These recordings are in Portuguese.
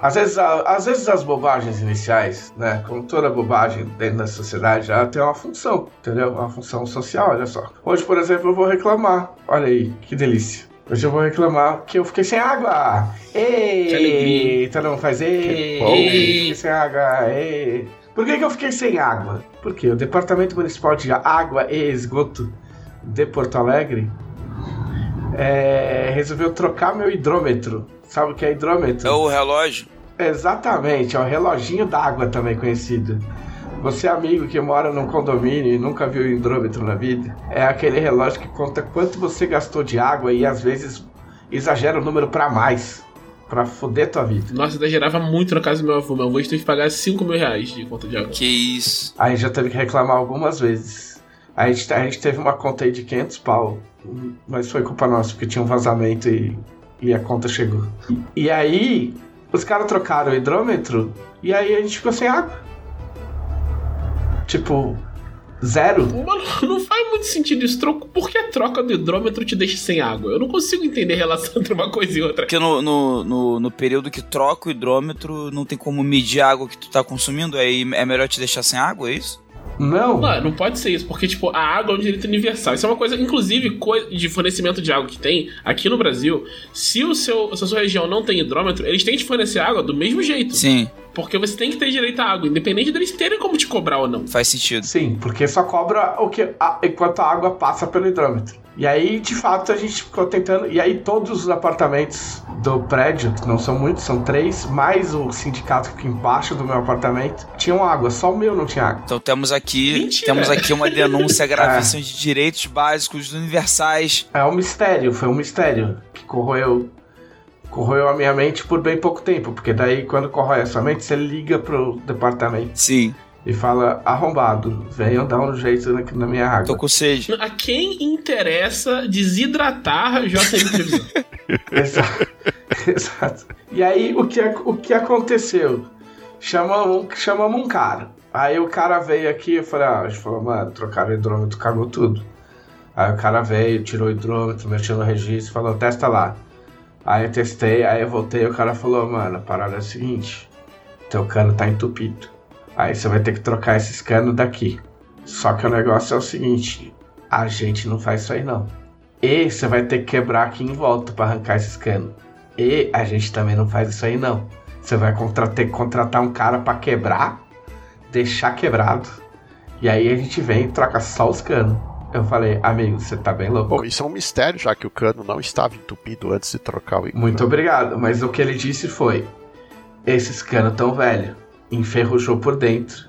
às vezes, às vezes as bobagens iniciais, né? Como toda bobagem dentro da sociedade, ela tem uma função, entendeu? Uma função social, olha só. Hoje, por exemplo, eu vou reclamar. Olha aí, que delícia. Hoje eu vou reclamar que eu fiquei sem água. Ei! Todo mundo faz ei! Fiquei sem água, ei! Por que, que eu fiquei sem água? Porque o Departamento Municipal de Água e Esgoto de Porto Alegre é, resolveu trocar meu hidrômetro. Sabe o que é hidrômetro? É o relógio. Exatamente, é o reloginho d'água também conhecido. Você, amigo que mora num condomínio e nunca viu hidrômetro na vida, é aquele relógio que conta quanto você gastou de água e às vezes exagera o número para mais. Pra foder tua vida. Nossa, exagerava muito na casa do meu avô. Meu avô teve que pagar 5 mil reais de conta de água. Que isso. Aí já teve que reclamar algumas vezes. A gente, a gente teve uma conta aí de 500 pau. Mas foi culpa nossa, porque tinha um vazamento e, e a conta chegou. E, e aí, os caras trocaram o hidrômetro e aí a gente ficou sem água. Tipo, zero. Mano, não faz muito sentido isso. Troco, por que a troca do hidrômetro te deixa sem água? Eu não consigo entender a relação entre uma coisa e outra. Porque no, no, no, no período que troca o hidrômetro, não tem como medir a água que tu tá consumindo, aí é melhor te deixar sem água, é isso? Não. Não, não pode ser isso, porque, tipo, a água é um direito universal. Isso é uma coisa, inclusive, de fornecimento de água que tem aqui no Brasil. Se, o seu, se a sua região não tem hidrômetro, eles têm que te fornecer água do mesmo jeito. Sim. Porque você tem que ter direito à água, independente deles terem como te cobrar ou não. Faz sentido. Sim, porque só cobra o que a, enquanto a água passa pelo hidrômetro. E aí, de fato, a gente ficou tentando. E aí, todos os apartamentos do prédio, que não são muitos, são três, mais o sindicato aqui embaixo do meu apartamento, tinham água. Só o meu não tinha água. Então temos aqui, Mentira. temos aqui uma denúncia gravíssima é. de direitos básicos universais. É um mistério, foi um mistério que corroeu corroeu a minha mente por bem pouco tempo, porque daí quando corrói a sua mente, você liga pro departamento. Sim e fala: arrombado, venham dar um jeito na, na minha água. Tô com sede. A quem interessa desidratar JM Televisão? exato, exato. E aí, o que, o que aconteceu? Chamamos, chamamos um cara. Aí o cara veio aqui e falei, ah, a gente falou, mano, trocaram o hidrômetro, cagou tudo. Aí o cara veio, tirou o hidrômetro, mexeu no registro, falou, testa lá. Aí eu testei, aí eu voltei, o cara falou, mano, a parada é a seguinte, teu cano tá entupido. Aí você vai ter que trocar esses canos daqui. Só que o negócio é o seguinte: a gente não faz isso aí não. E você vai ter que quebrar aqui em volta para arrancar esses canos. E a gente também não faz isso aí não. Você vai ter que contratar um cara para quebrar, deixar quebrado. E aí a gente vem e troca só os canos. Eu falei, amigo, você tá bem louco. Bom, isso é um mistério, já que o cano não estava entupido antes de trocar o Muito obrigado, mas o que ele disse foi: esses canos tão velhos enferrujou por dentro.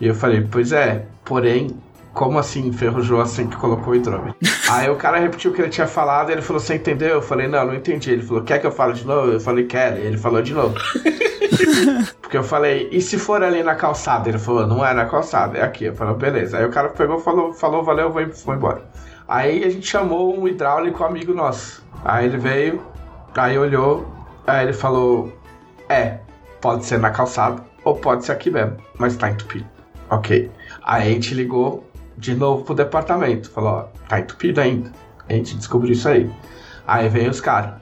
E eu falei, pois é, porém, como assim enferrujou assim que colocou o hidrômetro? Aí o cara repetiu o que ele tinha falado e ele falou, você entendeu? Eu falei, não, não entendi. Ele falou, quer que eu fale de novo? Eu falei, quero. E ele falou de novo. Porque eu falei, e se for ali na calçada? Ele falou, não é na calçada, é aqui. Eu falei, beleza. Aí o cara pegou falou, falou, valeu, vou, vou embora. Aí a gente chamou um hidráulico amigo nosso. Aí ele veio, aí olhou, aí ele falou, é, pode ser na calçada ou pode ser aqui mesmo, mas tá entupido. Ok. Aí a gente ligou de novo pro departamento. Falou, ó, tá entupido ainda. A gente descobriu isso aí. Aí veio os caras.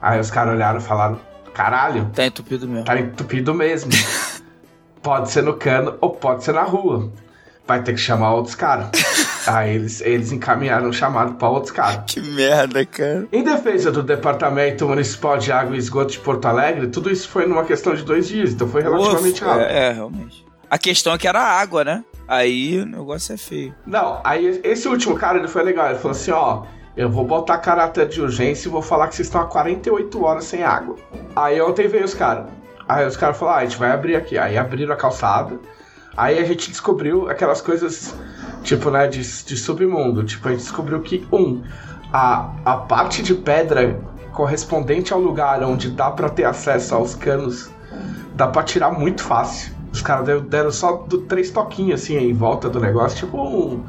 Aí os caras olharam e falaram, caralho. Tá entupido mesmo. Tá entupido mesmo. pode ser no cano ou pode ser na rua. Vai ter que chamar outros caras. Aí eles, eles encaminharam um chamado para outros caras. Que merda, cara. Em defesa do Departamento Municipal de Água e Esgoto de Porto Alegre, tudo isso foi numa questão de dois dias, então foi relativamente rápido. É, é, realmente. A questão é que era água, né? Aí o negócio é feio. Não, aí esse último cara, ele foi legal. Ele falou assim, ó... Eu vou botar caráter de urgência e vou falar que vocês estão há 48 horas sem água. Aí ontem veio os caras. Aí os caras falaram, ah, a gente vai abrir aqui. Aí abriram a calçada. Aí a gente descobriu aquelas coisas, tipo, né, de, de submundo. Tipo, a gente descobriu que, um, a, a parte de pedra correspondente ao lugar onde dá para ter acesso aos canos, dá pra tirar muito fácil. Os caras deram, deram só do, três toquinhos assim em volta do negócio, tipo um,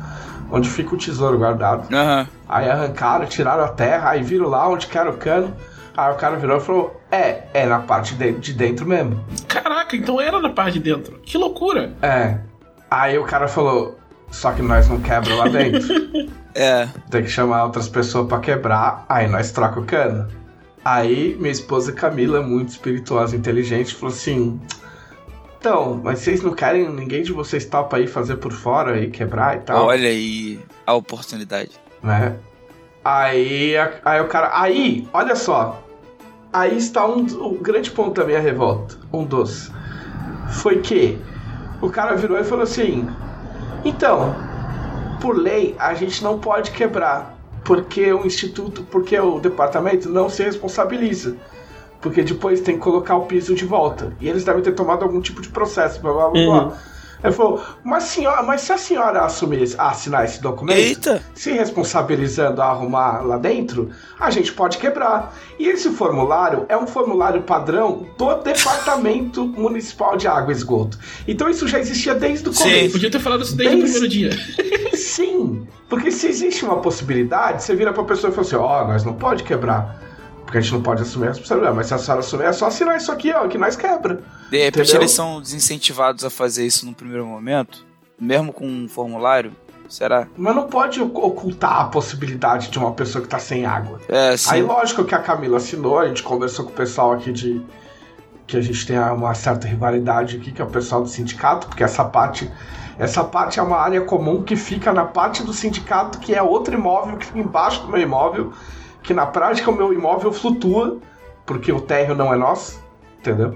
onde fica o tesouro guardado. Uhum. Aí arrancaram, tiraram a terra, aí viram lá onde que era o cano. Aí o cara virou e falou: É, é na parte de, de dentro mesmo. Caraca, então era na parte de dentro. Que loucura. É. Aí o cara falou: Só que nós não quebra lá dentro. é. Tem que chamar outras pessoas para quebrar, aí nós troca o cano. Aí minha esposa Camila, muito espirituosa e inteligente, falou assim: Então, mas vocês não querem, ninguém de vocês topa aí fazer por fora e quebrar e tal? Olha aí a oportunidade. Né? Aí, aí o cara. Aí, olha só. Aí está um, o grande ponto da minha revolta. Um dos. Foi que o cara virou e falou assim: Então, por lei, a gente não pode quebrar. Porque o instituto, porque o departamento não se responsabiliza. Porque depois tem que colocar o piso de volta. E eles devem ter tomado algum tipo de processo, blá blá blá. Uhum. blá. Ele falou, mas, senhora, mas se a senhora assumir, assinar esse documento, Eita! se responsabilizando a arrumar lá dentro, a gente pode quebrar. E esse formulário é um formulário padrão do Departamento Municipal de Água e Esgoto. Então isso já existia desde o Sim. começo. Podia ter falado isso desde o Desde- primeiro dia. Sim, porque se existe uma possibilidade, você vira pra pessoa e fala assim: ó, nós não pode quebrar. Porque a gente não pode assumir a responsabilidade. Mas se a senhora assumir, é só assinar isso aqui, ó, que nós quebra. De repente Entendeu? eles são desincentivados a fazer isso no primeiro momento, mesmo com um formulário. Será? Mas não pode oc- ocultar a possibilidade de uma pessoa que tá sem água. É, sim. Aí, lógico que a Camila assinou, a gente conversou com o pessoal aqui de. que a gente tem uma certa rivalidade aqui, que é o pessoal do sindicato, porque essa parte. Essa parte é uma área comum que fica na parte do sindicato, que é outro imóvel que fica embaixo do meu imóvel, que na prática o meu imóvel flutua, porque o térreo não é nosso, entendeu?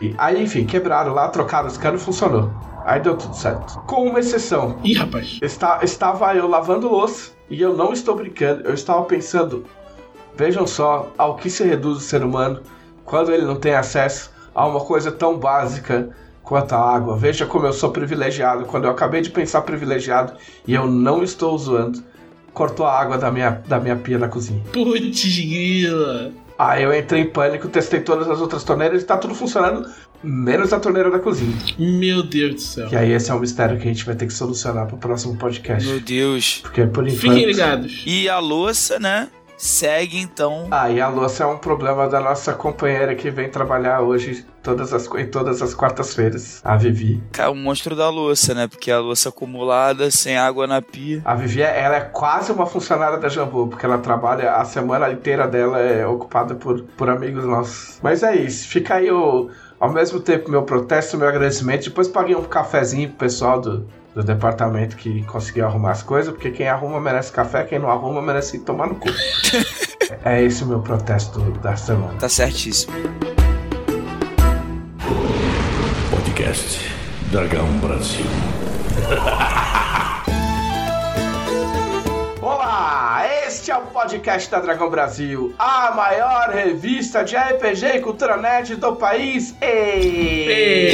E aí, enfim, quebraram lá, trocaram os canos e funcionou. Aí deu tudo certo. Com uma exceção. Ih, rapaz. Está, estava eu lavando louça e eu não estou brincando. Eu estava pensando, vejam só ao que se reduz o ser humano quando ele não tem acesso a uma coisa tão básica quanto a água. Veja como eu sou privilegiado. Quando eu acabei de pensar privilegiado e eu não estou zoando, cortou a água da minha, da minha pia da cozinha. Putz, grila. Aí eu entrei em pânico, testei todas as outras torneiras e está tudo funcionando, menos a torneira da cozinha. Meu Deus do céu. Que aí esse é um mistério que a gente vai ter que solucionar pro próximo podcast. Meu Deus. Porque por enquanto. Fiquem ligados. E a louça, né? Segue então. Ah, e a louça é um problema da nossa companheira que vem trabalhar hoje todas as, em todas as quartas-feiras, a Vivi. Cara, o monstro da louça, né? Porque a louça acumulada, sem água na pia. A Vivi, ela é quase uma funcionária da Jambu, porque ela trabalha, a semana inteira dela é ocupada por, por amigos nossos. Mas é isso, fica aí o, ao mesmo tempo meu protesto, meu agradecimento. Depois paguei um cafezinho pro pessoal do, do departamento que conseguiu arrumar as coisas, porque quem arruma merece café, quem não arruma merece tomar no cu. é esse o meu protesto da semana. Tá certíssimo. Podcast Dragão Brasil. Olá, este é o podcast da Dragão Brasil, a maior revista de RPG e cultura nerd do país. E...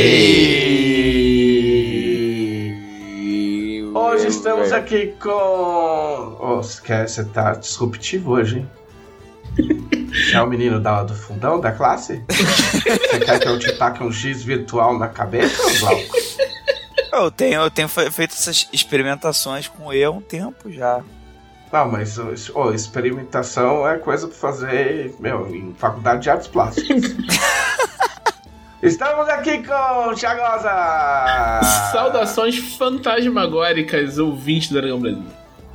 Hoje estamos aqui com. Oh, você tá disruptivo hoje, hein? Você é o menino da, do fundão da classe? Você quer que eu te taque um X virtual na cabeça, Glauco? Eu tenho, eu tenho fe- feito essas experimentações com E há um tempo já. Não, mas ô, experimentação é coisa pra fazer, meu, em faculdade de artes plásticas. Estamos aqui com o Thiagosa! Saudações fantasmagóricas, ouvintes do Dragão Brasil.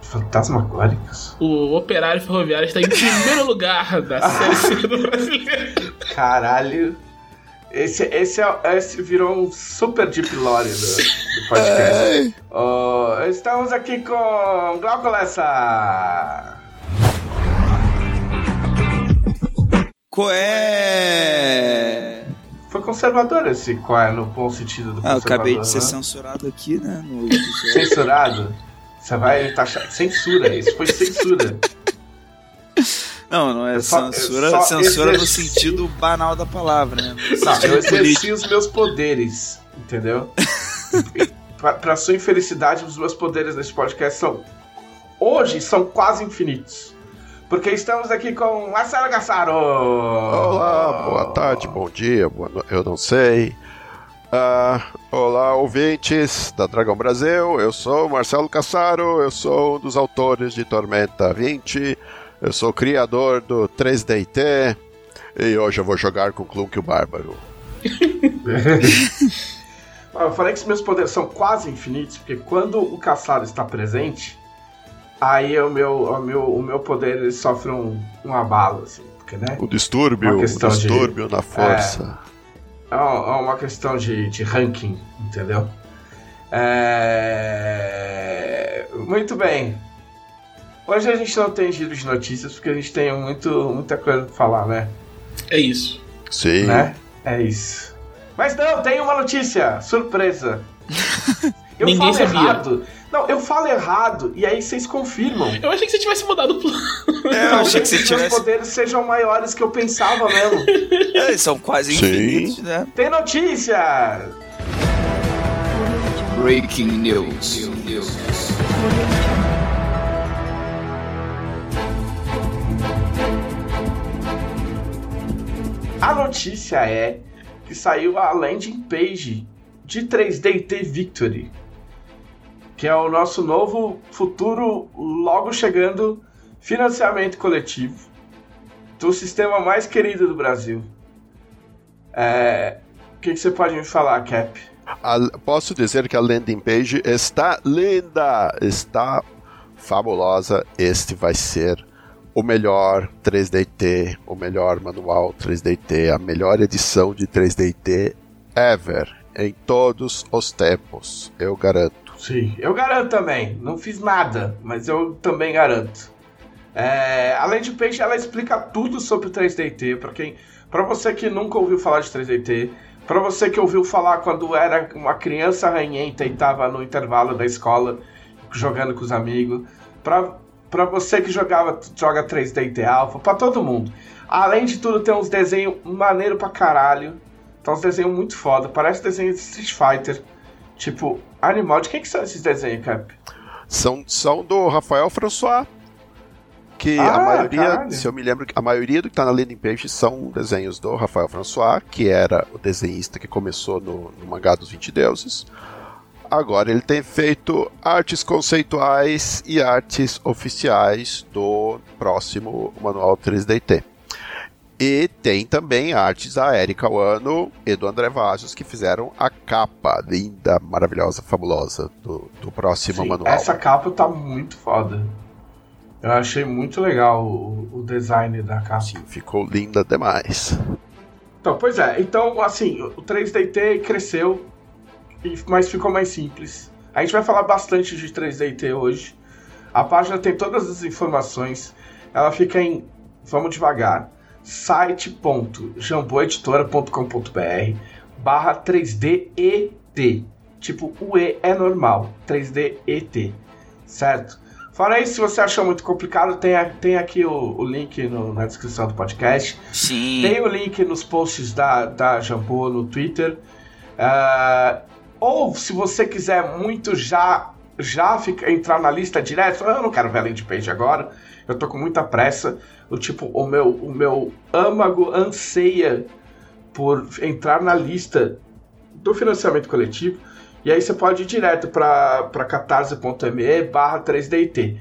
Fantasmagóricos? O operário ferroviário está em primeiro lugar da série C do brasileiro. Caralho. Esse, esse, é, esse virou um super deep lore do, do podcast. Ô, estamos aqui com Glauco Lessa! Qual é? Foi conservador esse qual é no bom sentido do Ah, eu conservador, acabei de ser né? censurado aqui, né? No. Censurado? Você vai taxar. Censura, isso foi censura. Não, não é Eu só- eu censura, só censura no exerci- sentido banal da palavra, né? No Não, eu exerci os meus poderes, entendeu? pra, pra sua infelicidade, os meus poderes nesse podcast são. Hoje são quase infinitos. Porque estamos aqui com Marcelo Gassaro! Olá, boa tarde, bom dia, boa no... eu não sei. Ah, olá, ouvintes da Dragão Brasil, eu sou Marcelo Cassaro, eu sou um dos autores de Tormenta 20, eu sou criador do 3DT e hoje eu vou jogar com Clunk o Bárbaro. Eu falei que os meus poderes são quase infinitos, porque quando o Caçaro está presente, aí o meu, o meu, o meu poder ele sofre um, um abalo, assim. né? O distúrbio, Uma o questão de- distúrbio na força. É uma é uma questão de, de ranking, entendeu? É... Muito bem. Hoje a gente não tem giro de notícias porque a gente tem muito, muita coisa pra falar, né? É isso. Sim. né? É isso. Mas não, tem uma notícia, surpresa. Eu Ninguém falo sabia. errado. Não, eu falo errado e aí vocês confirmam. Eu achei que você tivesse mudado o plano. É, eu achei que você tivesse. poderes sejam maiores que eu pensava mesmo. É, eles são quase Sim. infinitos, né? Tem notícia! Breaking news. A notícia é que saiu a landing page de 3DT Victory, que é o nosso novo futuro logo chegando financiamento coletivo do sistema mais querido do Brasil. É, O que, que você pode me falar, Cap? A- posso dizer que a landing page está linda, está fabulosa. Este vai ser o melhor 3DT, o melhor manual 3DT, a melhor edição de 3DT ever, em todos os tempos, eu garanto. Sim, eu garanto também. Não fiz nada, mas eu também garanto. É, a landing page ela explica tudo sobre o 3DT para quem, para você que nunca ouviu falar de 3DT, para você que ouviu falar quando era uma criança ranhenta e estava no intervalo da escola jogando com os amigos, para para você que jogava joga 3DT Alpha, para todo mundo. Além de tudo, tem uns desenhos maneiro pra caralho. Tem uns desenhos muito foda, parece desenho de Street Fighter. Tipo, animal. De quem que são esses desenhos, Cap? São, são do Rafael François. Que a Ah, maioria, caralho. se eu me lembro, a maioria do que está na landing page são desenhos do Rafael François, que era o desenhista que começou no, no mangá dos 20 deuses. Agora ele tem feito artes conceituais e artes oficiais do próximo manual 3DT. E tem também artes da Erika Wano e do André Vazos que fizeram a capa linda, maravilhosa, fabulosa do, do próximo Sim, manual. essa capa tá muito foda. Eu achei muito legal o, o design da capa. Sim, ficou linda demais. Então, pois é. Então, assim, o 3DT cresceu, mas ficou mais simples. A gente vai falar bastante de 3DT hoje. A página tem todas as informações. Ela fica em, vamos devagar, site.jamboeditora.com.br barra 3DET. Tipo, o E é normal, 3DET, certo? Fora isso, se você achou muito complicado, tem, tem aqui o, o link no- na descrição do podcast. Sim. Tem o link nos posts da, da Jambô no Twitter. Ah, ou se você quiser muito já já fica, entrar na lista direto, "Ah, eu não quero ver a landing page agora, eu tô com muita pressa. O tipo, o meu, o meu âmago anseia por entrar na lista do financiamento coletivo. E aí você pode ir direto para catarse.me barra 3DT.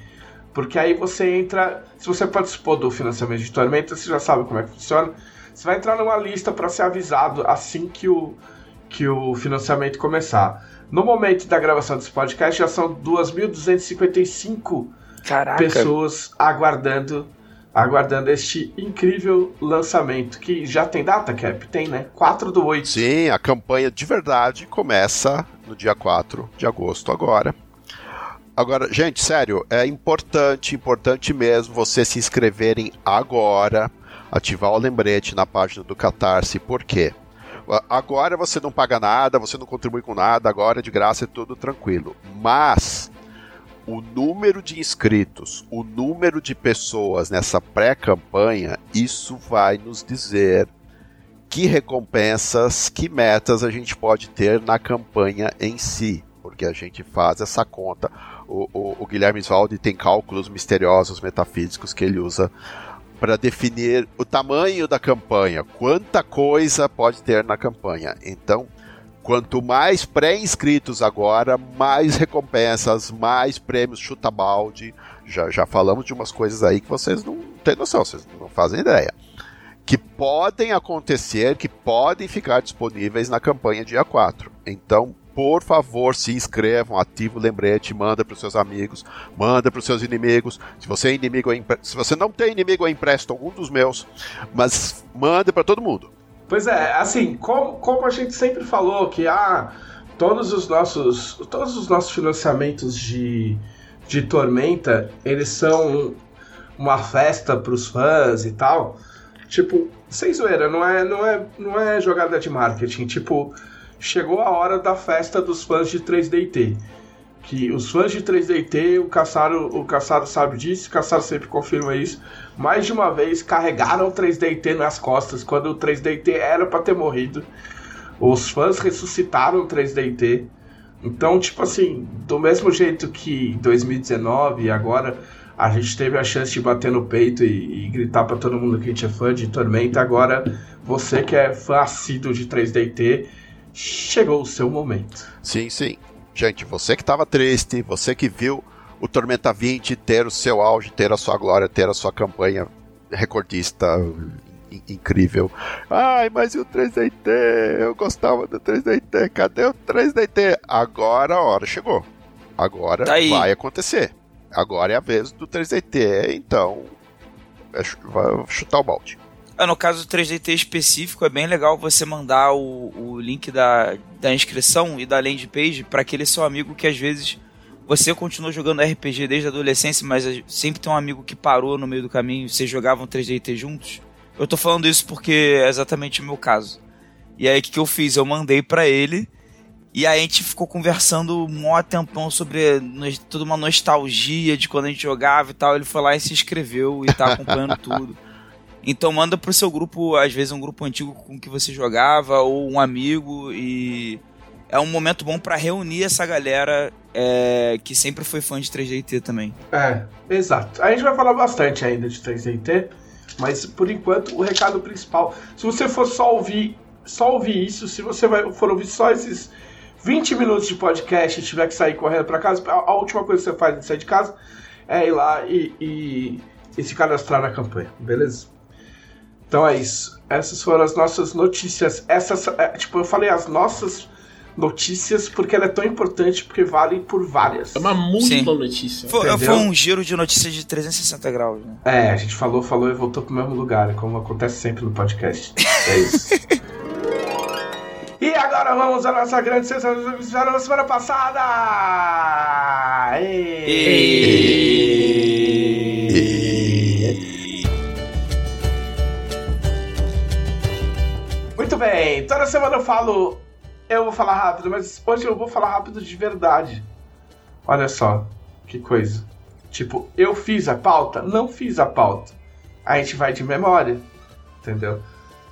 Porque aí você entra. Se você participou do financiamento de tormenta, você já sabe como é que funciona. Você vai entrar numa lista para ser avisado assim que o, que o financiamento começar. No momento da gravação desse podcast, já são 2.255 Caraca. pessoas aguardando aguardando este incrível lançamento. Que já tem data, Cap? Tem, né? 4 do 8. Sim, a campanha de verdade começa no dia 4 de agosto agora. Agora, gente, sério, é importante, importante mesmo vocês se inscreverem agora, ativar o lembrete na página do Catarse, por quê? Agora você não paga nada, você não contribui com nada, agora é de graça é tudo tranquilo. Mas o número de inscritos, o número de pessoas nessa pré-campanha, isso vai nos dizer que recompensas, que metas a gente pode ter na campanha em si, porque a gente faz essa conta. O, o, o Guilherme Svaldi tem cálculos misteriosos metafísicos que ele usa para definir o tamanho da campanha, quanta coisa pode ter na campanha. Então, quanto mais pré-inscritos agora, mais recompensas, mais prêmios chuta-balde. Já, já falamos de umas coisas aí que vocês não têm noção, vocês não fazem ideia que podem acontecer, que podem ficar disponíveis na campanha dia 4. Então, por favor, se inscrevam, ativa o lembrete, manda para os seus amigos, manda para os seus inimigos. Se você é inimigo, se você não tem inimigo, eu empresto algum dos meus, mas manda para todo mundo. Pois é, assim, como, como a gente sempre falou que ah, todos os nossos todos os nossos financiamentos de, de Tormenta, eles são uma festa para os fãs e tal. Tipo, sem zoeira, não é, não é, não é jogada de marketing, tipo, chegou a hora da festa dos fãs de 3DT. Que os fãs de 3DT, o Caçaro, o Caçaro sabe disso, o Caçaro sempre confirma isso. Mais de uma vez carregaram o 3DT nas costas quando o 3DT era para ter morrido. Os fãs ressuscitaram o 3DT. Então, tipo assim, do mesmo jeito que em 2019 e agora a gente teve a chance de bater no peito e, e gritar para todo mundo que a gente é fã de Tormenta, agora você que é fã assíduo de 3DT chegou o seu momento. Sim, sim. Gente, você que estava triste, você que viu o Tormenta 20 ter o seu auge, ter a sua glória, ter a sua campanha recordista incrível. Ai, mas e o 3DT? Eu gostava do 3DT. Cadê o 3DT? Agora a hora chegou. Agora tá vai acontecer. Agora é a vez do 3DT, então é, vai chutar o balde. Ah, no caso do 3DT específico, é bem legal você mandar o, o link da, da inscrição e da landing page para aquele seu amigo que às vezes você continuou jogando RPG desde a adolescência, mas sempre tem um amigo que parou no meio do caminho e vocês jogavam 3DT juntos. Eu tô falando isso porque é exatamente o meu caso. E aí o que, que eu fiz? Eu mandei para ele e aí a gente ficou conversando um maior tempão sobre toda uma nostalgia de quando a gente jogava e tal. Ele foi lá e se inscreveu e tá acompanhando tudo. Então manda pro seu grupo, às vezes um grupo antigo com que você jogava, ou um amigo, e é um momento bom para reunir essa galera é, que sempre foi fã de 3DT também. É, exato. A gente vai falar bastante ainda de 3DT, mas por enquanto o recado principal, se você for só ouvir, só ouvir isso, se você vai, for ouvir só esses 20 minutos de podcast e tiver que sair correndo para casa, a, última coisa que você faz de sair de casa é ir lá e, e, e se cadastrar na campanha, beleza? Então é isso. Essas foram as nossas notícias. Essas, é, tipo, eu falei as nossas notícias porque ela é tão importante porque vale por várias. É uma múltipla notícia. Foi, foi, um giro de notícias de 360 graus. Né? É, a gente falou, falou e voltou pro mesmo lugar, como acontece sempre no podcast. É isso. e agora vamos à nossa grande sessão de semana passada! E... E... Muito bem, toda semana eu falo. Eu vou falar rápido, mas hoje eu vou falar rápido de verdade. Olha só, que coisa. Tipo, eu fiz a pauta? Não fiz a pauta. A gente vai de memória, entendeu?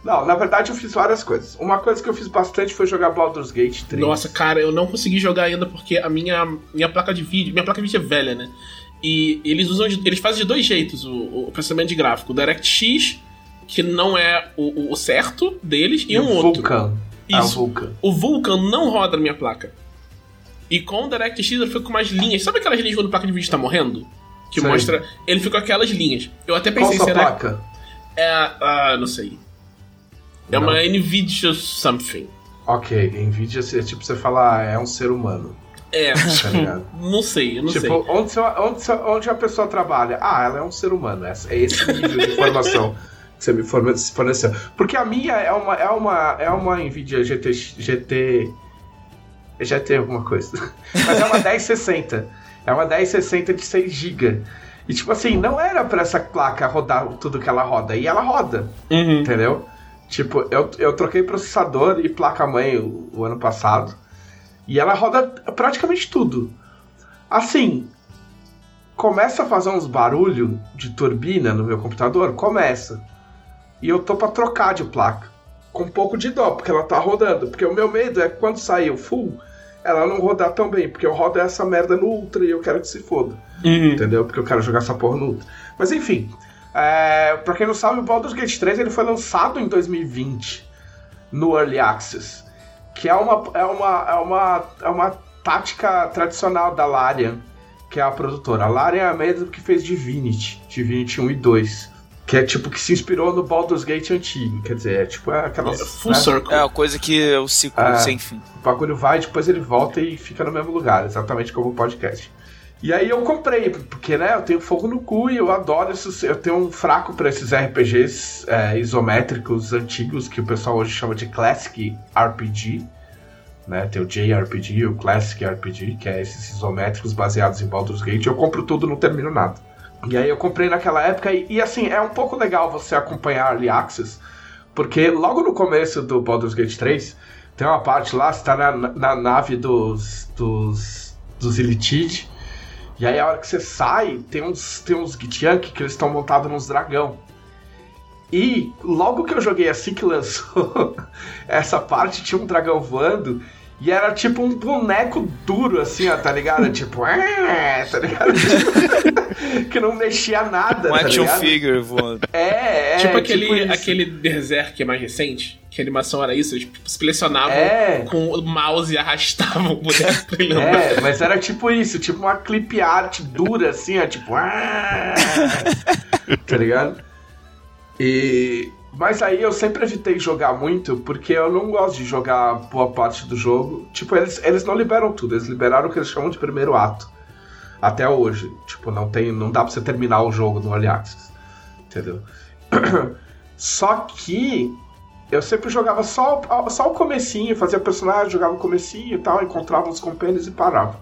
Não, na verdade eu fiz várias coisas. Uma coisa que eu fiz bastante foi jogar Baldur's Gate 3. Nossa, cara, eu não consegui jogar ainda porque a minha, minha placa de vídeo. Minha placa de vídeo é velha, né? E eles usam. De, eles fazem de dois jeitos o, o processamento de gráfico: o DirectX que não é o, o certo deles, e, e um outro. Vulkan. Isso. É o Vulkan não roda na minha placa. E com o DirectX ele fica com mais linhas. Sabe aquelas linhas quando a placa de vídeo está morrendo? Que sei. mostra. Ele fica com aquelas linhas. Eu até pensei, Qual será. placa? É. Ah, não sei. É não. uma Nvidia something. Ok, Nvidia é tipo você falar, ah, é um ser humano. É, tá não sei, eu não tipo, sei. Onde, onde, onde a pessoa trabalha? Ah, ela é um ser humano. É esse nível de informação. você me forneceu. Porque a minha é uma, é uma, é uma Nvidia GT, GT. GT alguma coisa. Mas é uma 1060. É uma 1060 de 6 GB. E tipo assim, não era para essa placa rodar tudo que ela roda. E ela roda. Uhum. Entendeu? Tipo, eu, eu troquei processador e placa-mãe o, o ano passado. E ela roda praticamente tudo. Assim, começa a fazer uns barulho de turbina no meu computador? Começa. E eu tô para trocar de placa. Com um pouco de dó, porque ela tá rodando. Porque o meu medo é que quando sair o full, ela não rodar tão bem. Porque eu rodo essa merda no Ultra e eu quero que se foda. Uhum. Entendeu? Porque eu quero jogar essa porra no Ultra. Mas enfim. É, pra quem não sabe, o Baldur's Gate 3 ele foi lançado em 2020 no Early Access. Que é uma, é uma, é uma, é uma tática tradicional da Larian, que é a produtora. A Larian é a mesma que fez Divinity, Divinity 1 e 2 Que é tipo que se inspirou no Baldur's Gate antigo. Quer dizer, é tipo aquelas. É, full né? circle. É uma coisa que é o ciclo Ah. sem fim. O bagulho vai, depois ele volta e fica no mesmo lugar, exatamente como o podcast. E aí eu comprei, porque né, eu tenho fogo no cu e eu adoro esses. Eu tenho um fraco pra esses RPGs é, isométricos antigos que o pessoal hoje chama de Classic RPG. Né, tem o JRPG e o Classic RPG, que é esses isométricos baseados em Baldur's Gate. Eu compro tudo, não termino nada. E aí eu comprei naquela época e, e, assim, é um pouco legal você acompanhar Early Access, porque logo no começo do Baldur's Gate 3, tem uma parte lá, você tá na, na nave dos, dos, dos Elitid, e aí a hora que você sai, tem uns, tem uns Gitiank que eles estão montados nos dragão. E logo que eu joguei assim que lançou essa parte, tinha um dragão voando. E era tipo um boneco duro, assim, ó, tá ligado? Tipo, "Ah", tá ligado? que não mexia nada, Um tá action ligado? figure voando. É, é. tipo aquele, isso. aquele Berserk mais recente, que a animação era isso, eles tipo, selecionavam É. com o mouse e arrastavam o boneco pra ele andar. É, mas era tipo isso, tipo uma clip art dura, assim, ó, tipo. "Ah", tá ligado? E. Mas aí eu sempre evitei jogar muito, porque eu não gosto de jogar boa parte do jogo. Tipo, eles, eles não liberam tudo, eles liberaram o que eles chamam de primeiro ato. Até hoje. Tipo, não tem. Não dá pra você terminar o jogo no Early Access. Entendeu? Só que eu sempre jogava só, só o comecinho, fazia personagem, jogava o comecinho e tal, encontrava uns companheiros e parava.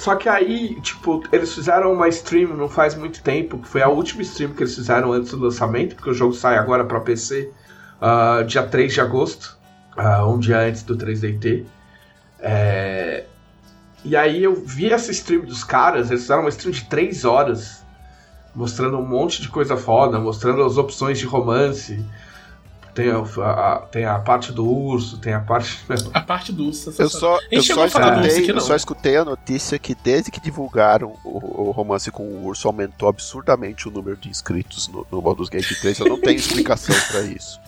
Só que aí, tipo, eles fizeram uma stream não faz muito tempo, que foi a última stream que eles fizeram antes do lançamento, porque o jogo sai agora pra PC, ah, dia 3 de agosto, ah, um dia antes do 3DT. É... E aí eu vi essa stream dos caras, eles fizeram uma stream de 3 horas, mostrando um monte de coisa foda, mostrando as opções de romance. Tem a, a- tem a parte do urso, tem a parte. A parte do urso, Eu só, eu só, escutei, eu não. só escutei a notícia que desde que divulgaram o, o romance com o urso aumentou absurdamente o número de inscritos no, no Baldur's Gate 3. Eu não tenho explicação pra isso.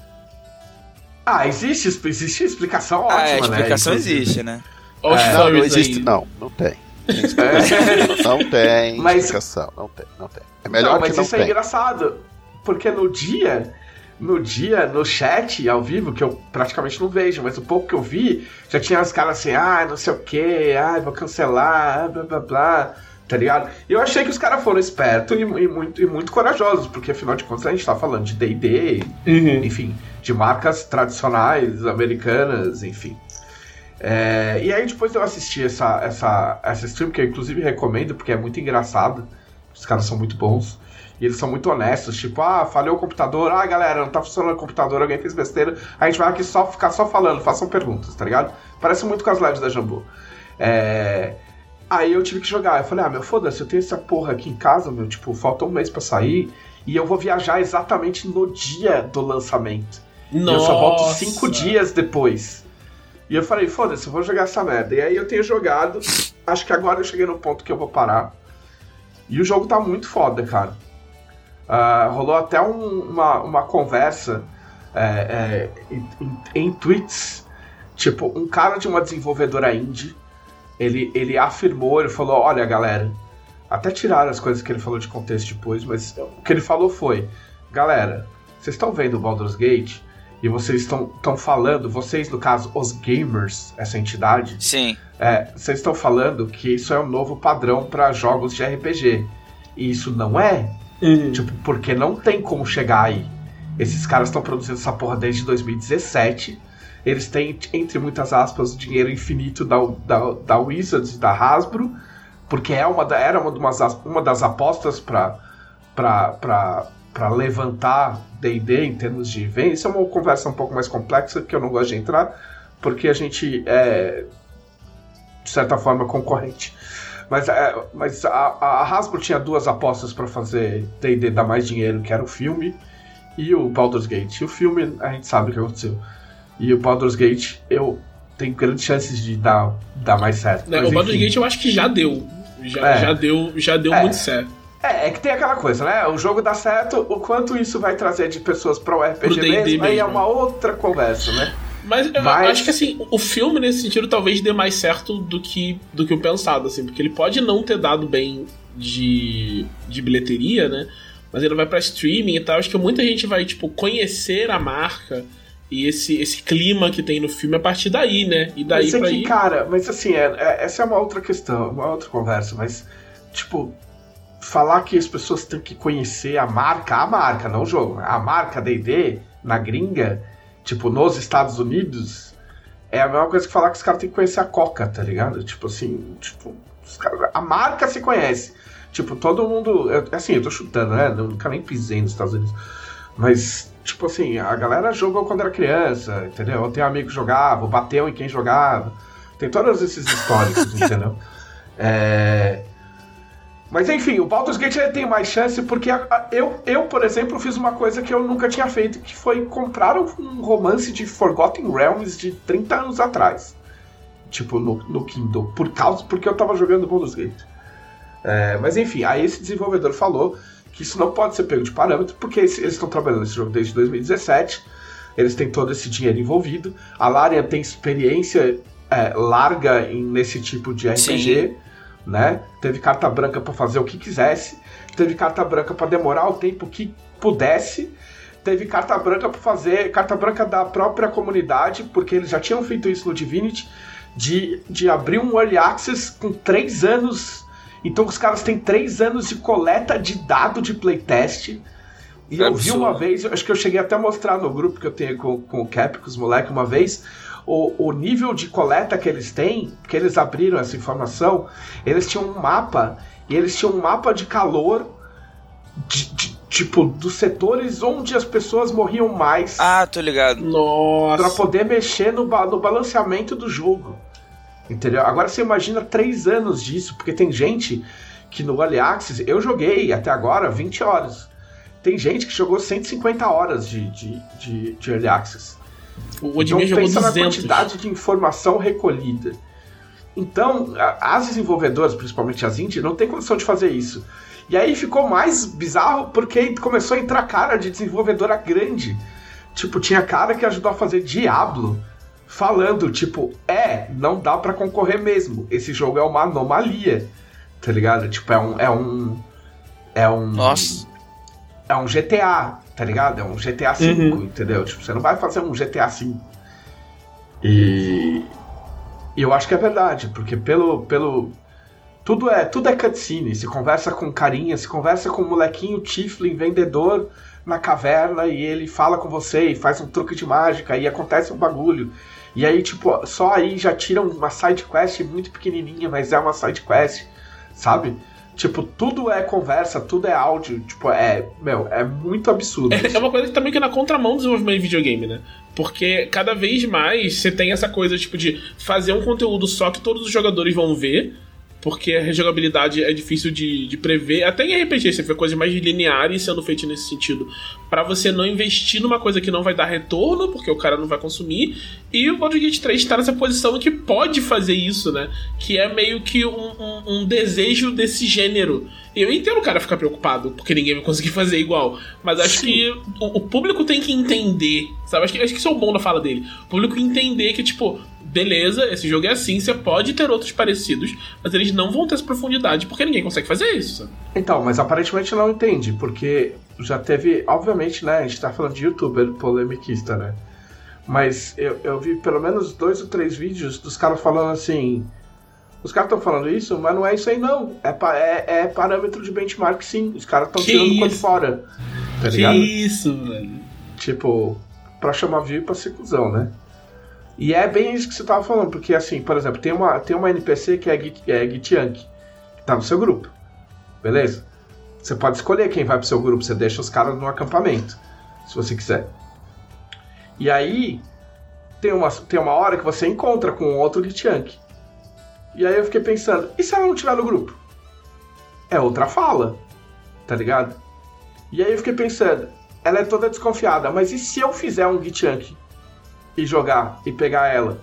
Ah, existe, existe explicação ótima, ah, a explicação né? Existe, né? Os Não, não existe. aí. Não, não tem. É. Não tem Mas- explicação. Não tem, não tem. É melhor não, mas que não isso é tem. engraçado. Porque no dia, no dia, no chat ao vivo, que eu praticamente não vejo, mas o pouco que eu vi, já tinha os caras assim, ah, não sei o que, ah, vou cancelar, ah, blá blá blá. Tá ligado? E eu achei que os caras foram espertos e, e muito, e muito corajosos, porque afinal de contas a gente tá falando de DD, Uhum. enfim, de marcas tradicionais, americanas, enfim. É, e aí depois eu assisti essa, essa, essa stream, que eu inclusive recomendo, porque é muito engraçado. Os caras são muito bons. E eles são muito honestos, tipo, ah, falhou o computador, ah, galera, não tá funcionando o computador, alguém fez besteira. A gente vai aqui só ficar só falando, façam perguntas, tá ligado? Parece muito com as lives da Jambu. É... Aí eu tive que jogar. Eu falei, ah, meu, foda-se, eu tenho essa porra aqui em casa, meu, tipo, falta um mês pra sair. E eu vou viajar exatamente no dia do lançamento. E eu só volto Nossa. cinco dias depois. E eu falei, foda-se, eu vou jogar essa merda. E aí eu tenho jogado. Acho que agora eu cheguei no ponto que eu vou parar. E o jogo tá muito foda, cara. Ah, rolou até um- uma, uma conversa é, é, em, em- em tweets. Tipo, um cara de uma desenvolvedora indie. Ele, ele afirmou, ele falou: Olha, galera. Até tiraram as coisas que ele falou de contexto depois, mas o que ele falou foi: Galera, vocês estão vendo o Baldur's Gate e vocês estão estão falando, vocês no caso, os gamers, essa entidade, Sim. é, vocês estão falando que isso é um novo padrão para jogos de RPG. E isso não é. Uhum. Tipo, porque não tem como chegar aí. Esses caras estão produzindo essa porra desde 2017. Eles têm, entre muitas aspas, dinheiro infinito da, da, da Wizards da Hasbro. Porque é uma, da- era uma, umas as- uma das apostas para levantar D&D em termos de venda. Isso é uma conversa um pouco mais complexa que eu não gosto de entrar, porque a gente é, de certa forma, concorrente. Mas, é, mas a, a Hasbro tinha duas apostas para fazer D&D dar mais dinheiro, que era o filme e o Baldur's Gate. E o filme, a gente sabe o que aconteceu. E o Baldur's Gate, eu tenho grandes chances de dar, dar mais certo. Né, Mas, o Baldur's enfim. Gate eu acho que já deu. Já, É. já deu, já deu É. muito certo. É, é que tem aquela coisa, né? O jogo dá certo, o quanto isso vai trazer de pessoas para o RPG mesmo, aí é uma outra conversa, né? Mas eu Mas- acho que assim, o filme nesse sentido talvez dê mais certo do que do que o pensado, assim, porque ele pode não ter dado bem de, de bilheteria, né? mas ele vai para streaming e tal. Acho que muita gente vai, tipo, conhecer a marca e esse, esse clima que tem no filme a partir daí, né? E daí mas é pra aí. cara, mas assim, é, é- essa é uma outra questão, uma outra conversa, mas, tipo, falar que as pessoas têm que conhecer a marca, a marca, não o jogo, a marca D&D na gringa, tipo, nos Estados Unidos, é a mesma coisa que falar que os caras têm que conhecer a Coca, tá ligado? Tipo assim, tipo, a marca se conhece. Tipo, todo mundo. eu- assim, eu tô chutando, né? Eu nunca nem pisei nos Estados Unidos. Mas, tipo assim, a galera jogou quando era criança, entendeu? Eu tenho um amigo que jogava, bateu em quem jogava. Tem todos esses históricos, entendeu? É... Mas enfim, o Baldur's Gate tem mais chance porque a- a- eu, eu, por exemplo, fiz uma coisa que eu nunca tinha feito, que foi comprar um, um romance de Forgotten Realms de 30 anos atrás. Tipo, no, no Kindle, por causa, porque eu tava jogando Baldur's Gate. É, mas enfim, aí esse desenvolvedor falou que isso não pode ser pego de parâmetro, porque eles estão trabalhando nesse jogo desde 2017, eles têm todo esse dinheiro envolvido, a Larian tem experiência é, larga em, nesse tipo de RPG, né? Teve carta branca pra fazer o que quisesse, teve carta branca pra demorar o tempo que pudesse, teve carta branca pra fazer, carta branca da própria comunidade, porque eles já tinham feito isso no Divinity, de, de abrir um Early Access com três anos. Então os caras têm três anos de coleta de dado de playtest. E É eu vi absurdo. uma vez, acho que eu cheguei até a mostrar no grupo que eu tenho com, com o Cap, com os moleques uma vez, o, o nível de coleta que eles têm, que eles abriram essa informação, eles tinham um mapa, e eles tinham um mapa de calor, de- de- tipo, dos setores onde as pessoas morriam mais Ah, tô ligado. para Nossa. poder mexer no, no balanceamento do jogo. Entendeu? Agora você imagina três anos disso, porque tem gente que no Early Access, eu joguei até agora 20 horas. Tem gente que jogou 150 horas de, de, de, de Early Access. O Odmir então jogou pensa 200. na quantidade de informação recolhida. Então, as desenvolvedoras, principalmente as indie, não tem condição de fazer isso. E aí ficou mais bizarro porque começou a entrar cara de desenvolvedora grande. Tipo, tinha cara que ajudou a fazer Diablo, falando, tipo, é, não dá pra concorrer mesmo. Esse jogo é uma anomalia. Tá ligado? Tipo, é um. É um. É um. Nossa. É um GTA, tá ligado? É um GTA V, Uhum. entendeu? Tipo, você não vai fazer um GTA V. E. E eu acho que é verdade, porque pelo. pelo tudo é tudo é cutscene. Se conversa com carinha, se conversa com o molequinho Tiflin, vendedor na caverna, e ele fala com você e faz um truque de mágica, e acontece um bagulho. E aí, tipo, só aí já tiram uma side quest muito pequenininha, mas é uma side quest, sabe? Tipo, tudo é conversa, tudo é áudio, tipo, é, meu, é muito absurdo. É uma coisa que também que é na contramão do desenvolvimento de videogame, né? Porque cada vez mais você tem essa coisa, tipo, de fazer um conteúdo só que todos os jogadores vão ver. Porque a rejogabilidade é difícil de, de prever. Até em RPG você vê coisas mais lineares sendo feitas nesse sentido. Pra você não investir numa coisa que não vai dar retorno, porque o cara não vai consumir. E o Baldur's Gate 3 tá nessa posição que pode fazer isso, né? Que é meio que um, um- um desejo desse gênero. Eu entendo o cara ficar preocupado, porque ninguém vai conseguir fazer igual. Mas acho Sim. que o, o público tem que entender, sabe? Acho que, acho que isso é o bom da fala dele. O público entender que, tipo, beleza, esse jogo é assim, você pode ter outros parecidos, mas eles não vão ter essa profundidade, porque ninguém consegue fazer isso. Então, mas aparentemente não entende, porque já teve, obviamente, né? A gente tá falando de youtuber polemiquista, né? Mas eu, eu vi pelo menos dois ou três vídeos dos caras falando assim. Os caras estão falando isso, mas não é isso aí não. É, é, é parâmetro de benchmark sim. Os caras estão Que tirando isso? fora. Tá ligado? isso, velho. Tipo, pra chamar view e pra ser cuzão, né? E é bem isso que você tava falando, porque assim, por exemplo, tem uma, tem uma NPC que é, Git- é Gitiank, que tá no seu grupo. Beleza? Você pode escolher quem vai pro seu grupo, você deixa os caras no acampamento, se você quiser. E aí, tem uma, tem uma hora que você encontra com outro Gitiank. E aí eu fiquei pensando, e se ela não tiver no grupo? É outra fala, tá ligado? E aí eu fiquei pensando, ela é toda desconfiada, mas e se eu fizer um Gitiank e jogar e pegar ela?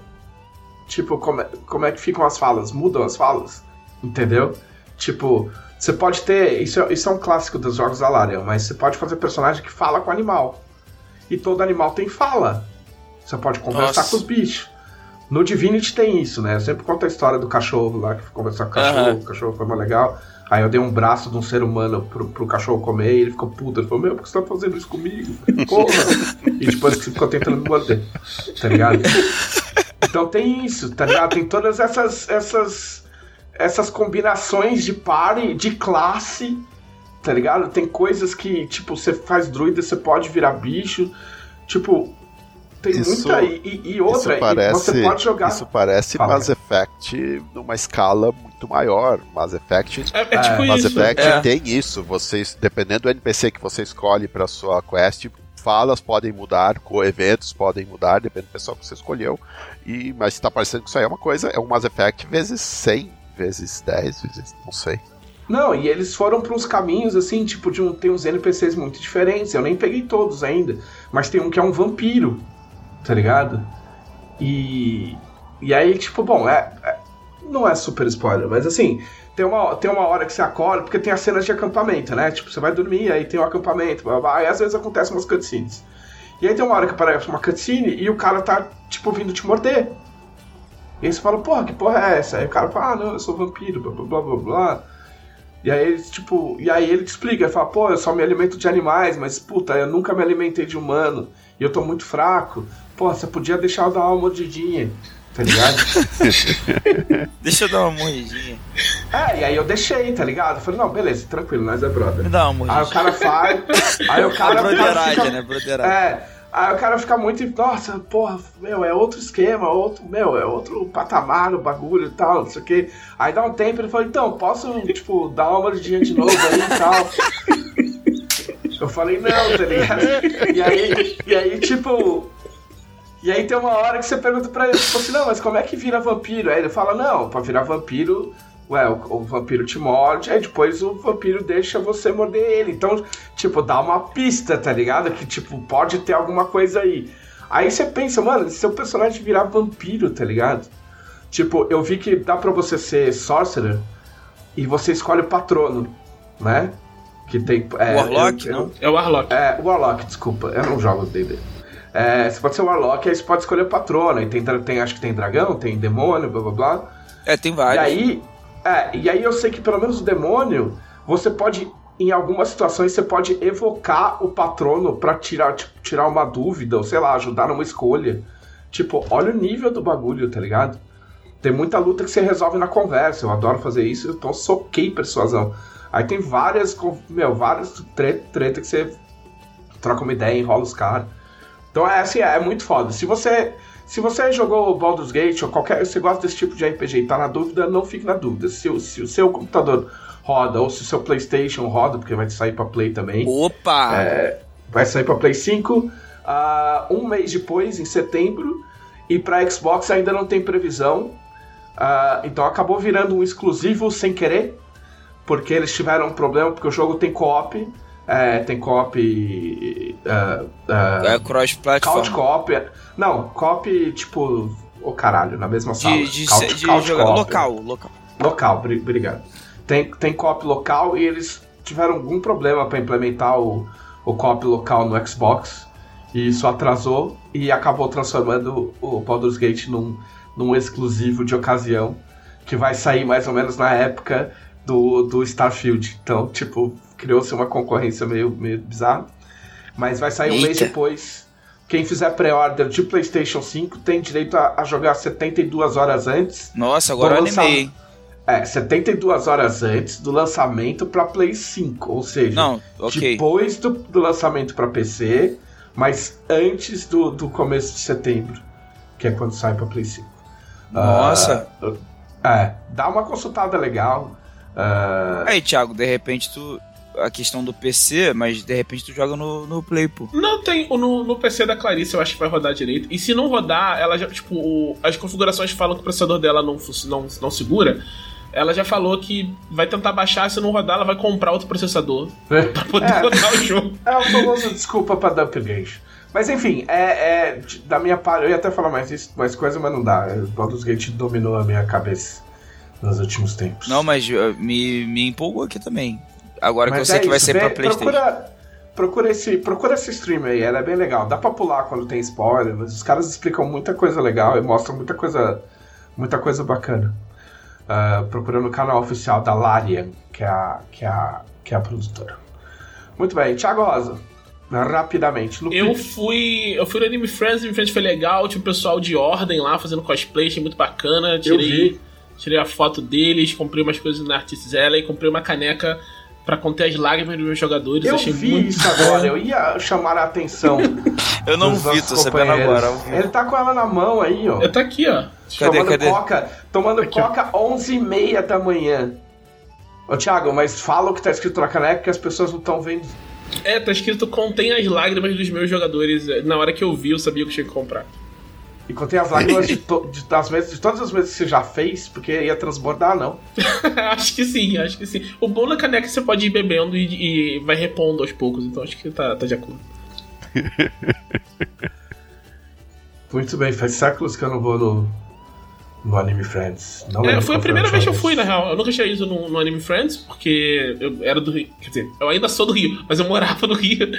Tipo, como é, como é que ficam as falas? Mudam as falas? Entendeu? Tipo, você pode ter. Isso, é- isso é um clássico dos jogos da Larian, mas você pode fazer personagem que fala com animal. E todo animal tem fala. Você pode conversar Nossa. com os bichos. No Divinity tem isso, né? Eu sempre conto a história do cachorro lá, que conversar com o cachorro, o cachorro foi mais legal. Aí eu dei um braço de um ser humano pro, pro cachorro comer e ele ficou puto. Ele falou, meu, por que você tá fazendo isso comigo? Porra! e depois que ficou tentando me morder, tá ligado? Então tem isso, tá ligado? Tem todas essas essas essas combinações de pare, de classe, tá ligado? Tem coisas que, tipo, você faz druida, você pode virar bicho. Tipo, tem Isso- muita. E, e outra, isso parece, você pode jogar. Isso parece Fala. Mass Effect numa escala muito maior. Mass Effect, É, é tipo Mass isso. Effect É. tem isso. Vocês, dependendo do NPC que você escolhe para sua quest, falas podem mudar, eventos podem mudar, depende do pessoal que você escolheu. E mas está parecendo que isso aí é uma coisa, é um Mass Effect vezes 100, vezes 10, vezes não sei. Não, e eles foram para uns caminhos assim, tipo, de um, tem uns NPCs muito diferentes. Eu nem peguei todos ainda, mas tem um que é um vampiro, tá ligado? E. E aí, tipo, bom, é, é- não é super spoiler, mas assim, tem uma, tem uma hora que você acorda, porque tem as cenas de acampamento, né? Tipo, você vai dormir, aí tem o acampamento, blá, blá, e às vezes acontecem umas cutscenes. E aí tem uma hora que aparece uma cutscene e o cara tá, tipo, vindo te morder. E aí você fala, porra, que porra é essa? Aí o cara fala, ah, não, eu sou vampiro, blá blá blá blá. E aí ele, tipo, e aí ele te explica, ele fala, pô, eu só me alimento de animais, mas puta, eu nunca me alimentei de humano, e eu tô muito fraco. Pô, você podia deixar eu dar uma mordidinha, tá ligado? Deixa eu dar uma mordidinha. é, e aí eu deixei, tá ligado? Eu falei, não, beleza, tranquilo, nós é brother. Me dá uma Aí o mordidinha. cara faz, aí o A cara, cara broderagem, fica, né? Broderagem. É, aí o cara fica muito, nossa, porra, meu, é outro esquema, outro, meu, é outro patamar o bagulho e tal, não sei o que. Aí dá um tempo ele fala, então, posso, tipo, dar uma mordidinha de novo aí e tal. Eu falei, não, tá ligado? E aí, e aí, tipo. E aí tem uma hora que você pergunta pra ele, tipo assim, não, mas como é que vira vampiro? Aí ele fala, não, pra virar vampiro, ué, o, o vampiro te morde, aí depois o vampiro deixa você morder ele. Então, tipo, dá uma pista, tá ligado? Que, tipo, pode ter alguma coisa aí. Aí você pensa, mano, se seu personagem virar vampiro, tá ligado? Tipo, eu vi que dá pra você ser sorcerer e você escolhe o patrono, né? Que tem. É, Warlock, eu- eu- não? É o Warlock. é, Warlock, desculpa, eu não jogo D&D. É, você pode ser Warlock, aí você pode escolher o patrono, e tem, tem, acho que tem dragão, tem demônio, blá blá blá. É, tem E vários. aí, é, e aí eu sei que pelo menos o demônio, você pode, em algumas situações, você pode evocar o patrono pra tirar, tipo, tirar uma dúvida, ou sei lá, ajudar numa escolha. Tipo, olha o nível do bagulho, tá ligado? Tem muita luta que você resolve na conversa. Eu adoro fazer isso, então soquei persuasão. Aí tem várias, meu, várias treta, treta que você troca uma ideia, enrola os caras. Então é assim, é muito foda. Se você se você jogou Baldur's Gate ou qualquer, você gosta desse tipo de RPG e tá na dúvida, não fique na dúvida. Se, o- se o seu computador roda ou se o seu PlayStation roda, porque vai sair pra Play também. Opa! É, vai sair para Play 5 ah, um mês depois, em setembro, e para Xbox ainda não tem previsão. Ah, então acabou virando um exclusivo sem querer, porque eles tiveram um problema, porque o jogo tem co-op, é, tem co-op. ah, ah, É cross-platform. couch co-op. é- Não, co-op tipo. Ô caralho, na mesma sala. De, de, Couch- de couch jogar co-op. local, local. Local, bri- obrigado. Tem, tem co-op local e eles tiveram algum problema para implementar o, o co-op local no Xbox. E isso atrasou e acabou transformando o Baldur's Gate num, num exclusivo de ocasião que vai sair mais ou menos na época do, do Starfield. Então, tipo, criou-se uma concorrência meio, meio bizarra. Mas vai sair um mês Eita. depois. Quem fizer pré-order de PlayStation 5 tem direito a, a jogar 72 horas antes Nossa, agora eu lançar- animei. é, 72 horas antes do lançamento para Play 5, ou seja, Não, ok. depois do, do lançamento para PC, mas antes do, do começo de setembro, que é quando sai para Play 5. Nossa. Ah, é, dá uma consultada legal. ah, Aí, Thiago, de repente tu. A questão do PC, mas de repente tu joga no, no Play, pô. Não tem. No, no PC da Clarice eu acho que vai rodar direito. E se não rodar, ela já. Tipo, o- as configurações falam que o processador dela não, não, não segura. Ela já falou que vai tentar baixar, se não rodar, ela vai comprar outro processador pra poder É. rodar o jogo. É o famoso desculpa pra dar upgrade. Mas enfim, é, é da minha parte, eu ia até falar mais, isso, mais coisa, mas não dá. O Baldur's Gate dominou a minha cabeça nos últimos tempos. Não, mas uh, me, me empolgou aqui também. Agora que eu Mas sei é que vai isso, ser vê- pra PlayStation. Procura, procura esse, procura esse stream aí, ela é bem legal. Dá pra pular quando tem spoiler, mas os caras explicam muita coisa legal e mostram muita coisa, muita coisa bacana. Uh, procurando o canal oficial da Larian, que é a, que é a, que é a produtora. Muito bem, Thiago Rosa. Rapidamente. No eu fui. Eu fui no Anime Friends, Anime Friends foi legal, tinha o pessoal de ordem lá fazendo cosplay, achei muito bacana. Tirei, tirei a foto deles, comprei umas coisas na Artists Alley, comprei uma caneca para conter as lágrimas dos meus jogadores. Eu achei vi muito isso agora, eu ia chamar a atenção. eu não vi, tô sabendo agora. Ele tá com ela na mão aí, ó. Eu tá aqui, ó. Cadê, tomando cadê? coca, tomando aqui, coca 11 e meia da manhã. Ô, Thiago, mas fala o que tá escrito na caneca que as pessoas não estão vendo. É, tá escrito contém as lágrimas dos meus jogadores. Na hora que eu vi, eu sabia que eu tinha que comprar. E contém as lágrimas de, to, de, das mesas, de todas as vezes que você já fez, porque ia transbordar, não. acho que sim, acho que sim. O bom na caneca você pode ir bebendo e, e vai repondo aos poucos, então acho que tá, tá de acordo. Muito bem, faz séculos que eu não vou no, no Anime Friends. Não é, foi a primeira vez que eu fui, na real. Eu nunca tinha ido no, no, Anime Friends, porque eu era do Rio. Quer dizer, eu ainda sou do Rio, mas eu morava no Rio.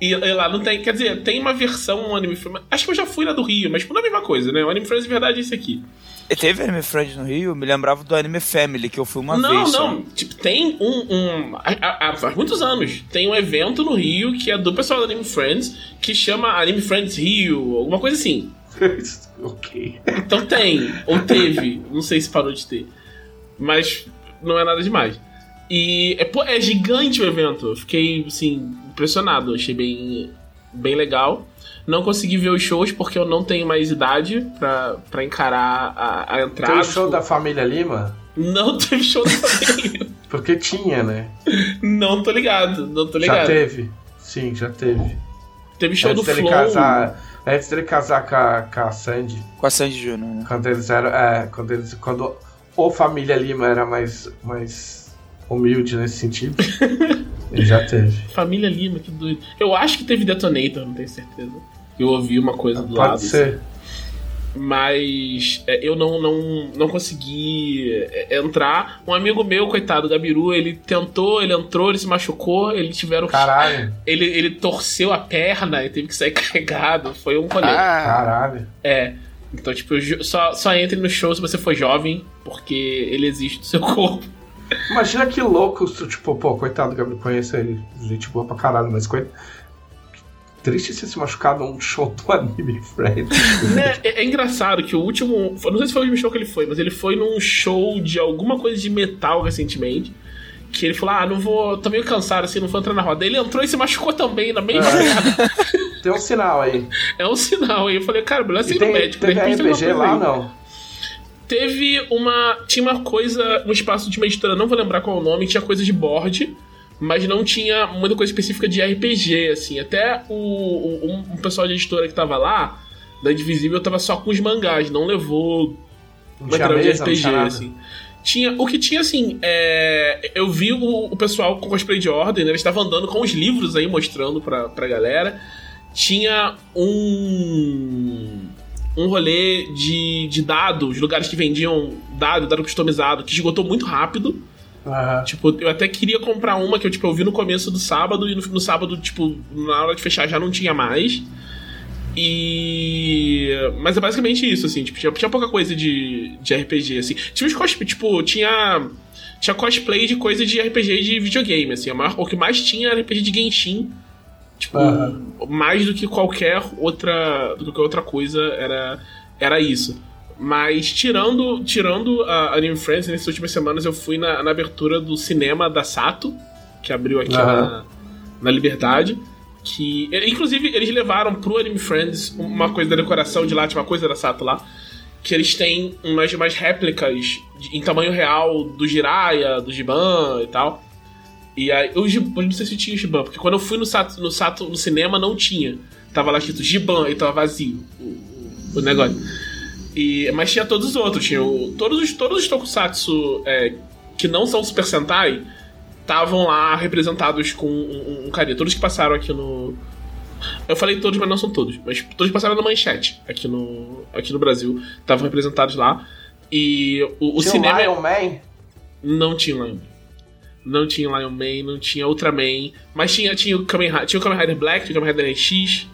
E, e lá não tem. Quer dizer, tem uma versão no Anime Friends. Acho que eu já fui na do Rio, mas tipo, não é a mesma coisa, né? O Anime Friends de verdade é esse aqui. E teve Anime Friends no Rio? Eu me lembrava do Anime Family, que eu fui uma não, vez. Não, não. Tipo, tem um. um há, há, faz muitos anos. Tem um evento no Rio que é do pessoal do Anime Friends, que chama Anime Friends Rio, alguma coisa assim. ok. Então tem, ou teve, não sei se parou de ter. Mas não é nada demais. E é, pô, é gigante o evento. Eu fiquei, assim, impressionado. Achei bem, bem legal. Não consegui ver os shows porque eu não tenho mais idade pra, pra encarar a, a entrada. Tem o show da família Lima? Não teve show da família Lima. porque tinha, né? Não tô ligado, não tô ligado. Já teve. Sim, já teve. Teve show Antes do Flow. Casar, antes dele casar com a, com a Sandy. Com a Sandy Júnior, né? Quando eles eram. É, quando eles. Quando o Família Lima era mais. mais humilde nesse sentido. ele já teve. Família Lima, que doido. Eu acho que teve Detonator, não tenho certeza. Eu ouvi uma coisa do Pode lado. Pode ser. Assim. Mas é, eu não, não, não consegui é, entrar. Um amigo meu, coitado, Gabiru, ele tentou, ele entrou, ele se machucou, ele tiveram. Caralho. Ele, ele torceu a perna e teve que sair carregado. Foi um rolê. Ah, caralho. É. Então, tipo, só, só entre no show se você for jovem, porque ele existe no seu corpo. Imagina que louco, tipo, pô, coitado do Gabriel, conheço ele, gente boa pra caralho, mas coitado triste você se machucar num show do Anime Friends. Né? É, é, engraçado que o último. Não sei se foi o último show que ele foi, mas ele foi num show de alguma coisa de metal recentemente. Que ele falou: Ah, não vou. tô meio cansado assim, não vou entrar na roda. Ele entrou e se machucou também na mesma é. Tem um sinal aí. É um sinal aí. Eu falei, cara, melhor ser no médico. Teve RPG lá ou não? Teve uma. Tinha uma coisa no espaço de uma editora, não vou lembrar qual é o nome, tinha coisa de board mas não tinha muita coisa específica de RPG, assim. Até o, o um, um, pessoal de editora que tava lá, da Indivisível, tava só com os mangás, não levou material de RPG, assim. Tinha, o que tinha, assim, é, eu vi o, o, pessoal com cosplay de ordem, né? Eles estavam andando com os livros aí, mostrando pra, pra galera. Tinha um um rolê de, de dados, lugares que vendiam dado, dado customizado, que esgotou muito rápido. Uhum. Tipo, eu até queria comprar uma que eu, tipo, eu vi no começo do sábado e no, no sábado, tipo, na hora de fechar já não tinha mais. E. Mas é basicamente isso, assim, tipo, tinha, tinha pouca coisa de, de RPG, assim. Tinha os cosplay, tipo, tinha. Tinha cosplay de coisa de RPG de videogame, assim. Maior, o que mais tinha era RPG de Genshin. Tipo, uhum. mais do que qualquer outra. Do que qualquer outra coisa era, era isso. Mas tirando, tirando a Anime Friends, nessas últimas semanas eu fui na, na abertura do cinema da Sato, que abriu aqui uhum. na, na Liberdade. Que. Inclusive, eles levaram pro Anime Friends uma coisa da decoração de lá, tinha uma coisa da Sato lá. Que eles têm umas, umas réplicas de, em tamanho real do Jiraiya, do Giban e tal. E aí, eu, eu não sei se tinha o Giban, porque quando eu fui no Sato, no Sato no cinema não tinha. Tava lá escrito Giban e tava vazio o, o, o negócio. E, mas tinha todos os outros. Tinha o, todos, os, todos os tokusatsu é, que não são Super Sentai estavam lá representados com um, um carinha. Todos que passaram aqui no. Eu falei todos, mas não são todos. Mas todos que passaram na manchete aqui no, aqui no Brasil estavam representados lá. E o, o tinha cinema. Lion Man? Não tinha Lion Man. não tinha Lion Man, não tinha Ultraman, mas tinha, tinha, o Kamen, tinha o Kamen Rider Black, tinha o Kamen Rider X,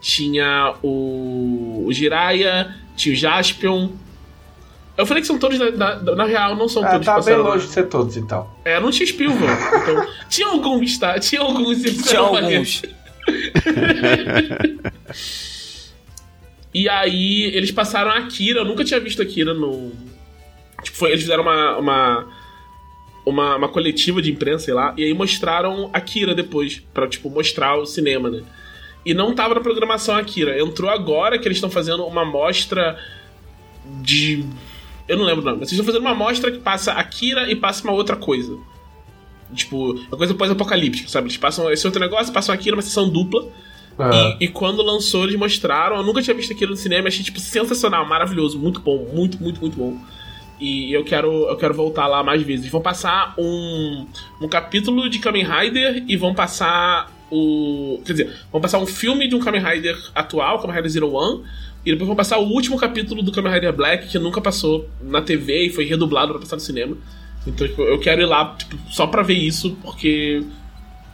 tinha o, o Jiraiya, tinha o Jaspion. Eu falei que são todos, na, na, na real, não são Ah, todos. tá bem passaram- longe de ser todos, então. É, não tinha Spielberg. Então, tinha alguns, tá? Tinha alguns. Tinha alguns. E aí, eles passaram a Akira. Eu nunca tinha visto Akira no. Tipo, foi- eles fizeram uma, uma. Uma, uma coletiva de imprensa, sei lá, e aí mostraram Akira depois, pra, tipo, mostrar o cinema, né? E não tava na programação Akira. Entrou agora que eles estão fazendo uma mostra de. Eu não lembro o nome, mas eles estão fazendo uma mostra que passa Akira e passa uma outra coisa. Tipo, uma coisa pós-apocalíptica, sabe? Eles passam esse outro negócio, passam Akira, uma sessão dupla. Ah, E, e quando lançou, eles mostraram. Eu nunca tinha visto aquilo no cinema, achei tipo sensacional, maravilhoso, muito bom, muito, muito, muito bom. E eu quero, eu quero voltar lá mais vezes. Vão passar um, um capítulo de Kamen Rider e vão passar o. Quer dizer, vão passar um filme de um Kamen Rider atual, Kamen Rider Zero One. E depois vão passar o último capítulo do Kamen Rider Black, que nunca passou na TV e foi redublado pra passar no cinema. Então, tipo, eu quero ir lá tipo, só pra ver isso, porque.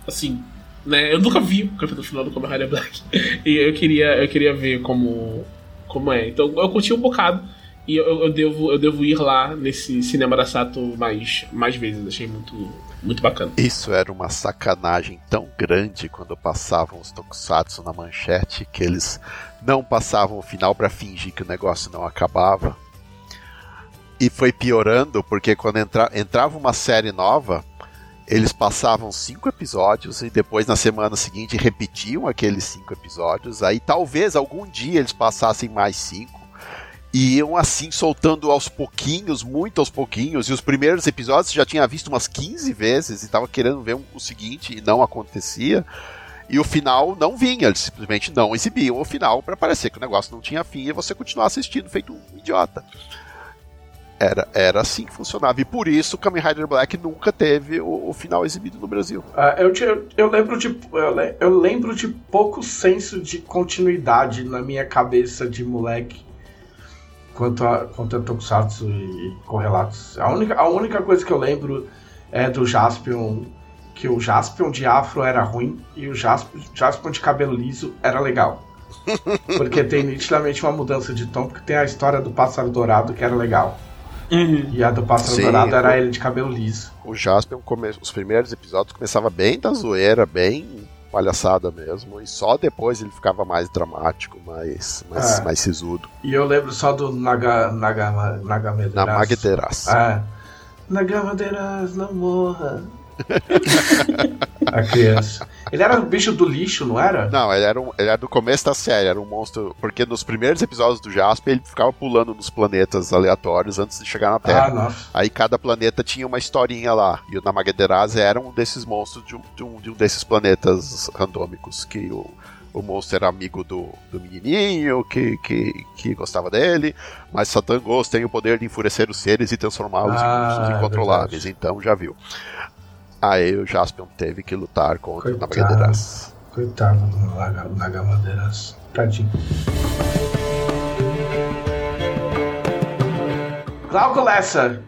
Assim, né? Eu nunca vi o capítulo final do Kamen Rider Black. e eu queria, eu queria ver como, como é. Então eu curti um bocado. E eu, eu devo, eu devo ir lá nesse cinema da Sato mais, mais vezes. Achei muito, muito bacana. Isso era uma sacanagem tão grande quando passavam os tokusatsu na manchete que eles não passavam o final para fingir que o negócio não acabava. E foi piorando porque quando entra, entrava uma série nova, eles passavam cinco episódios e depois na semana seguinte repetiam aqueles cinco episódios. Aí talvez algum dia eles passassem mais cinco. E iam assim soltando aos pouquinhos, muito aos pouquinhos. E os primeiros episódios já tinha visto umas 15 vezes e estava querendo ver o seguinte e não acontecia. E o final não vinha, eles simplesmente não exibiam o final para parecer que o negócio não tinha fim e você continuar assistindo feito um idiota. Era, era assim que funcionava. E por isso Kamen Rider Black nunca teve o, o final exibido no Brasil. ah, eu, te- eu lembro de. Eu, le- eu lembro de pouco senso de continuidade na minha cabeça de moleque quanto a, quanto a Tokusatsu e correlatos. A única, a única coisa que eu lembro é do Jaspion. Que o Jaspion de afro era ruim e o Jaspion, Jaspion de cabelo liso era legal. Porque tem nitidamente uma mudança de tom, porque tem a história do pássaro dourado que era legal. E a do pássaro Sim, dourado era o- ele de cabelo liso. O Jaspion, come... os primeiros episódios começava bem da zoeira, bem palhaçada mesmo, e só depois ele ficava mais dramático, mais, mais, É. mais sisudo. E eu lembro só do Naga, Naga, Nagamedeiras. Na Magderas. É. Nagamedeiras, não morra. a criança. Ele era o bicho do lixo, não era? Não, ele era, um, ele era do começo da série, era um monstro. Porque nos primeiros episódios do Jasper ele ficava pulando nos planetas aleatórios antes de chegar na Terra. Ah, nossa. Aí cada planeta tinha uma historinha lá. E o Namagederaz era um desses monstros de um, de um, de um desses planetas randômicos. Que o, o monstro era amigo do, do menininho, que, que, que gostava dele. Mas Satan Ghost tem o poder de enfurecer os seres e transformá-los Ah, em monstros é incontroláveis. Então já viu. Aí o Jaspion teve que lutar contra o Coitado. Namagederaz. Coitado do Naga- Nagamedeiras. Tadinho. Glauco Lessa,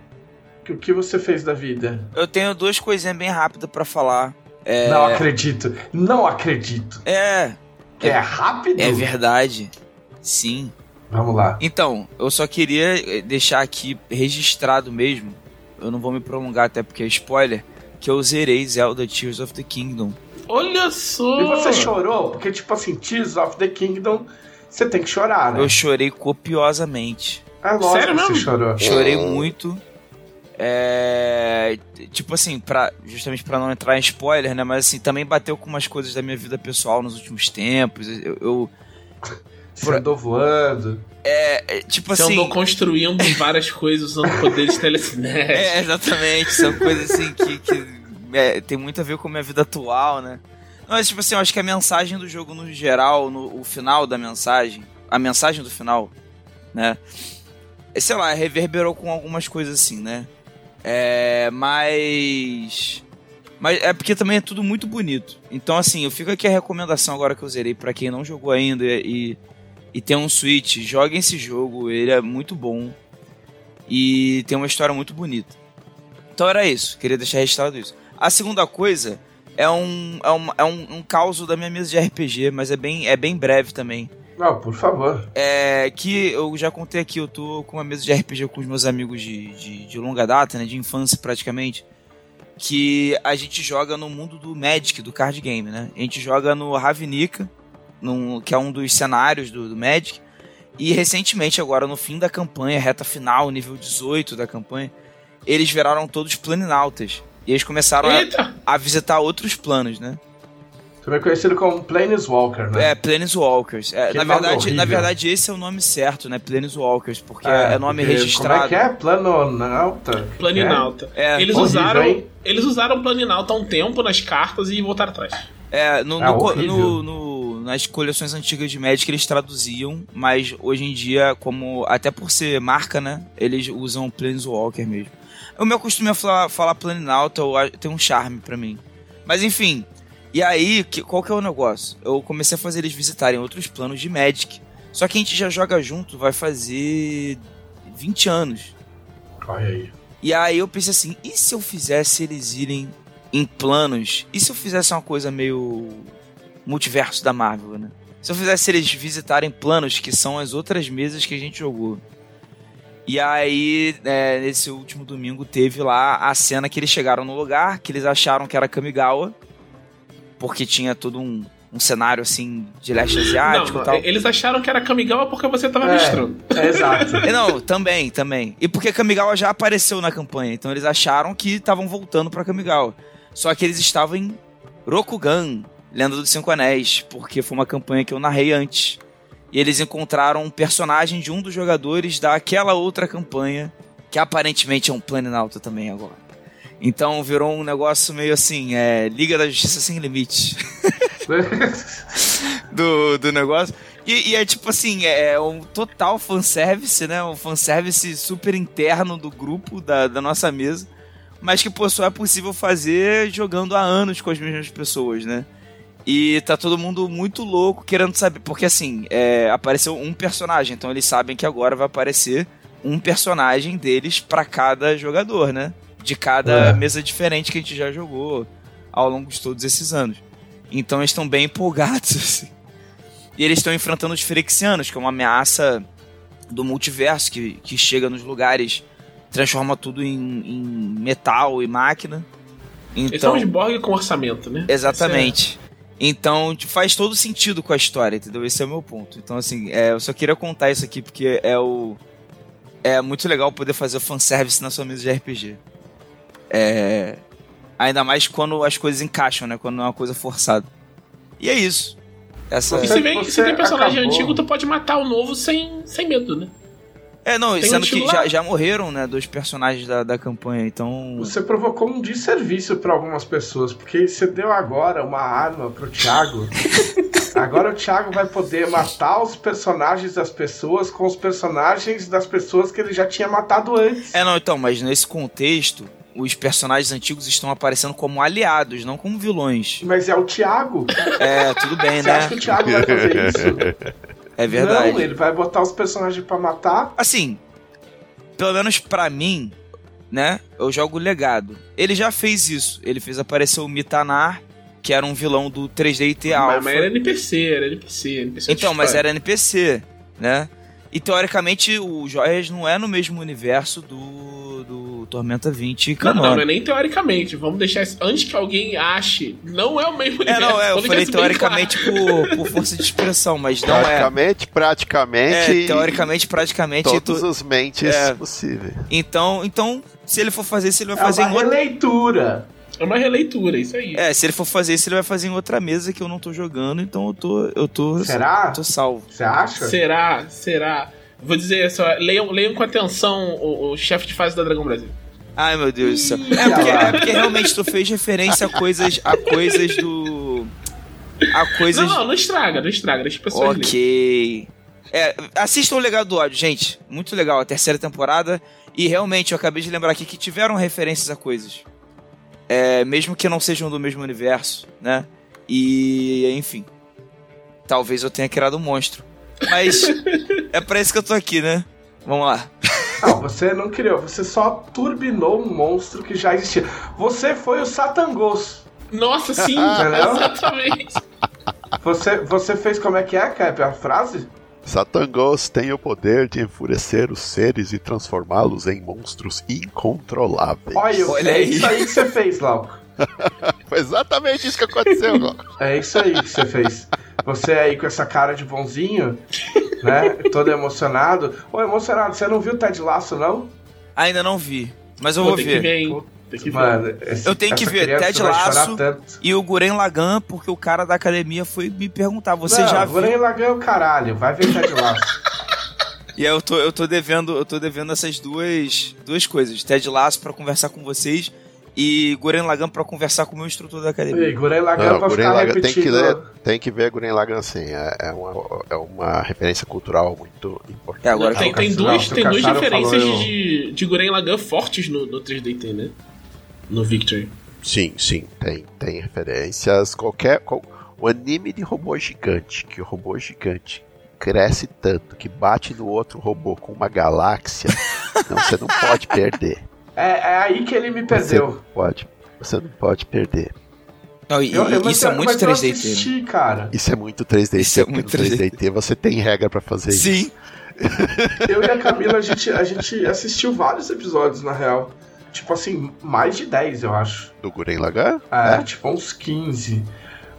o que você fez da vida? Eu tenho duas coisinhas bem rápidas pra falar. É, Não acredito. Não acredito. é, Que é rápido? é verdade. Sim. Vamos lá. Então, eu só queria deixar aqui registrado mesmo. Eu não vou me prolongar até porque é spoiler. Que eu zerei Zelda Tears of the Kingdom. Olha só! E você chorou? Porque, tipo assim, Tears of the Kingdom, você tem que chorar, né? Eu chorei copiosamente. É lógico Sério que você mesmo? chorou. Chorei muito. É. Tipo assim, pra, justamente pra não entrar em spoiler, né? Mas assim, também bateu com umas coisas da minha vida pessoal nos últimos tempos. Eu. eu- Você andou voando. É, é, tipo Você assim. andou construindo várias coisas usando poderes telecinéticos. É, exatamente. São coisas assim que, que é, tem muito a ver com a minha vida atual, né? Mas, tipo assim, eu acho que a mensagem do jogo no geral, no o final da mensagem, a mensagem do final, né? é, Sei lá, reverberou com algumas coisas assim, né? É, mas. Mas é porque também é tudo muito bonito. Então, assim, eu fico aqui a recomendação agora que eu zerei pra quem não jogou ainda e, e tem um Switch, joguem esse jogo, ele é muito bom e tem uma história muito bonita. Então era isso, queria deixar registrado isso. A segunda coisa é um, é um, é um, um caos da minha mesa de RPG, mas é bem, é bem breve também. Não, por favor. É que eu já contei aqui, eu tô com uma mesa de RPG com os meus amigos de, de, de longa data, né? De infância praticamente. Que a gente joga no mundo do Magic, do card game, né? A gente joga no Ravnica, num, que é um dos cenários do, do Magic. E recentemente, agora no fim da campanha, reta final, nível 18 da campanha, eles viraram todos planinautas. E eles começaram a, a, visitar outros planos, né? Também conhecido como Planeswalker, né? É, Planeswalkers. É, na, verdade, na verdade, esse é o nome certo, né? Planeswalkers, porque é, é nome porque, registrado. Como é que é? Planonauta? Planinauta. É. Eles, horrível, usaram, hein? eles usaram Planinauta há um tempo nas cartas e voltaram atrás. É, no, é no, no, no, nas coleções antigas de Magic eles traduziam, mas hoje em dia, como até por ser marca, né? Eles usam Planeswalker mesmo. O meu costume é falar, falar Planinauta, tem um charme para mim. Mas enfim, e aí, que, qual que é o negócio? Eu comecei a fazer eles visitarem outros planos de Magic. Só que a gente já joga junto, vai fazer 20 anos. Olha aí. E aí eu pensei assim, e se eu fizesse eles irem em planos? E se eu fizesse uma coisa meio multiverso da Marvel, né? Se eu fizesse eles visitarem planos que são as outras mesas que a gente jogou. E aí, é, nesse último domingo, teve lá a cena que eles chegaram no lugar, que eles acharam que era Kamigawa porque tinha todo um, um cenário assim de leste asiático não, e tal. Eles acharam que era Kamigawa porque você tava é, mestrando. É, exato. não, também, também. E porque Kamigawa já apareceu na campanha, então eles acharam que estavam voltando para Kamigawa. Só que eles estavam em Rokugan, Lenda dos Cinco Anéis, porque foi uma campanha que eu narrei antes. E eles encontraram um personagem de um dos jogadores daquela outra campanha, que aparentemente é um Planinauta também agora. Então virou um negócio meio assim, é, Liga da Justiça Sem Limite. do, do negócio. E, e, é tipo assim, é, é um total fanservice, né? Um fanservice super interno do grupo, da, da nossa mesa. Mas que, pô, só é possível fazer jogando há anos com as mesmas pessoas, né? E tá todo mundo muito louco querendo saber. Porque assim, é, apareceu um personagem, então eles sabem que agora vai aparecer um personagem deles para cada jogador, né? de cada é. mesa diferente que a gente já jogou ao longo de todos esses anos. Então eles estão bem empolgados. Assim. E eles estão enfrentando os Ferexianos, que é uma ameaça do multiverso que, que chega nos lugares, transforma tudo em, em metal e máquina. Então, eles são os Borg com orçamento, né? Exatamente. Então faz todo sentido com a história, entendeu? Esse é o meu ponto. Então, assim, é, eu só queria contar isso aqui porque é o. É muito legal poder fazer o fanservice na sua mesa de RPG. É, ainda mais quando as coisas encaixam, né? Quando não é uma coisa forçada. E é isso. Essa... E se, vem, se tem personagem acabou. antigo, tu pode matar o novo sem, sem medo, né? É, não, tem sendo um que já, já morreram, né, dois personagens da, da campanha, então... Você provocou um desserviço para algumas pessoas, porque você deu agora uma arma pro Thiago. agora o Thiago vai poder matar os personagens das pessoas com os personagens das pessoas que ele já tinha matado antes. É, não, então, mas nesse contexto, os personagens antigos estão aparecendo como aliados, não como vilões. Mas é o Thiago. É, tudo bem, Você né? Acha que o Thiago vai fazer isso? É verdade. Não, ele vai botar os personagens para matar. Assim, pelo menos para mim, né? Eu jogo legado. Ele já fez isso. Ele fez aparecer o Mitanar, que era um vilão do 3D Alpha. Mas, mas era NPC, era NPC. NPC então, mas era NPC, né? E teoricamente o Joias não é no mesmo universo do, do Tormenta 20 e Não, não, não é nem teoricamente. Vamos deixar isso. Antes que alguém ache, não é o mesmo universo. É, não, é, eu falei teoricamente claro. por, por força de expressão, mas não teoricamente, é. Praticamente, é, teoricamente, praticamente. Todos tu... os mentes é. possíveis. Então, então, se ele for fazer isso, ele vai é fazer uma em outra... releitura. É uma releitura, isso aí. É, se ele for fazer isso, ele vai fazer em outra mesa que eu não tô jogando, então eu tô. Eu tô. Será? Tô salvo. Você acha? Será? Será? Vou dizer só, leiam, leiam com atenção o, o chefe de fase da Dragão Brasil. Ai meu Deus do céu. É porque, é porque realmente tu fez referência a coisas, a coisas do. A coisas. Não, não, não estraga, não estraga, deixa as pessoas Ok. É, assistam o Legado do Ódio, gente. Muito legal, a terceira temporada. E realmente, eu acabei de lembrar aqui que tiveram referências a coisas é, mesmo que não sejam do mesmo universo, né? E, enfim. Talvez eu tenha criado um monstro. Mas é pra isso que eu tô aqui, né? Vamos lá. Não, você não criou, você só turbinou um monstro que já existia. Você foi o Satangos. Nossa, sim, Entendeu? exatamente. Você, você fez como é que é, Cap, a frase? Satangos tem o poder de enfurecer os seres e transformá-los em monstros incontroláveis. Olha, Olha é aí. isso aí que você fez, Lau. Foi exatamente isso que aconteceu, Glauco. É isso aí que você fez. Você aí com essa cara de bonzinho, né? Todo emocionado. Ô, emocionado, você não viu o Ted Laço, não? Ainda não vi, mas eu Pô, vou que ver. ver? Tem que ver. Mano, esse- Eu tenho que ver Ted tanto. E o Guren Lagan, porque o cara da academia foi me perguntar, você não, já viu? Guren Lagan é o caralho, vai ver Ted Lasso. E aí eu tô, eu tô devendo, eu tô devendo essas duas, duas coisas. Ted Lasso pra conversar com vocês e Guren Lagan pra conversar com o meu instrutor da E academia. Guren Lagan Não, pra Guren ficar Lagann tem que ler, tem que ver Guren Lagann sim. É, é uma, é uma referência cultural muito importante. É, agora tem, tem duas, tem duas referências eu- de, de Guren Lagann fortes no, no 3DT, né? No Victory. Sim, sim, tem, tem referências. Qualquer. qual- o anime de robô gigante, que o robô gigante cresce tanto que bate no outro robô com uma galáxia, não, você não pode perder. É, é aí que ele me Você perdeu. não pode, você não pode perder. Não, e, Eu- eu- mas isso é eu- muito mas eu 3D, né? assisti, cara. Isso é muito 3D, Isso é porque muito no 3DT você tem regra pra fazer isso. Sim. Eu e a Camila, a gente, a gente assistiu vários episódios, na real. Tipo assim, mais de 10, eu acho. Do Guren Lagann? É, tipo uns 15.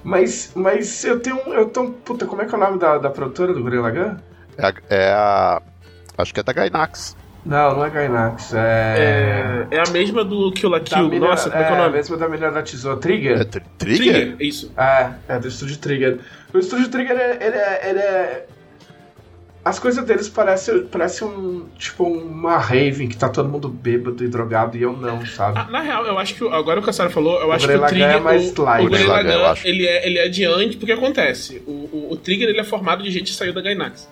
Mas, mas eu tenho um. Eu tenho. Puta, como é que é o nome da, da produtora do Guren Lagan? É, a, é a- Acho que é da Gainax. Não, não é Gainax. É. É, é a mesma do Kill la Kill. Nossa, como é que é o a nome? mesma da menina da tesoura. É Trigger? Tr- Trigger? Trigger, isso. É, é do estúdio Trigger. O estúdio Trigger, ele, ele é. Ele é... As coisas deles parecem parece um. Tipo, uma Raven que tá todo mundo bêbado e drogado e eu não, sabe? Ah, na real, eu acho que. o- Agora o Cassaro falou, eu O acho que o Trigger. é mais o, light. o eu Lagann, acho. ele é, ele é adiante, porque acontece. O, o, o Trigger ele é formado de gente que saiu da Gainax.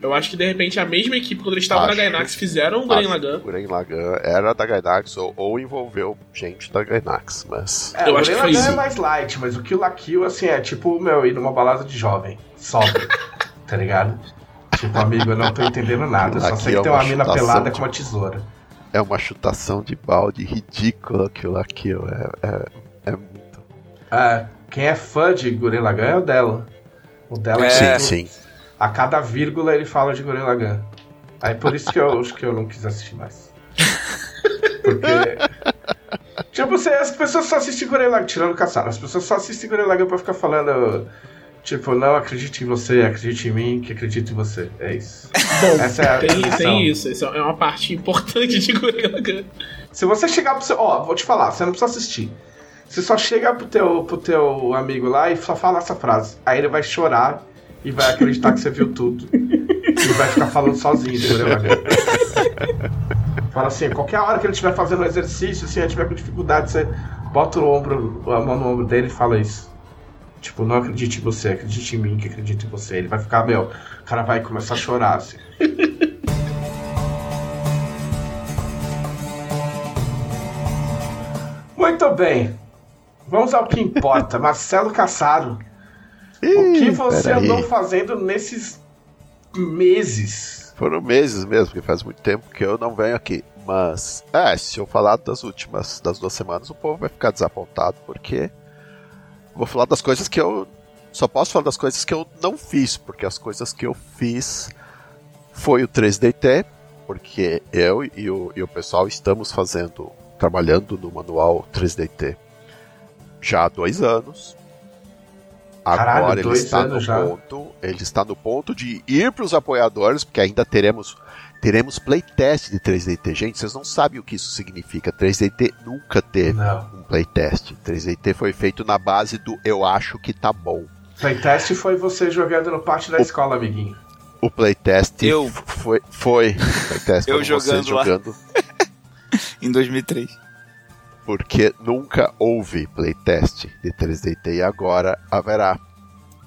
Eu acho que de repente a mesma equipe, quando eles estavam na. Gainax, fizeram o que Lagann. O Guren Lagann era da Gainax ou, ou envolveu gente da Gainax, mas. É, Eu o acho que Lagann é mais light, mas o Kill la Kill, assim, é tipo, meu, ir numa balada de jovem. Sobe. tá ligado? Tipo, amigo, eu não tô entendendo nada. Eu só Aqui sei é que tem uma uma mina pelada de- com uma tesoura. É uma chutação de balde ridícula aquilo aquilo. É, é, é muito. É, quem é fã de Guren Lagann é o dela. O dela É. Sim, sim. A cada vírgula ele fala de Guren Lagann. Aí por isso que eu acho que eu não quis assistir mais. Porque. Tipo, você, as pessoas só assistem Guren Lagann, tirando caçada, as pessoas só assistem Guren Lagann pra ficar falando. Tipo, não acredite em você, acredite em mim, que acredito em você. É isso. Bom, Essa é a tem, tem isso. Isso é uma parte importante de Guren Lagann. Se você chegar pro seu. Ó, vou te falar, você não precisa assistir. Você só chega pro teu, pro teu amigo lá e só fala essa frase. Aí ele vai chorar e vai acreditar que você viu tudo. E vai ficar falando sozinho, entendeu? Fala assim, qualquer hora que ele estiver fazendo um exercício, assim, ele tiver com dificuldade, você bota o ombro, a mão no ombro dele e fala isso. Tipo, não acredite em você, acredite em mim que acredito em você. Ele vai ficar, meu, o cara vai começar a chorar, assim. Muito bem. Vamos ao que importa. Marcelo Cassaro, o que você peraí. andou fazendo nesses meses? Foram meses mesmo, porque faz muito tempo que eu não venho aqui. Mas, é, se eu falar das últimas, das duas semanas, o povo vai ficar desapontado, porque vou falar das coisas que eu. Só posso falar das coisas que eu não fiz, porque as coisas que eu fiz foi o 3DT, porque eu e o, e o pessoal estamos fazendo, trabalhando no manual 3DT já há dois anos. Caralho, Agora ele está no já. ponto, ele está no ponto de ir para os apoiadores, porque ainda teremos teremos playtest de 3DT. Gente, vocês não sabem o que isso significa. 3DT nunca teve Não. um playtest. 3DT foi feito na base do eu acho que tá bom. Playtest foi você jogando no pátio da O- escola, amiguinho. O playtest Eu. foi foi playtest Eu jogando lá. jogando Em 2003. porque nunca houve playtest de 3DT e agora haverá.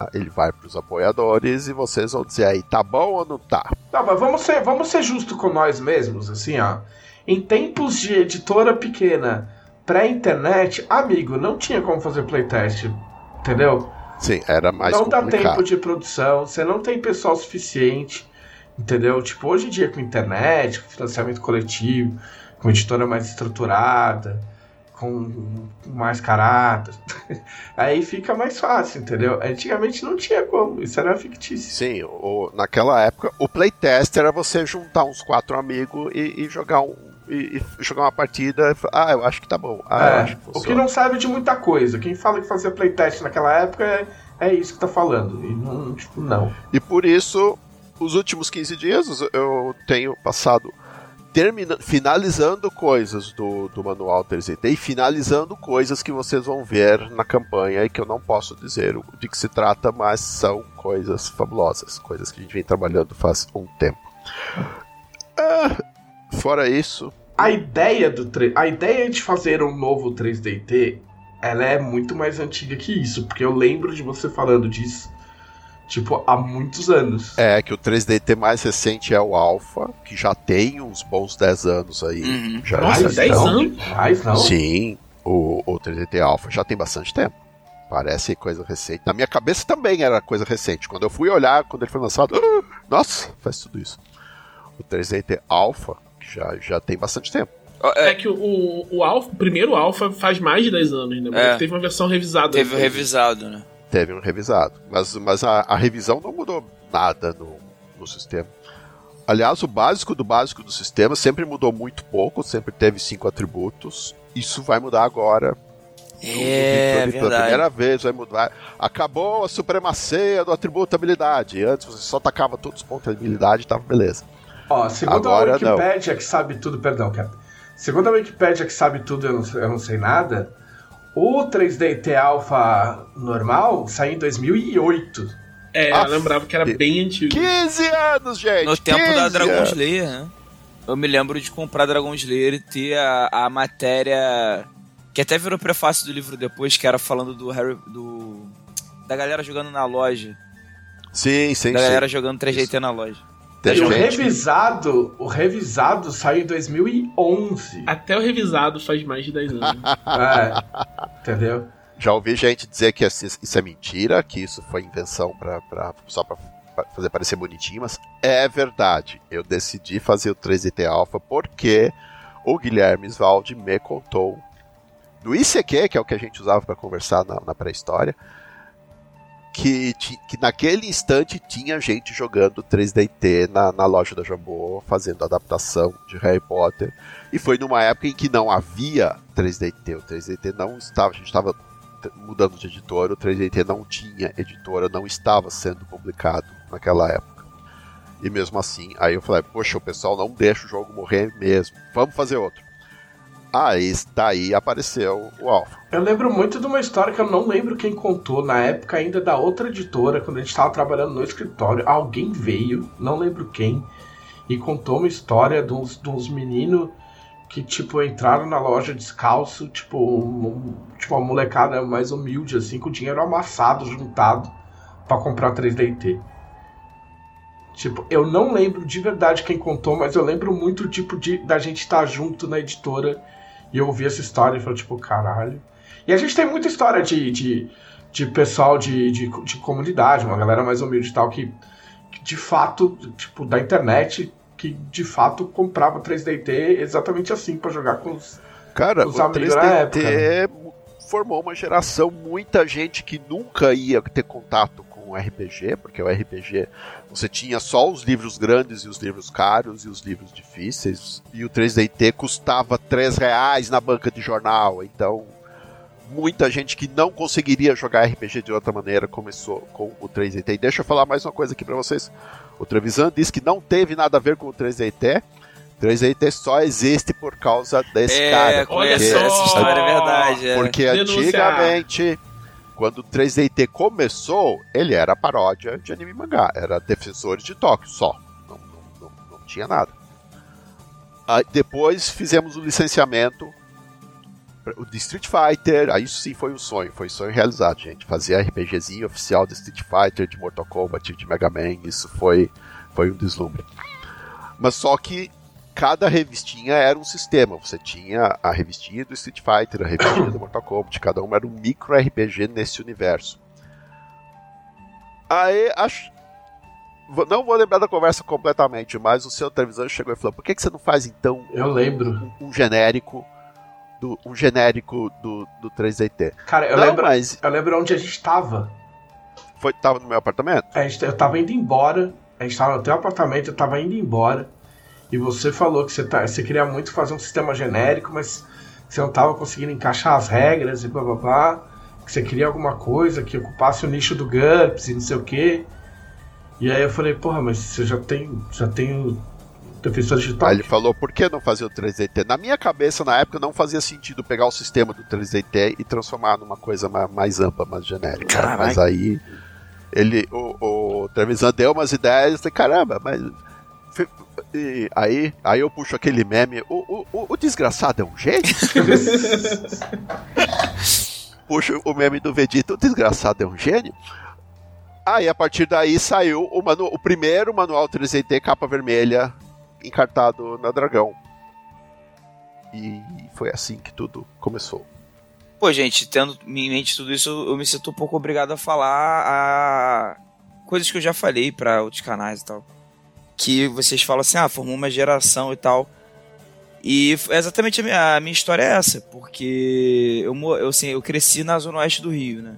Ah, Ele vai para os apoiadores e vocês vão dizer aí, tá bom ou não tá? Não, mas vamos ser, vamos ser justos com nós mesmos, assim, ó. Em tempos de editora pequena, pré-internet, amigo, não tinha como fazer playtest, entendeu? Sim, era mais não dá complicado. tempo de produção, você não tem pessoal suficiente, Entendeu? Tipo, hoje em dia com internet, com financiamento coletivo, com editora mais estruturada, com mais caráter, aí fica mais fácil, entendeu? Antigamente não tinha como, isso era fictício. Sim, o, naquela época o playtest era você juntar uns quatro amigos e, e jogar um, e, e, jogar uma partida. Ah, eu acho que tá bom. Ah, é, que o que não sabe de muita coisa. Quem fala que fazia playtest naquela época é, é isso que tá falando. E não, tipo, não. E por isso, os últimos 15 dias eu tenho passado termina, finalizando coisas do, do manual 3D e finalizando coisas que vocês vão ver na campanha e que eu não posso dizer de que se trata, mas são coisas fabulosas, coisas que a gente vem trabalhando faz um tempo. Ah, fora isso. A ideia do a ideia de fazer um novo 3DT ela é muito mais antiga que isso, porque eu lembro de você falando disso tipo, há muitos anos. É, que o 3DT mais recente é o Alpha, que já tem uns bons 10 anos aí. Uhum. Já, Nossa, 10 anos? Mais não? Sim, o, o 3DT Alpha já tem bastante tempo. Parece coisa recente. Na minha cabeça também era coisa recente. Quando eu fui olhar, quando ele foi lançado, uh, nossa, faz tudo isso. O 3DT Alpha já, já tem bastante tempo. É, é que o, o, Alpha, o primeiro Alpha faz mais de 10 anos, né? É. teve uma versão revisada. Teve revisado, né? Teve um revisado. Mas, mas a, a revisão não mudou nada no, no sistema. Aliás, o básico do básico do sistema sempre mudou muito pouco, sempre teve cinco atributos. Isso vai mudar agora. É, pela primeira vez vai mudar. Acabou a supremacia do atributo habilidade. Antes você só tacava todos os pontos de habilidade e tava beleza. Ó, segundo agora, a Wikipédia que sabe tudo, perdão, Cap. Segundo a Wikipédia que sabe tudo, eu não, eu não sei nada. O 3DT Alpha normal saiu em 2008. É, eu lembrava que era bem antigo. 15 anos, gente! No tempo da Dragon Slayer, né? Eu me lembro de comprar Dragon Slayer e ter a, a matéria que até virou prefácio do livro depois, que era falando do Harry. do. da galera jogando na loja. Sim, sim, Da sim. galera jogando 3DT na loja. E o revisado, o revisado saiu em 2011. Até o revisado faz mais de 10 anos. é, entendeu? Já ouvi gente dizer que isso é mentira, que isso foi invenção pra, pra, só para fazer parecer bonitinho, mas é verdade. Eu decidi fazer o 3DT Alpha porque o Guilherme Svaldi me contou do ICQ, que é o que a gente usava para conversar na, na pré-história, que, que naquele instante tinha gente jogando 3DT na, na loja da Jambô, fazendo adaptação de Harry Potter. E foi numa época em que não havia 3DT. O 3DT não estava, a gente estava mudando de editora, o 3DT não tinha editora, não estava sendo publicado naquela época. E mesmo assim, aí eu falei, poxa, o pessoal não deixa o jogo morrer mesmo, vamos fazer outro. Aí daí apareceu o Alpha. Eu lembro muito de uma história que eu não lembro quem contou, na época ainda da outra editora, quando a gente estava trabalhando no escritório. Alguém veio, não lembro quem, e contou uma história de uns, uns meninos que, tipo, entraram na loja descalço, tipo, um, tipo, uma molecada mais humilde, assim, com dinheiro amassado, juntado, para comprar 3DT. Tipo, eu não lembro de verdade quem contou, mas eu lembro muito, tipo, de, da gente estar tá junto na editora e eu ouvi essa história e falei, tipo, caralho. E a gente tem muita história de, de, de pessoal de, de, de comunidade, uma galera mais humilde e tal, que, que de fato, tipo, da internet, que de fato comprava 3DT exatamente assim para jogar com os, Cara, os o amigos 3DT na época. Né? formou uma geração, muita gente que nunca ia ter contato com RPG, porque o RPG você tinha só os livros grandes e os livros caros e os livros difíceis, e o 3DT custava 3 reais na banca de jornal, então muita gente que não conseguiria jogar RPG de outra maneira começou com o 3DT. E deixa eu falar mais uma coisa aqui para vocês. O Trevisan disse que não teve nada a ver com o 3DT, 3DT só existe por causa desse é, cara. Olha porque, só, essa história é verdade. É. Porque Denúncia. antigamente, quando o 3DT começou, ele era paródia de anime e mangá. Era Defensores de Tóquio só. Não, não, não, não tinha nada. Aí, depois fizemos o licenciamento o de Street Fighter, aí isso sim foi um sonho, foi um sonho realizado, gente. Fazer RPGzinho oficial de Street Fighter, de Mortal Kombat, de Mega Man, isso foi, foi um deslumbre. Mas só que cada revistinha era um sistema. Você tinha a revistinha do Street Fighter, a revistinha do Mortal Kombat, cada uma era um micro RPG nesse universo. Aí, acho, não vou lembrar da conversa completamente, mas o seu televisor chegou e falou: por que, que você não faz então Eu lembro. um, um genérico do um genérico do, do 3DT? Cara, eu não, lembro. mas Eu lembro onde a gente tava. foi, tava no meu apartamento? Gente, eu tava indo embora. A gente tava no teu apartamento, eu tava indo embora. E você falou que você, tá, você queria muito fazer um sistema genérico, mas você não tava conseguindo encaixar as regras e blá blá blá. Que você queria alguma coisa que ocupasse o nicho do GURPS e não sei o que. E aí eu falei, porra, mas você já tem. Já tem o defensor digital. Aí ele falou, por que não fazer o 3DT? Na minha cabeça, na época, não fazia sentido pegar o sistema do 3DT e transformar numa coisa ma- mais ampla, mais genérica. Caralho. Mas aí, ele, o, o Trevisan deu umas ideias, eu falei, caramba, mas... e aí, aí eu puxo aquele meme, o, o, o- o desgraçado é um gênio? puxo o meme do Vegeta, o desgraçado é um gênio? Aí, a partir daí, saiu o, manu- o primeiro manual 3DT, capa vermelha, encartado na Dragão. E foi assim que tudo começou. Pô, gente, tendo em mente tudo isso, eu me sinto um pouco obrigado a falar a coisas que eu já falei pra outros canais e tal. Que vocês falam assim, ah, formou uma geração e tal. E é exatamente a minha, a minha história é essa, porque eu, eu, assim, eu cresci na zona oeste do Rio, né?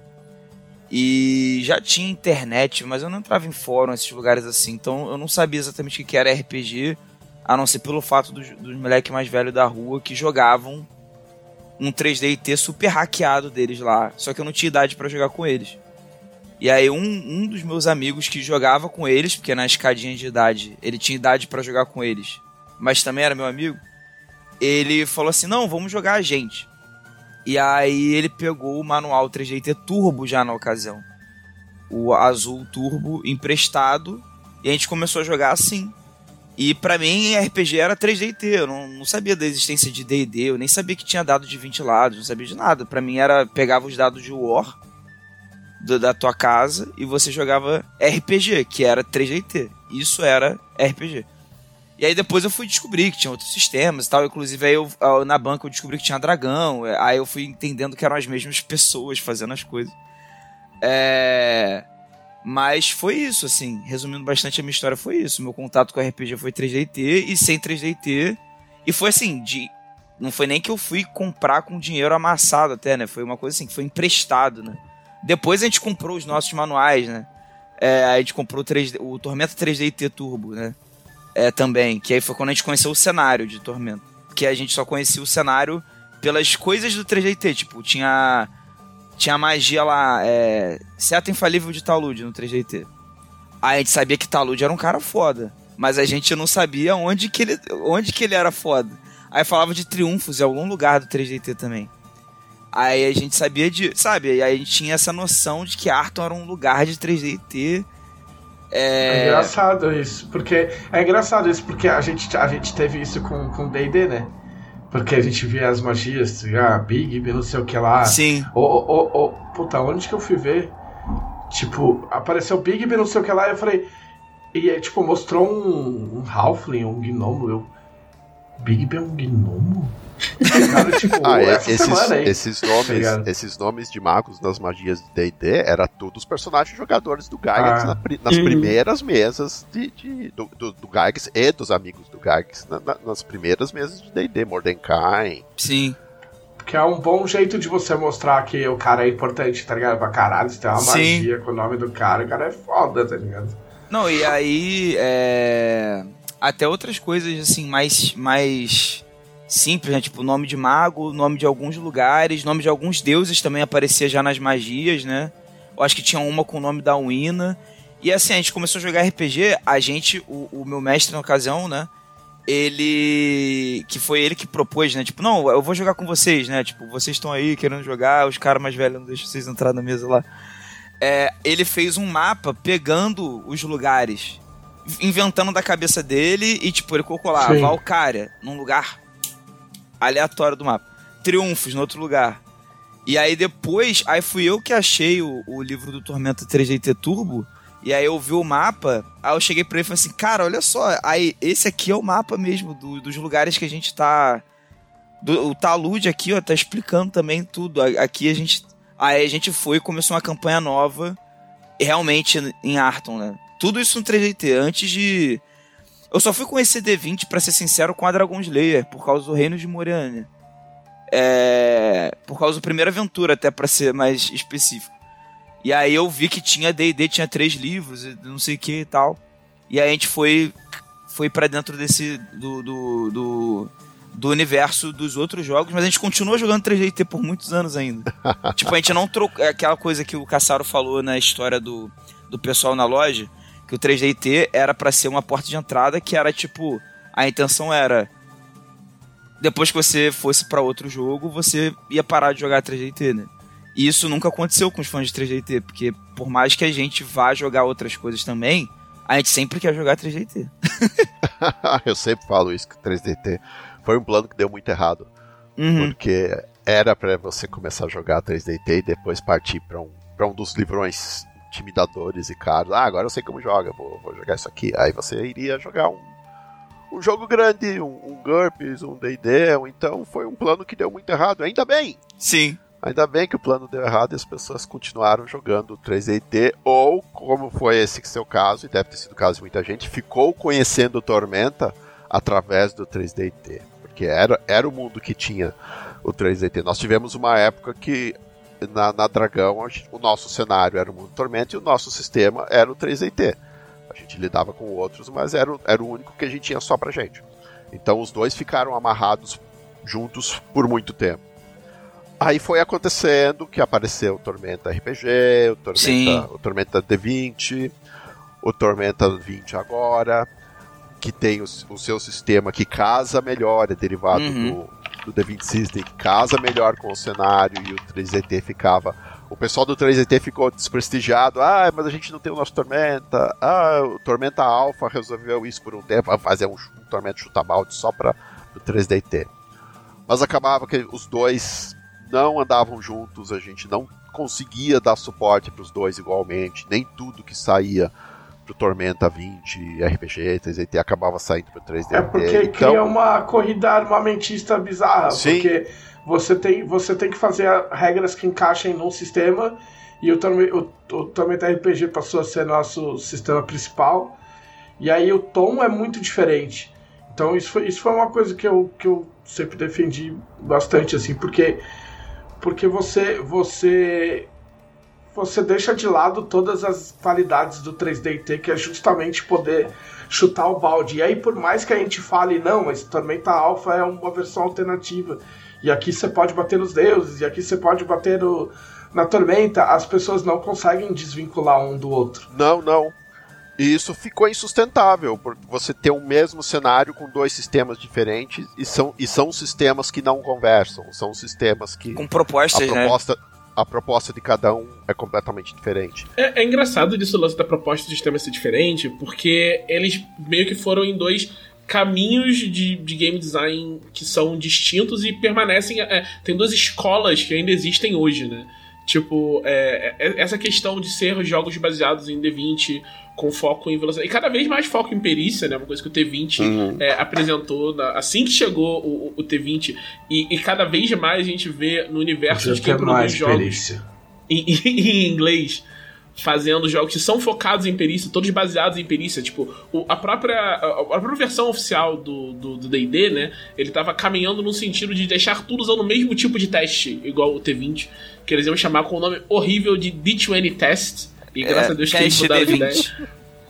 E já tinha internet, mas eu não entrava em fórum, esses lugares assim, então eu não sabia exatamente o que era RPG, a não ser pelo fato dos, dos moleques mais velhos da rua que jogavam um 3D IT super hackeado deles lá. Só que eu não tinha idade pra jogar com eles. E aí um, um dos meus amigos que jogava com eles, porque na escadinha de idade ele tinha idade pra jogar com eles, mas também era meu amigo, ele falou assim: "Não, vamos jogar a gente". E aí ele pegou o manual 3D IT Turbo já na ocasião. O azul turbo emprestado e a gente começou a jogar assim. E pra mim, RPG era 3DT. Eu não, não sabia da existência de DD, eu nem sabia que tinha dado de 20 lados, não sabia de nada. Pra mim era pegava os dados de War do- da tua casa e você jogava RPG, que era 3DT. Isso era RPG. E aí depois eu fui descobrir que tinha outros sistemas e tal. Inclusive aí eu, na banca eu descobri que tinha dragão. é, Aí eu fui entendendo que eram as mesmas pessoas fazendo as coisas. É. Mas foi isso, assim. Resumindo bastante a minha história, foi isso. Meu contato com RPG foi 3DT e sem 3DT. E foi assim, de. Não foi nem que eu fui comprar com dinheiro amassado até, né? Foi uma coisa assim, que foi emprestado, né? Depois a gente comprou os nossos manuais, né? É, a gente comprou o, 3D, o Tormenta 3DT Turbo, né? É, também. Que aí foi quando a gente conheceu o cenário de Tormenta. Que a gente só conhecia o cenário pelas coisas do 3DT. Tipo, tinha tinha magia lá, é, seta infalível de Talude no 3DT. Aí a gente sabia que Talude era um cara foda, mas a gente não sabia onde que ele, onde que ele era foda. Aí falava de triunfos em algum lugar do 3DT também. Aí a gente sabia de, sabe, aí a gente tinha essa noção de que Arton era um lugar de 3DT. É É, engraçado isso, porque é engraçado isso porque a gente, a gente teve isso com com D&D, né? Porque a gente via as magias, ah, Big, não sei o que lá. sim, Ô, ô, ô, ô, puta, onde que eu fui ver? Tipo, apareceu Big, não sei o que lá, e eu falei. E é, tipo, mostrou um, um Halfling, um gnomo. Eu. Big Ben é um gnomo? Cara, tipo, Ah, é, esses, semana esses nomes, esses nomes de magos das magias de D&D era tudo os personagens jogadores do Gygax Ah. na nas Uhum. primeiras mesas de, de- do, do, do Gygax e dos amigos do Gygax na- na- nas primeiras mesas de D&D, Mordecai. sim. Que é um bom jeito de você mostrar que o cara é importante, tá ligado? Pra caralho, você tem uma Sim. magia com o nome do cara, o cara é foda, tá ligado? Não, e aí é... até outras coisas assim mais mais simples, né? Tipo nome de mago, nome de alguns lugares, nome de alguns deuses também aparecia já nas magias, né? Eu acho que tinha uma com o nome da Wina. E assim, a gente começou a jogar RPG, a gente, o, o meu mestre na ocasião, né? Ele. Que foi ele que propôs, né? Tipo, não, eu vou jogar com vocês, né? Tipo, vocês estão aí querendo jogar, os caras mais velhos não deixam vocês entrar na mesa lá. É, ele fez um mapa pegando os lugares, inventando da cabeça dele e, tipo, ele colocou lá. Valcária, num lugar aleatório do mapa. Triunfos, no outro lugar. E aí depois, aí fui eu que achei o, o livro do Tormenta 3DT Turbo. E aí eu vi o mapa, aí eu cheguei pra ele e falei assim, cara, olha só, aí esse aqui é o mapa mesmo do- dos lugares que a gente tá. do- o Talude aqui, ó, tá explicando também tudo. Aqui a gente. Aí a gente foi e começou uma campanha nova, realmente em Arton, né? Tudo isso no 3DT, antes de. Eu só fui conhecer D20, para ser sincero, com a Dragon Slayer, por causa do Reino de Moriane. É... Por causa da primeira aventura, até para ser mais específico. E aí eu vi que tinha D&D, tinha três livros, não sei o que e tal. E aí a gente foi foi para dentro desse do, do, do, do, universo dos outros jogos, mas a gente continua jogando 3DT por muitos anos ainda. tipo, a gente não trocou é aquela coisa que o Caçaro falou na história do, do pessoal na loja, que o 3DT era para ser uma porta de entrada que era tipo, a intenção era depois que você fosse para outro jogo, você ia parar de jogar 3DT, né? E isso nunca aconteceu com os fãs de 3DT, porque por mais que a gente vá jogar outras coisas também, a gente sempre quer jogar 3DT. eu sempre falo isso, que 3DT foi um plano que deu muito errado. Uhum. Porque era para você começar a jogar 3DT e depois partir para um, pra um dos livrões intimidadores e caros. Ah, agora eu sei como joga, vou, vou jogar isso aqui. Aí você iria jogar um, um jogo grande, um, um GURPS, um D&D, então foi um plano que deu muito errado. Ainda bem! Sim. Ainda bem que o plano deu errado e as pessoas continuaram jogando 3DT, ou, como foi esse seu caso, e deve ter sido o caso de muita gente, ficou conhecendo o Tormenta através do 3DT. Porque era, era o mundo que tinha o 3DT. Nós tivemos uma época que na, na Dragão o nosso cenário era o mundo Tormenta e o nosso sistema era o 3DT. A gente lidava com outros, mas era, era o único que a gente tinha só pra gente. Então os dois ficaram amarrados juntos por muito tempo. Aí foi acontecendo que apareceu o Tormenta RPG, o Tormenta, o Tormenta D20, o Tormenta 20 agora, que tem o, o seu sistema que casa melhor, é derivado uhum. do, do D20 System, casa melhor com o cenário e o 3DT ficava. O pessoal do 3DT ficou desprestigiado. Ah, mas a gente não tem o nosso Tormenta. Ah, o Tormenta Alpha resolveu isso por um tempo, fazer um, um Tormenta chuta-balde só para o 3DT. Mas acabava que os dois não andavam juntos, a gente não conseguia dar suporte para os dois igualmente, nem tudo que saía pro Tormenta 20, RPG, 3DT acabava saindo pro 3DT. É porque então... cria uma corrida armamentista bizarra, Sim. porque você tem, você tem que fazer regras que encaixem num sistema e o, o, o Tormenta RPG passou a ser nosso sistema principal, e aí o tom é muito diferente. Então isso foi, isso foi uma coisa que eu, que eu sempre defendi bastante, assim, porque porque você você você deixa de lado todas as qualidades do 3DT, que é justamente poder chutar o balde. E aí, por mais que a gente fale, não, mas Tormenta Alpha é uma versão alternativa, e aqui você pode bater nos deuses, e aqui você pode bater no, na Tormenta, as pessoas não conseguem desvincular um do outro. Não, não. E isso ficou insustentável, porque você tem o mesmo cenário com dois sistemas diferentes e são, e são sistemas que não conversam, são sistemas que. Com propostas, a né? proposta, né? A proposta de cada um é completamente diferente. É, é engraçado disso o lance da proposta do sistema ser diferente, porque eles meio que foram em dois caminhos de, de game design que são distintos e permanecem. É, tem duas escolas que ainda existem hoje, né? Tipo, é, é, essa questão de ser jogos baseados em D20 com foco em velocidade. E cada vez mais foco em perícia, né? Uma coisa que o T20 uhum. é, apresentou na, assim que chegou o, o T20. E, e, cada vez mais a gente vê no universo de quem produz jogos em, em, em, inglês. Fazendo jogos que são focados em perícia, todos baseados em perícia. Tipo, o, a, própria, a, a, própria versão oficial do DD, do, né? Ele tava caminhando no sentido de deixar tudo usando o mesmo tipo de teste, igual o T20, que eles iam chamar com o nome horrível de D20 Test e graças é, a Deus que eles mudaram de ideia.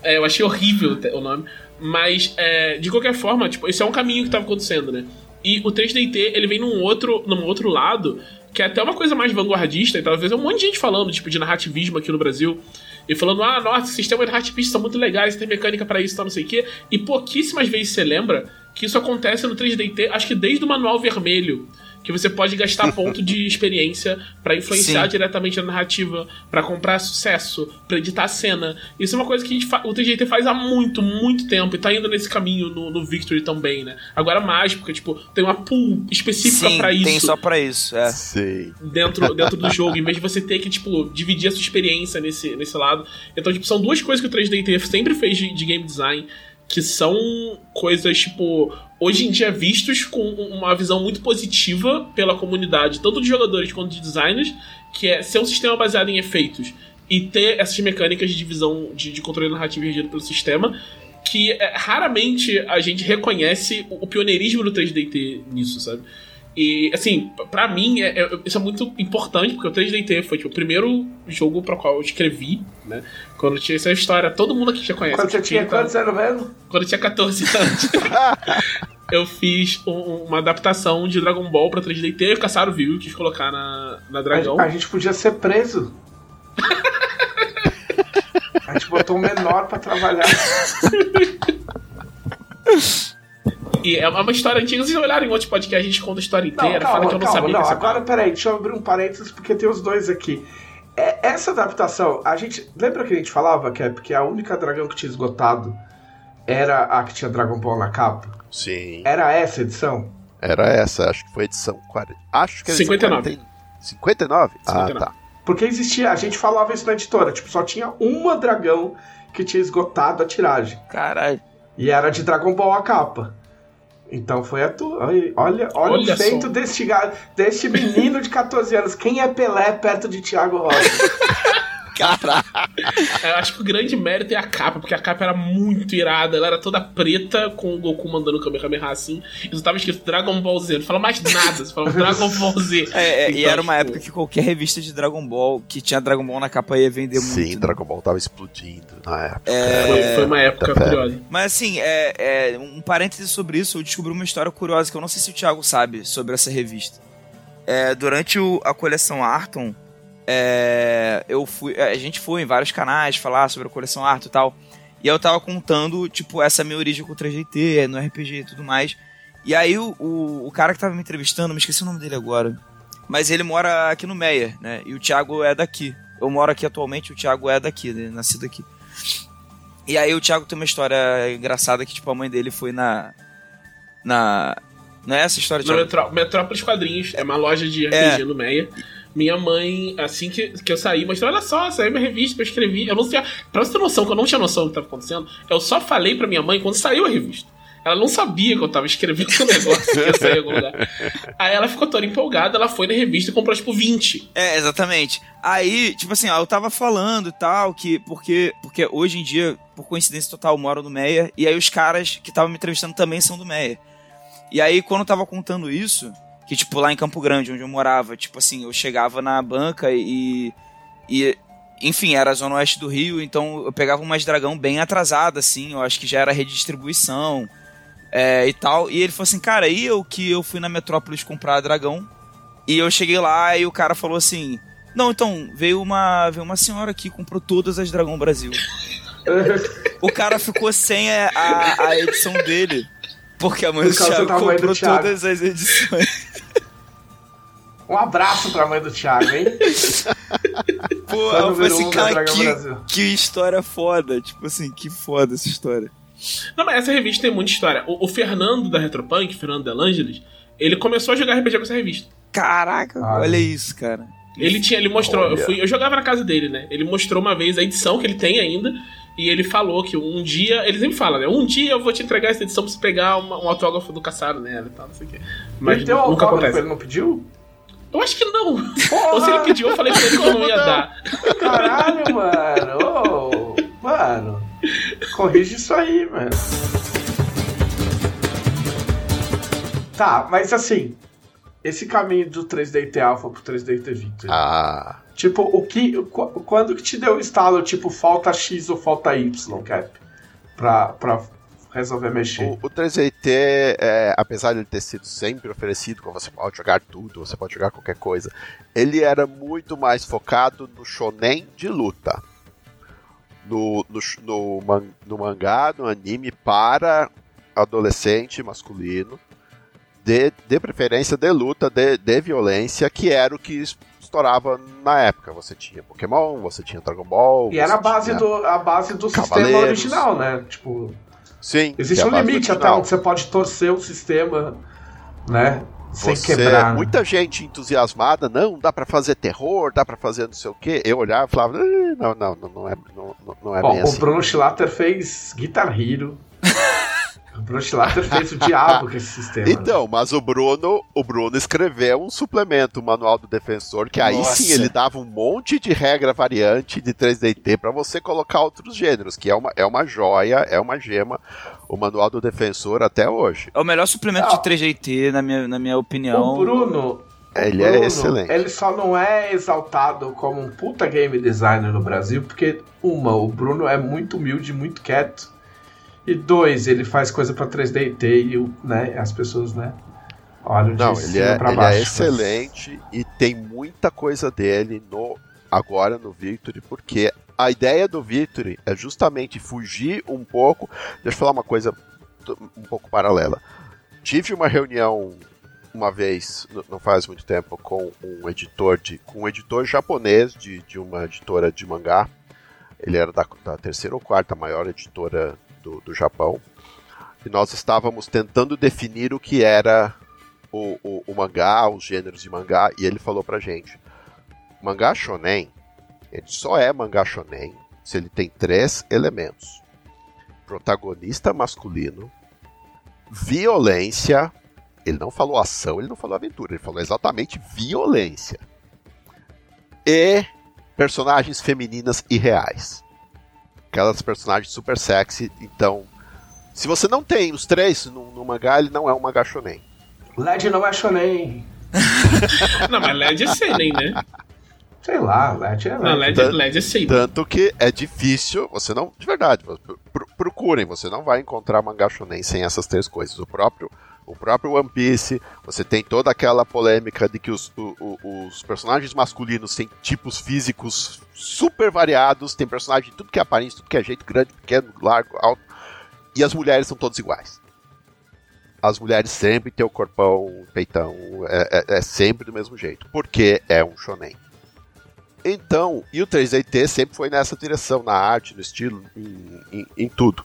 É, eu achei horrível o nome. Mas, é, de qualquer forma, tipo, esse é um caminho que estava acontecendo, né? E o 3DT, ele vem num outro, num outro lado, que é até uma coisa mais vanguardista, e talvez é um monte de gente falando, tipo, de narrativismo aqui no Brasil. E falando, ah, nossa, sistemas narrativistas são muito legais, tem mecânica para isso, tal, não sei o quê. E pouquíssimas vezes você lembra que isso acontece no 3DT, acho que desde o Manual Vermelho que você pode gastar ponto de experiência para influenciar Sim. diretamente a narrativa, para comprar sucesso, para editar a cena. Isso é uma coisa que o TGT faz há muito, muito tempo e tá indo nesse caminho no, no Victory também, né? Agora mais, porque tipo, tem uma pool específica para isso. Tem só para isso, é. Sim. Dentro, dentro do jogo, em vez de você ter que, tipo, dividir a sua experiência nesse, nesse lado. Então, tipo, são duas coisas que o 3DT sempre fez de, de game design que são coisas, tipo, hoje em dia vistos com uma visão muito positiva pela comunidade, tanto de jogadores quanto de designers, que é ser um sistema baseado em efeitos. e ter essas mecânicas de divisão de, de controle narrativo regido pelo sistema que é, raramente a gente reconhece o, o pioneirismo do 3DT nisso, sabe? E, assim, pra mim, é, é, isso é muito importante, porque o 3DT foi tipo, o primeiro jogo para qual eu escrevi, né? Quando tinha essa história, todo mundo aqui já conhece. Quando você tinha quantos anos mesmo? Quando eu tinha 14 anos. eu fiz um, uma adaptação de Dragon Ball pra 3DT e o Caçaro viu e quis colocar na, na Dragão. A, a gente podia ser preso. a gente botou um menor pra trabalhar. E é uma história antiga. Vocês olharem em outro podcast, a gente conta a história inteira. Não, calma, fala que eu não calma, sabia não, Agora, peraí, deixa eu abrir um parênteses, porque tem os dois aqui. É, essa adaptação, a gente. Lembra que a gente falava, Cap, que a única dragão que tinha esgotado era a que tinha Dragon Ball na capa? Sim. Era essa edição? Era essa, acho que foi a edição 40. Acho que era 59. 40 59? 59. Ah, tá. Porque existia, a gente falava isso na editora, tipo, só tinha uma dragão que tinha esgotado a tiragem. Caralho. E era de Dragon Ball a capa. Então foi a tua. Olha, olha, olha o feito só. deste, deste menino de 14 anos. Quem é Pelé perto de Thiago Rocha? Caralho. Eu acho que o grande mérito é a capa, porque a capa era muito irada. Ela era toda preta, com o Goku mandando o Kamehameha assim. E só tava escrito Dragon Ball Z. Não fala mais nada, você fala Dragon Ball Z. É, é, e Então, era uma tipo, época que qualquer revista de Dragon Ball que tinha Dragon Ball na capa ia vender muito. Sim, né? Dragon Ball tava explodindo na época. Foi, foi uma época curiosa. Mas assim, é, é, um parêntese sobre isso, eu descobri uma história curiosa que eu não sei se o Thiago sabe sobre essa revista. É, durante o- a coleção Arton, é, eu fui, a gente foi em vários canais falar sobre a coleção Arton e tal. E eu tava contando, tipo, essa minha origem com o 3GT, no RPG e tudo mais. E aí o, o, o cara que tava me entrevistando, me esqueci o nome dele agora. Mas ele mora aqui no Meia, né? E o Thiago é daqui. Eu moro aqui atualmente, o Thiago é daqui, né? nascido aqui. E aí o Thiago tem uma história engraçada que, tipo, a mãe dele foi na. Na. Não é essa história, Na? Metró Metrópolis Quadrinhos, é uma loja de RPG É. no Meia. Minha mãe, assim que, que eu saí, mostrou: olha só, saiu minha revista que eu escrevi. Eu não tinha. Pra você ter noção, que eu não tinha noção do que estava acontecendo, eu só falei pra minha mãe quando saiu a revista. Ela não sabia que eu tava escrevendo um negócio que ia sair em algum lugar. Aí ela ficou toda empolgada, ela foi na revista e comprou, tipo, 20. É, exatamente. Aí, tipo assim, ó, eu tava falando e tal, que. Porque, porque hoje em dia, por coincidência total, eu moro no Meia, e aí os caras que estavam me entrevistando também são do Meia. E aí, quando eu tava contando isso, que, tipo, lá em Campo Grande, onde eu morava, tipo assim, eu chegava na banca e. e enfim, era a zona oeste do Rio, então eu pegava umas dragão bem atrasada, assim, eu acho que já era redistribuição é, e tal. E ele falou assim, cara, e eu que eu fui na Metrópolis comprar dragão, e eu cheguei lá e o cara falou assim: Não, então, veio uma, veio uma senhora aqui, comprou todas as Dragão Brasil. O cara ficou sem a, a, a edição dele. Porque a mãe Por do Thiago da mãe do comprou Thiago. todas as edições. Um abraço pra mãe do Thiago, hein? Pô, eu falei assim, cara, Dragão que, Brasil. que história foda. Tipo assim, que foda essa história. Não, mas essa revista tem muita história. O, o Fernando da Retropunk, Fernando Delangeles, ele começou a jogar RPG com essa revista. Caraca, Ah, olha isso, cara. Ele tinha, ele mostrou, eu, fui, eu jogava na casa dele, né? Ele mostrou uma vez a edição que ele tem ainda. E ele falou que um dia. Ele sempre fala, né? Um dia eu vou te entregar essa edição pra você pegar uma- um autógrafo do caçado nela e tal, não sei o quê. Mas ele deu um nunca autógrafo, acontece. ele não pediu? Eu acho que não. Ou se ele pediu, eu falei pra ele que eu não ia dar. Caralho, mano. Ô, mano. Corrige isso aí, mano. Tá, mas assim. Esse caminho do 3DT Alpha pro 3DT Victor. Ah, Tipo, o que. qu- Quando que te deu o estalo, tipo, falta X ou falta Y, Cap? Pra, pra resolver mexer. o, o 3DT, é, apesar de ele ter sido sempre oferecido, como você pode jogar tudo, você pode jogar qualquer coisa, ele era muito mais focado no shonen de luta. No, no, no, man- no mangá, no anime para adolescente masculino, de, de preferência de luta, de, de violência, que era o que estourava na época. Você tinha Pokémon, você tinha Dragon Ball. E era a base tinha- do, a base do sistema original, né? Tipo, Sim, existe é um limite até onde você pode torcer o sistema, né? Sem Você- quebrar. né? Muita gente entusiasmada, não, dá pra fazer terror, dá pra fazer não sei o quê. Eu olhava e falava, "Eh, não, não, não, não é, não, não- é Bom, bem o assim. Bruno Schlatter fez Guitar Hero. Bruno Schlatter fez o diabo com esse sistema. Então, mas o Bruno, o Bruno escreveu um suplemento, o Manual do Defensor, que aí Nossa. sim ele dava um monte de regra variante de 3DT para você colocar outros gêneros, que é uma, é uma joia, é uma gema, o Manual do Defensor até hoje. É o melhor suplemento Não. de 3GT, na minha, na minha opinião. O Bruno. Ele o é Bruno, excelente. Ele só não é exaltado como um puta game designer no Brasil, porque, uma, o Bruno é muito humilde, muito quieto. E dois, ele faz coisa pra 3D e o- né, as pessoas, né? Olham de Não, cima ele é, ele baixo. é excelente e tem muita coisa dele no agora no Victory, porque a ideia do Victory é justamente fugir um pouco. Deixa eu falar uma coisa t- um pouco paralela. Tive uma reunião uma vez, não faz muito tempo, com um editor de, com um editor japonês de, de uma editora de mangá. Ele era da, da terceira ou quarta maior editora do, do Japão. E nós estávamos tentando definir o que era o, o, o mangá, os gêneros de mangá, e ele falou pra gente: mangá shonen, ele só é mangá shonen se ele tem três elementos: protagonista masculino, violência. Ele não falou ação, ele não falou aventura, ele falou exatamente violência. E personagens femininas e reais. Aquelas personagens super sexy, então. Se você não tem os três no, no mangá, ele não é um mangá shonen. LED não é shonen. Não, mas LED é seinen, né? Sei lá, LED é Não, LED. LED, LED é seinen. Tanto que é difícil, você não. De verdade, pro- procurem, você não vai encontrar mangá shonen sem essas três coisas. O próprio, o próprio One Piece, você tem toda aquela polêmica de que os, o- o- os personagens masculinos têm tipos físicos super variados, tem personagem de tudo que é aparência, tudo que é jeito, grande, pequeno, largo, alto. E as mulheres são todas iguais. As mulheres sempre têm o corpão, peitão, é, é- é sempre do mesmo jeito. Porque é um shonen. Então, e o 3DT sempre foi nessa direção, na arte, no estilo, em, em- em tudo.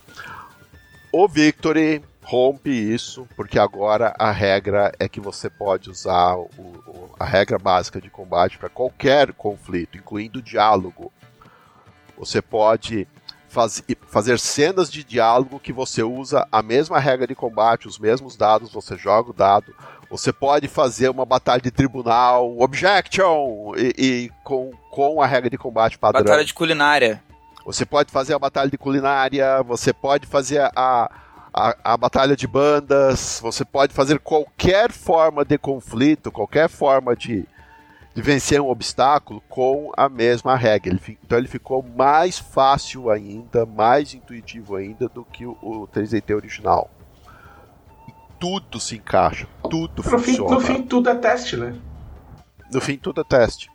O Victory rompe isso, porque agora a regra é que você pode usar o- o- a regra básica de combate para qualquer conflito, incluindo diálogo. Você pode faz- fazer cenas de diálogo que você usa a mesma regra de combate, os mesmos dados, você joga o dado. Você pode fazer uma batalha de tribunal, objection, e, e com, com a regra de combate padrão. Batalha de culinária. Você pode fazer a batalha de culinária, você pode fazer a, a, a batalha de bandas, você pode fazer qualquer forma de conflito, qualquer forma de, de vencer um obstáculo com a mesma regra. Ele, então ele ficou mais fácil ainda, mais intuitivo ainda do que o, o 3DT original. E tudo se encaixa, tudo No fim, funciona. no fim, tudo é teste, né? No fim, tudo é teste.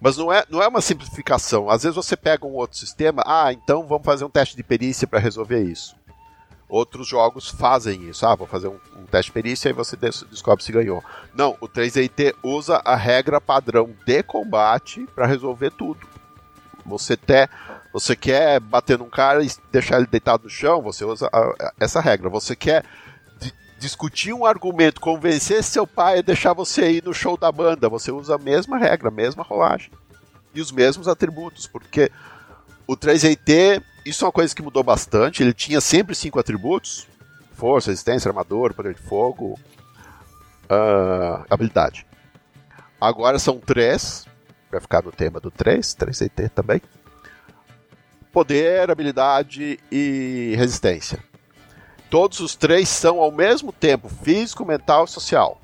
Mas não é, não é uma simplificação. Às vezes você pega um outro sistema, ah, então vamos fazer um teste de perícia para resolver isso. Outros jogos fazem isso. Ah, vou fazer um, um teste perícia e você des- descobre se ganhou. Não, o 3DT usa a regra padrão de combate para resolver tudo. Você, te, você quer bater num cara e deixar ele deitado no chão, você usa a- a- essa regra. Você quer di- discutir um argumento, convencer seu pai a deixar você ir no show da banda, você usa a mesma regra, a mesma rolagem. E os mesmos atributos, porque o 3IT, isso é uma coisa que mudou bastante, ele tinha sempre cinco atributos, força, resistência, armador, poder de fogo, ah, habilidade. Agora são três, vai ficar no tema do 3, 3IT também. Poder, habilidade e resistência todos os três são ao mesmo tempo físico, mental e social.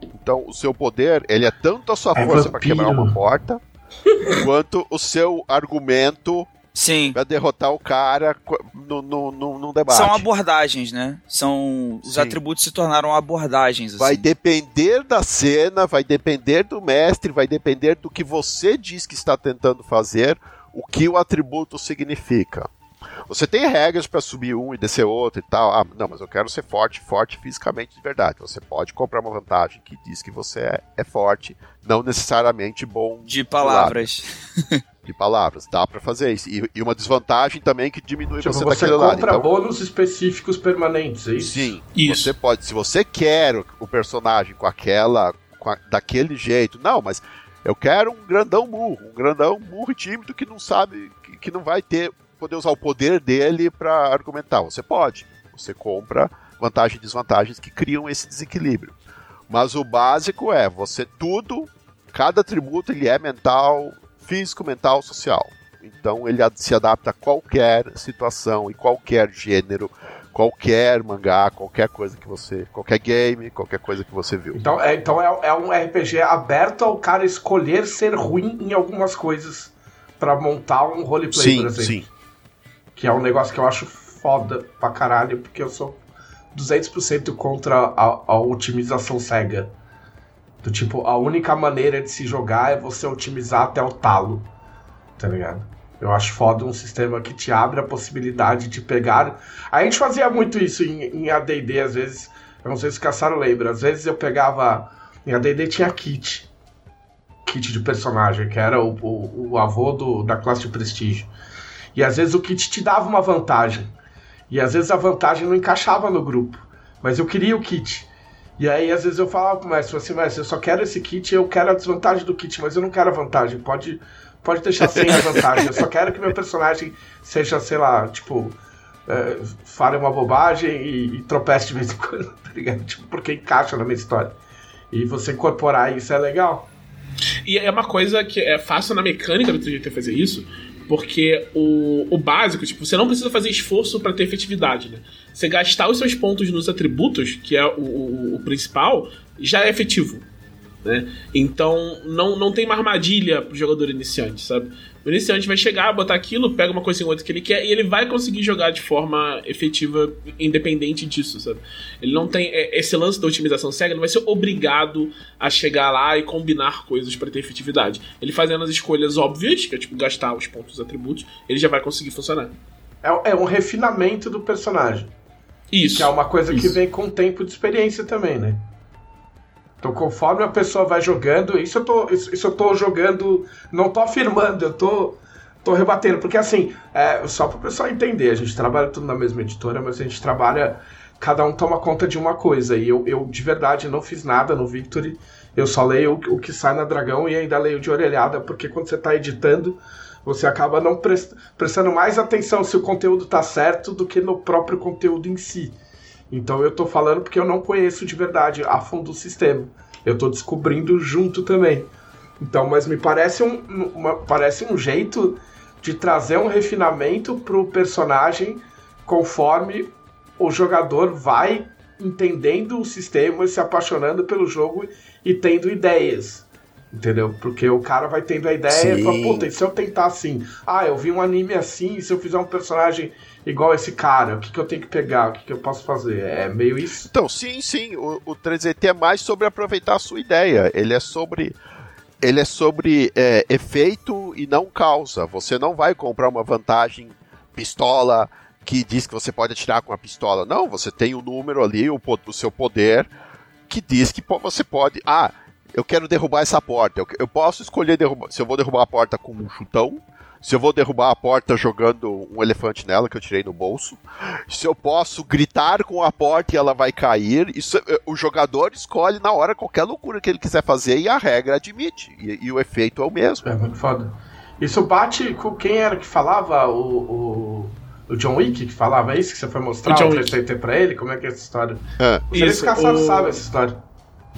Então, o seu poder, ele é tanto a sua É força para quebrar uma porta, quanto o seu argumento Sim. para derrotar o cara no, no, no, num debate. São abordagens, né? São. Os Sim. atributos se tornaram abordagens. Assim. Vai depender da cena, vai depender do mestre, vai depender do que você diz que está tentando fazer, o que o atributo significa. Você tem regras para subir um e descer outro e tal. Ah, não, mas eu quero ser forte, forte fisicamente de verdade. Você pode comprar uma vantagem que diz que você é, é forte, não necessariamente bom De palavras. de palavras. Dá para fazer isso. E, e uma desvantagem também que diminui Tipo, você, você daquele lado. compra Então, bônus específicos permanentes, é isso? Sim, Isso. você pode, se você quer o- o personagem com aquela, com a- daquele jeito, não, mas eu quero um grandão burro, um grandão burro e tímido que não sabe, que, que não vai ter poder usar o poder dele pra argumentar. Você pode, Você compra vantagens e desvantagens que criam esse desequilíbrio. Mas o básico é você tudo, cada atributo ele é mental, físico, mental, social. Então ele se adapta a qualquer situação e qualquer gênero, qualquer mangá, qualquer coisa que você. qualquer game, qualquer coisa que você viu. Então é, então é, é um RPG aberto ao cara escolher ser ruim em algumas coisas para montar um roleplay, sim, por exemplo. Sim. Que é um negócio que eu acho foda pra caralho, porque eu sou 200% contra a, a otimização cega. Do tipo, a única maneira de se jogar é você otimizar até o talo. Tá ligado? Eu acho foda um sistema que te abre a possibilidade de pegar. A gente fazia muito isso em, em ADD, às vezes. Eu não sei se o Caçaro lembra. Às vezes eu pegava. Em ADD tinha kit. Kit de personagem, que era o, o, o avô do, da classe de prestígio. E às vezes o kit te dava uma vantagem. E às vezes a vantagem não encaixava no grupo. Mas eu queria o kit. E aí, às vezes, eu falava pro mestre assim, mestre, eu só quero esse kit, eu quero a desvantagem do kit, mas eu não quero a vantagem. Pode, pode deixar sem a vantagem. Eu só quero que meu personagem seja, sei lá, tipo, é, fale uma bobagem e, e tropece de vez em quando, tá ligado? Tipo, porque encaixa na minha história. E você incorporar isso é legal. E é uma coisa que é fácil na mecânica do 3GT fazer isso, porque o, o básico, tipo, você não precisa fazer esforço para ter efetividade, né? Você gastar os seus pontos nos atributos, que é o, o, o principal, já é efetivo. Né? Então não, não tem uma armadilha pro jogador iniciante, sabe? O iniciante vai chegar, botar aquilo, pega uma coisa em outra que ele quer e ele vai conseguir jogar de forma efetiva, independente disso, sabe? Ele não tem. é, Esse lance da otimização cega não vai ser obrigado a chegar lá e combinar coisas para ter efetividade. Ele fazendo as escolhas óbvias, que é tipo gastar os pontos dos atributos, ele já vai conseguir funcionar. É, é um refinamento do personagem. Isso. Que é uma coisa que isso. vem com o tempo de experiência também, né? Então, conforme a pessoa vai jogando, isso eu tô, isso, isso eu tô jogando, não tô afirmando, eu tô, tô rebatendo, porque assim, é, só para o pessoal entender, a gente trabalha tudo na mesma editora, mas a gente trabalha, cada um toma conta de uma coisa, e eu, eu de verdade não fiz nada no Victory, eu só leio o, o que sai na Dragão e ainda leio de orelhada, porque quando você está editando, você acaba não prest, prestando mais atenção se o conteúdo tá certo do que no próprio conteúdo em si. Então eu tô falando porque eu não conheço de verdade a fundo o sistema. Eu tô descobrindo junto também. Então, mas me parece um, uma, parece um jeito de trazer um refinamento pro personagem conforme o jogador vai entendendo o sistema, se apaixonando pelo jogo e tendo ideias. Entendeu? Porque o cara vai tendo a ideia e fala, Sim. puta, e se eu tentar assim? Ah, eu vi um anime assim, e se eu fizer um personagem igual esse cara, o que, que eu tenho que pegar? O que, que eu posso fazer? É meio isso. Então, sim, sim, o, o 3DT é mais sobre aproveitar a sua ideia. Ele é sobre. Ele é sobre é, efeito e não causa. Você não vai comprar uma vantagem pistola que diz que você pode atirar com a pistola. Não, você tem o número ali, o, o seu poder, que diz que você pode. Ah, eu quero derrubar essa porta. Eu, eu posso escolher derrubar, se eu vou derrubar a porta com um chutão. Se eu vou derrubar a porta jogando um elefante nela que eu tirei no bolso, se eu posso gritar com a porta e ela vai cair, isso, eh, o jogador escolhe na hora qualquer loucura que ele quiser fazer e a regra admite. E, e o efeito é o mesmo. É muito foda. Isso bate com quem era que falava? O, o, o John Wick que falava isso? Que você foi mostrar O o Wick. 3DT pra ele? Como é que é essa história? É. Isso, o Caçaro o- sabe essa história.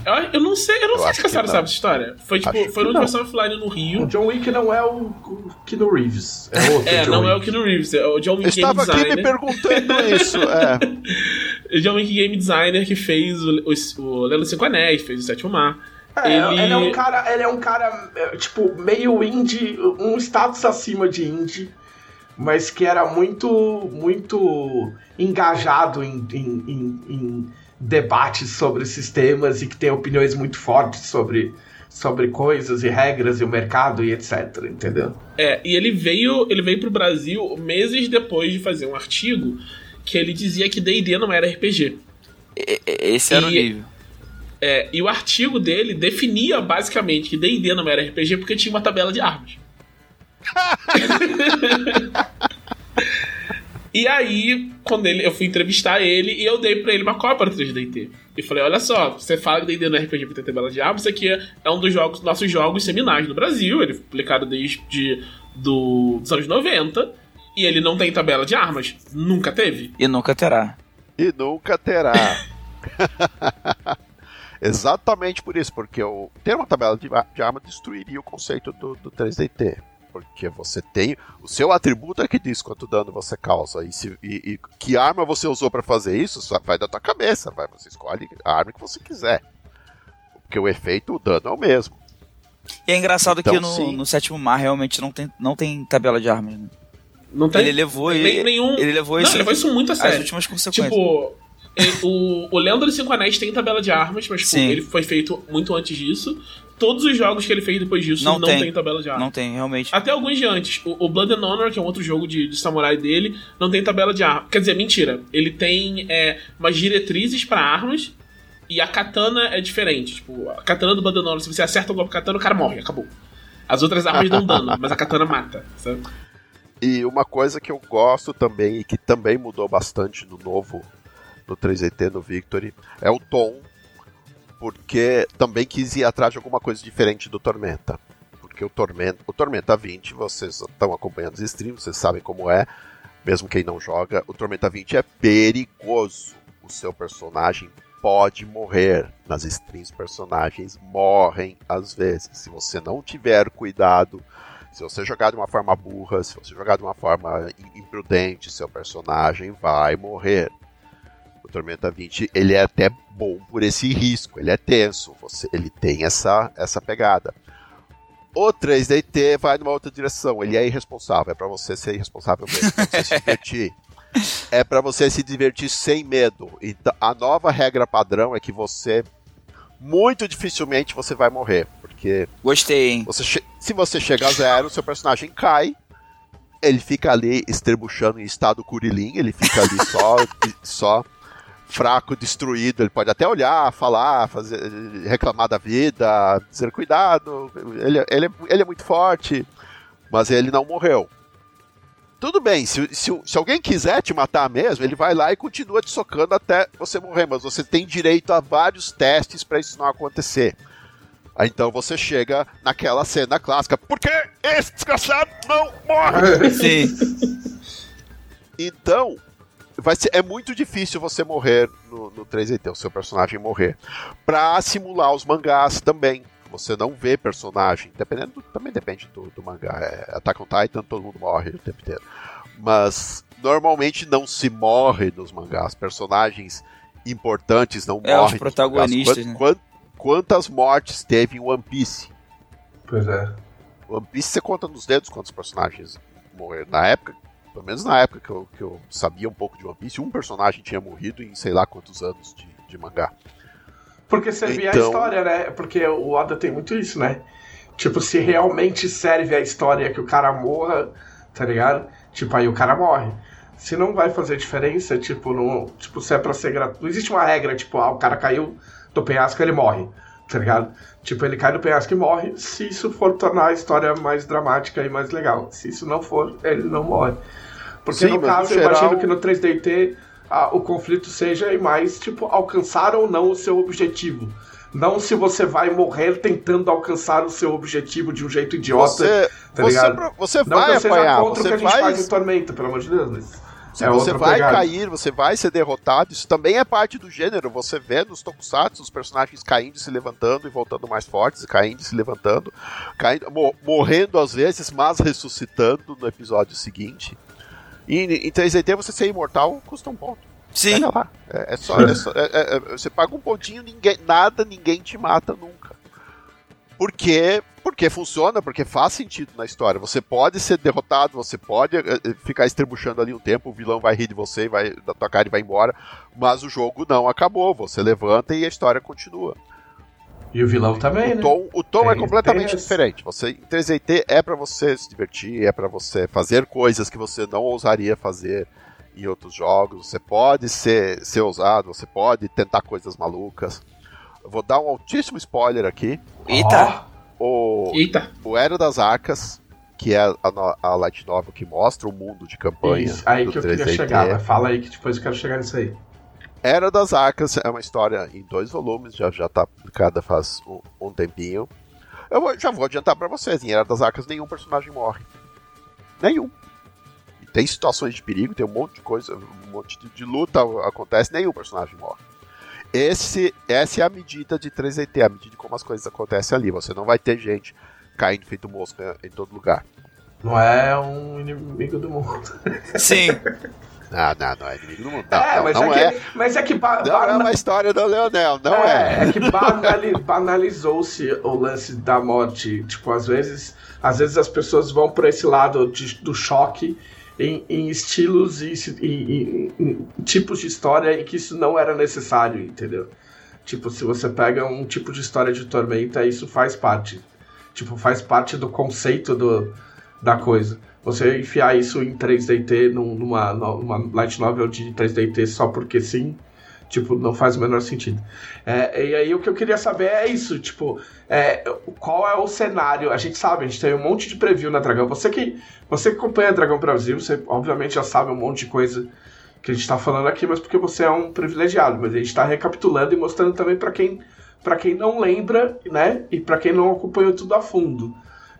Eu, eu não sei, eu não Eu sei se não. sabe essa história. Foi tipo, Acho foi no. Diversão Offline no O Rio. John Wick não é o, o Keanu Reeves. É outro É, John não é o Wick. Keanu Reeves, é o John Eu Wick Game estava aqui me Designer. perguntando isso. É. O John Wick Game Designer que fez o, o, o Lelo Cinco Anéis, fez o Sétimo Mar. É, ele... ele... é um cara, ele é um cara, é, tipo, meio indie, um status acima de indie, mas que era muito, muito engajado em, em, em- em debates sobre sistemas e que tem opiniões muito fortes sobre, sobre coisas e regras e o mercado e etc, entendeu? É, e ele veio, ele veio pro Brasil meses depois de fazer um artigo que ele dizia que D&D não era RPG. Esse era o E- nível. É, e o artigo dele definia basicamente que D&D não era RPG porque tinha uma tabela de armas. e aí, quando ele, eu fui entrevistar ele e eu dei pra ele uma cópia do 3DT. E falei, olha só, você fala que D&D não é RPG tem tabela de armas, isso aqui é, é um dos jogos, nossos jogos seminais no Brasil, ele foi publicado desde do, dos anos 90, e ele não tem tabela de armas, nunca teve. E nunca terá. E nunca terá. Exatamente por isso, porque o, ter uma tabela de, de arma destruiria o conceito do, do 3DT. Porque você tem. O seu atributo é que diz quanto dano você causa. E, se, e, e que arma você usou para fazer isso, vai da tua cabeça. Vai, você escolhe a arma que você quiser. Porque o efeito, o dano é o mesmo. E é engraçado Então, que no, no sétimo mar realmente não tem, não tem tabela de armas. Né? Não tem Ele levou, ele, nenhum. ele levou não, isso, ele levou isso muito a as sério. últimas consequências. Tipo, o, o Lenda dos Cinco Anéis tem tabela de armas, mas tipo, ele foi feito muito antes disso. Todos os jogos que ele fez depois disso Não não, tem. tem. tabela de armas. não tem, realmente. Até alguns de antes. O, o Blood and Honor, que é um outro jogo de, de samurai dele, não tem tabela de armas. Quer dizer, mentira. Ele tem é, umas diretrizes pra armas e a katana é diferente. Tipo, a katana do Blood and Honor, se você acerta o golpe com a katana, o cara morre, acabou. As outras armas dão dano, mas a katana mata, sabe? E uma coisa que eu gosto também e que também mudou bastante no novo, no 3DT, no Victory, é o tom, porque também quis ir atrás de alguma coisa diferente do Tormenta. Porque o Tormenta, o Tormenta 20, vocês estão acompanhando os streams, vocês sabem como é, mesmo quem não joga, o Tormenta 20 é perigoso. O seu personagem pode morrer. Nas streams, personagens morrem às vezes. Se você não tiver cuidado, se você jogar de uma forma burra, se você jogar de uma forma im- imprudente, seu personagem vai morrer. Tormenta 20, ele é até bom por esse risco, ele é tenso, você, ele tem essa, essa pegada. O 3DT vai numa outra direção, ele é irresponsável, é pra você ser irresponsável mesmo, pra você se divertir. É pra você se divertir sem medo. Então, a nova regra padrão é que você muito dificilmente você vai morrer, porque Gostei, hein? você se você chega a zero, seu personagem cai. Ele fica ali estrebuchando em estado curilim, ele fica ali só, só fraco, destruído. Ele pode até olhar, falar, fazer, reclamar da vida, dizer cuidado, ele, ele, é- ele é muito forte, mas ele não morreu. Tudo bem, se, se, se alguém quiser te matar mesmo, ele vai lá e continua te socando até você morrer, mas você tem direito a vários testes para isso não acontecer. Então você chega naquela cena clássica, porque esse desgraçado não morre! Sim. Então, vai ser, é muito difícil você morrer no, no 3DT, o seu personagem morrer. Pra simular os mangás também. Você não vê personagem, dependendo do- também depende do, do mangá. É, Attack on Titan, todo mundo morre o tempo inteiro. Mas normalmente não se morre nos mangás. Personagens importantes não É, os morrem. nos protagonistas, mangás. né? Quan- quan- quantas mortes teve em One Piece? Pois é. One Piece você conta nos dedos quantos personagens morreram. Na época, pelo menos na época que eu, que eu sabia um pouco de One Piece, um personagem tinha morrido em sei lá quantos anos de, de mangá. Porque servia a Então- história, né? Porque o Oda tem muito isso, né? Tipo, se realmente serve a história que o cara morra, tá ligado? Tipo, aí o cara morre. Se não vai fazer diferença, tipo, não, tipo se é pra ser gratuito. Não existe uma regra, tipo, ah, o cara caiu do penhasco, ele morre, tá ligado? Tipo, ele cai do penhasco e morre se isso for tornar a história mais dramática e mais legal. Se isso não for, ele não morre. Porque Sim, no mas no caso, eu imagino que no 3DT ah, o conflito seja mais, tipo, alcançar ou não o seu objetivo. Não se você vai morrer tentando alcançar o seu objetivo de um jeito idiota. Você, tá você, você não vai que eu seja apanhar, contra o que você a gente vai, faz em Tormenta, pelo amor de Deus. Mas é você vai pegada. cair, você vai ser derrotado. Isso também é parte do gênero. Você vê nos tokusatsu os personagens caindo e se levantando e voltando mais fortes, caindo e se levantando, caindo, mo- morrendo às vezes, mas ressuscitando no episódio seguinte. E em 3DT você ser imortal custa um ponto. Sim. Olha lá. É, é só, é só- é- é- é- você paga um pontinho, ninguém, nada, ninguém te mata nunca. Porque, porque funciona, porque faz sentido na história. Você pode ser derrotado, você pode eh, eh, ficar estrebuchando ali um tempo, o vilão vai rir de você, vai da tua cara e vai embora. Mas o jogo não acabou. Você levanta e a história continua. E o vilão também, O né? tom, o tom é Tem- completamente diferente. Você, em 3DT é pra você se divertir, é pra você fazer coisas que você não ousaria fazer em outros jogos. Você pode ser, ser ousado, você pode tentar coisas malucas. Vou dar um altíssimo spoiler aqui. Eita! O, Eita. o Era das Arcas, que é a, a light novel que mostra o mundo de campanha Isso, aí do que eu queria 3DT. chegar. Mas fala aí que depois eu quero chegar nisso aí. Era das Arcas é uma história em dois volumes, já já tá publicada faz um, um tempinho. Eu vou- já vou adiantar pra vocês, em Era das Arcas nenhum personagem morre. Nenhum. tem situações de perigo, tem um monte de coisa, um monte de, de luta acontece, nenhum personagem morre. Esse, essa é a medida de 3DT, a medida de como as coisas acontecem ali. Você não vai ter gente caindo feito mosca em todo lugar. Não é um inimigo do mundo. Sim. Não, não, não é inimigo do mundo. Não, é, não, mas, não é, é, que, mas é que. Ba, não é uma história do Leonel, não é. É, é que banali, banalizou-se o lance da morte. Tipo, às vezes, às vezes as pessoas vão por esse lado de, do choque em, em estilos e em, em, tipos de história em que isso não era necessário, entendeu? Tipo, se você pega um tipo de história de Tormenta, isso faz parte. Tipo, faz parte do conceito do, da coisa. Você enfiar isso em 3DT numa, numa light novel de 3DT só porque sim, tipo, não faz o menor sentido. É, e aí o que eu queria saber é isso, tipo, é, qual é o cenário? A gente sabe, a gente tem um monte de preview na Dragão. Você que, você que acompanha Dragão Brasil, você obviamente já sabe um monte de coisa que a gente está falando aqui, mas porque você é um privilegiado. Mas a gente está recapitulando e mostrando também para quem, para quem não lembra, né? E para quem não acompanhou tudo a fundo.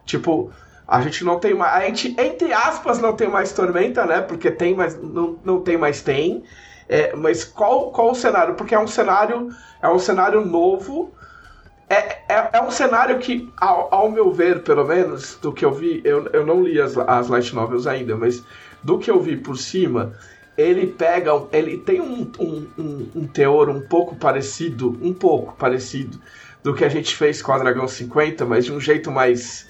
Tipo, a gente não tem mais. A gente, entre aspas, não tem mais Tormenta, né? Porque tem, mas não, não tem mais tem. É, mas qual, qual o cenário? Porque é um cenário. É um cenário novo. É, é, é um cenário que, ao, ao, meu ver, pelo menos, do que eu vi, eu, eu não li as, as light novels ainda, mas do que eu vi por cima, ele pega. Ele tem um, um, um, um teor um pouco parecido, um pouco parecido, do que a gente fez com a Dragão 50, mas de um jeito mais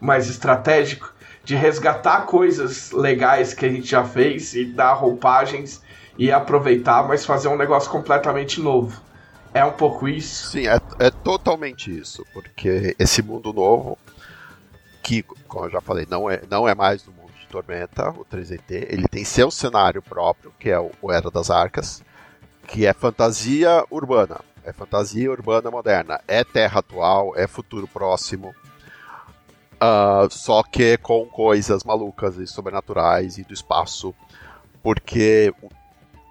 mais estratégico de resgatar coisas legais que a gente já fez e dar roupagens e aproveitar, mas fazer um negócio completamente novo. É um pouco isso? Sim, é, é totalmente isso, porque esse mundo novo, que, como eu já falei, não é, não é mais do mundo de Tormenta, o 3DT, ele tem seu cenário próprio, que é o, o Era das Arcas, que é fantasia urbana. É fantasia urbana moderna. É terra atual, é futuro próximo. Uh, só que com coisas malucas e sobrenaturais e do espaço, porque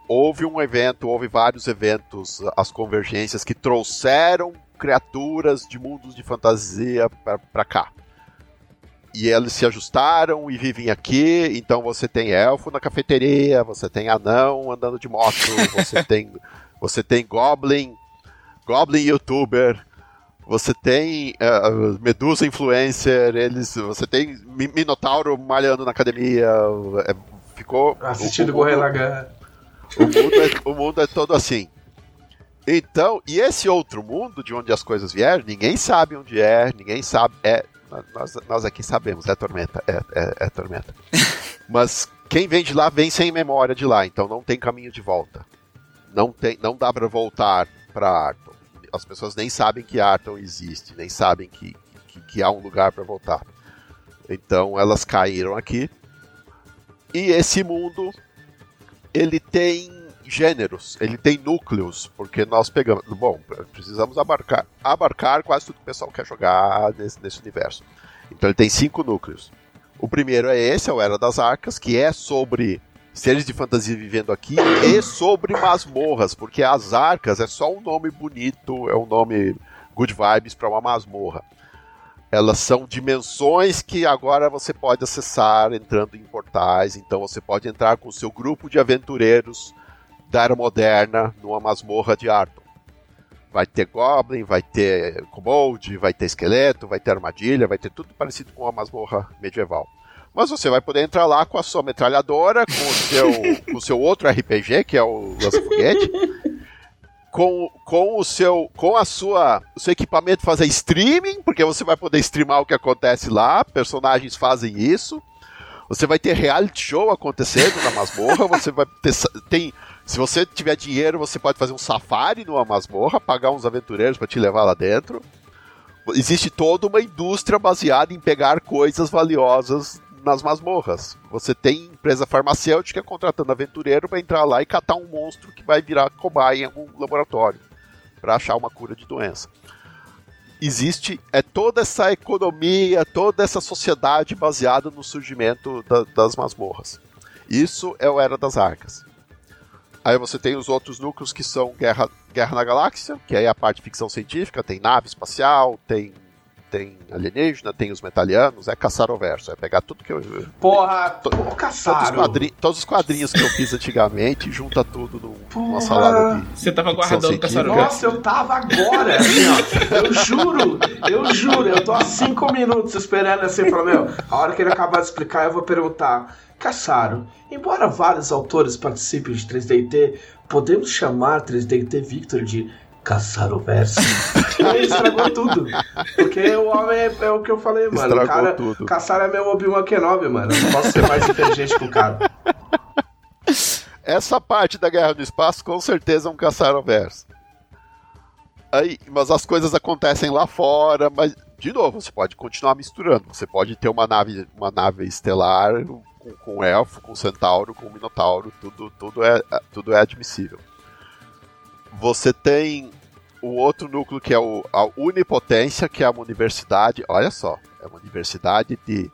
houve um evento, houve vários eventos, as convergências que trouxeram criaturas de mundos de fantasia para cá. E eles se ajustaram e vivem aqui, então você tem elfo na cafeteria, você tem anão andando de moto, você tem você tem goblin, goblin youtuber, você tem uh, Medusa Influencer, eles, você tem Minotauro malhando na academia, é, ficou... Assistindo Gurren Lagann. O mundo, é, o mundo é todo assim. Então, e esse outro mundo de onde as coisas vieram, ninguém sabe onde é, ninguém sabe. É, nós, nós aqui sabemos, é tormenta. É, é, é tormenta. Mas quem vem de lá vem sem memória de lá, então não tem caminho de volta. Não, tem, não dá para voltar para Arthur as pessoas nem sabem que Arton existe, nem sabem que, que, que há um lugar para voltar. Então elas caíram aqui. E esse mundo ele tem gêneros, ele tem núcleos, porque nós pegamos. Bom, precisamos abarcar, abarcar quase tudo que o pessoal quer jogar nesse, nesse universo. Então ele tem cinco núcleos. O primeiro é esse, é o Era das Arcas, que é sobre seres de fantasia vivendo aqui e sobre masmorras, porque as arcas é só um nome bonito, é um nome good vibes para uma masmorra. Elas são dimensões que agora você pode acessar entrando em portais, então você pode entrar com o seu grupo de aventureiros da era moderna numa masmorra de Arton. Vai ter Goblin, vai ter Kobold, vai ter esqueleto, vai ter armadilha, vai ter tudo parecido com uma masmorra medieval. Mas você vai poder entrar lá com a sua metralhadora, com o seu, com o seu outro RPG, que é o lança-foguete, com, com o seu com a sua o seu equipamento fazer streaming, porque você vai poder streamar o que acontece lá, personagens fazem isso. Você vai ter reality show acontecendo na masmorra, você vai ter tem se você tiver dinheiro, você pode fazer um safari numa masmorra, pagar uns aventureiros para te levar lá dentro. Existe toda uma indústria baseada em pegar coisas valiosas nas masmorras. Você tem empresa farmacêutica contratando aventureiro para entrar lá e catar um monstro que vai virar cobaia em algum laboratório para achar uma cura de doença. Existe é toda essa economia, toda essa sociedade baseada no surgimento da, das masmorras. Isso é o Era das Arcas. Aí você tem os outros núcleos que são Guerra, Guerra na Galáxia, que aí é a parte de ficção científica, tem nave espacial, tem tem alienígena, tem os metalianos, é caçar o verso. É pegar tudo que eu. Porra, To- pô, Todos os, caçaram. quadri- todos os quadrinhos que eu fiz antigamente, junta tudo num- numa Porra. salada de. Você tava guardando Caçar o. Verso. Nossa, eu tava agora, assim, ó. Eu juro, eu juro, eu tô há cinco minutos esperando assim, pra meu, a hora que ele acabar de explicar, eu vou perguntar. Caçaro, embora vários autores participem de 3DT, podemos chamar 3DT Victor de Caçar o Verso? E aí estragou tudo. Porque o homem é, é o que eu falei, mano. Estragou cara, tudo. Caçar é meu Obi-Wan Kenobi, mano. Eu não posso ser mais inteligente que o cara. Essa parte da Guerra no Espaço com certeza é um caçar o verso. Aí, mas as coisas acontecem lá fora, mas de novo, você pode continuar misturando. Você pode ter uma nave, uma nave estelar com, com elfo, com centauro, com minotauro, tudo, tudo, é, tudo é admissível. Você tem o outro núcleo que é o, a Unipotência, que é uma universidade, olha só, é uma universidade de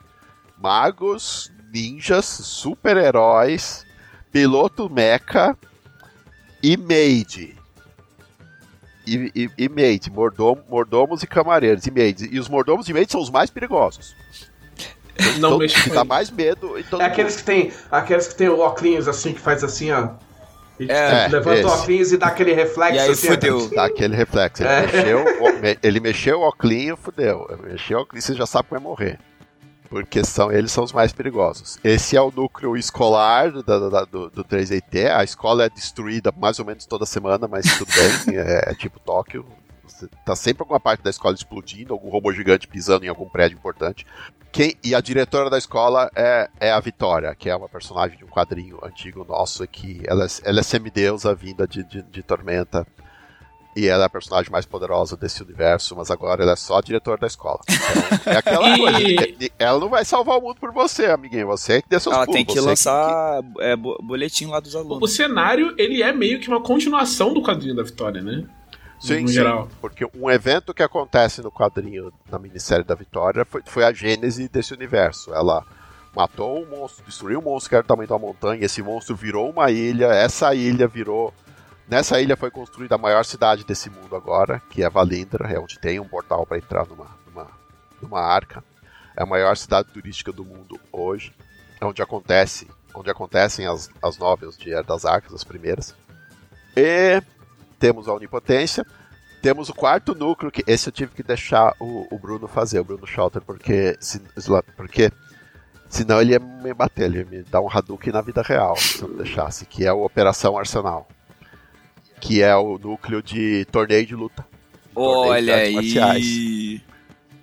magos, ninjas, super-heróis, piloto mecha e maid. E, e, e maid, mordom, mordomos e camareiros, e maids. E os mordomos e maids são os mais perigosos. Não Então, mexe dá mais medo. Então, É aqueles que tem, aqueles que tem o óculos assim, que faz assim, ó. E, É, tipo, levanta o óculos e dá aquele reflexo E aí assim. ó. fudeu. Dá aquele reflexo. Ele É. mexeu, o- me- ele mexeu o óculos, fudeu. Mexeu o óculos, você já sabe que vai morrer. Porque são, eles são os mais perigosos. Esse é o núcleo escolar do, da- da- do, do 3AT. A escola é destruída mais ou menos toda semana, mas tudo bem. é, é tipo Tóquio. Você tá sempre alguma parte da escola explodindo, algum robô gigante pisando em algum prédio importante. Quem, e a diretora da escola é, é a Vitória, que é uma personagem de um quadrinho antigo nosso, que ela, é- ela é semideusa vinda de, de, de Tormenta. E ela é a personagem mais poderosa desse universo, mas agora ela é só a diretora da escola. Então, é aquela E- coisa. é- Ela não vai salvar o mundo por você, amiguinho. Você que dê seus Ela pulos, tem que você lançar é, bo- boletim lá dos O alunos. cenário, ele é meio que uma continuação do quadrinho da Vitória, né? Sim, no sim. geral. Porque um evento que acontece no quadrinho, na minissérie da Vitória, foi, foi a gênese desse universo. Ela matou um monstro, destruiu um monstro que era do tamanho uma montanha, esse monstro virou uma ilha, essa ilha virou. Nessa ilha foi construída a maior cidade desse mundo agora, que é Valindra, é onde tem um portal para entrar numa, numa, numa arca. É a maior cidade turística do mundo hoje. É onde acontece, onde acontecem as, as novelas de Era das Arcas, as primeiras. E temos a Onipotência. Temos o quarto núcleo, que esse eu tive que deixar o, o Bruno fazer, o Bruno Schauter, porque, se, porque senão ele ia me bater, ele ia me dar um Hadouken na vida real, se eu não deixasse, que é o Operação Arsenal. Que é o núcleo de torneio de luta. De Olha artes marciais.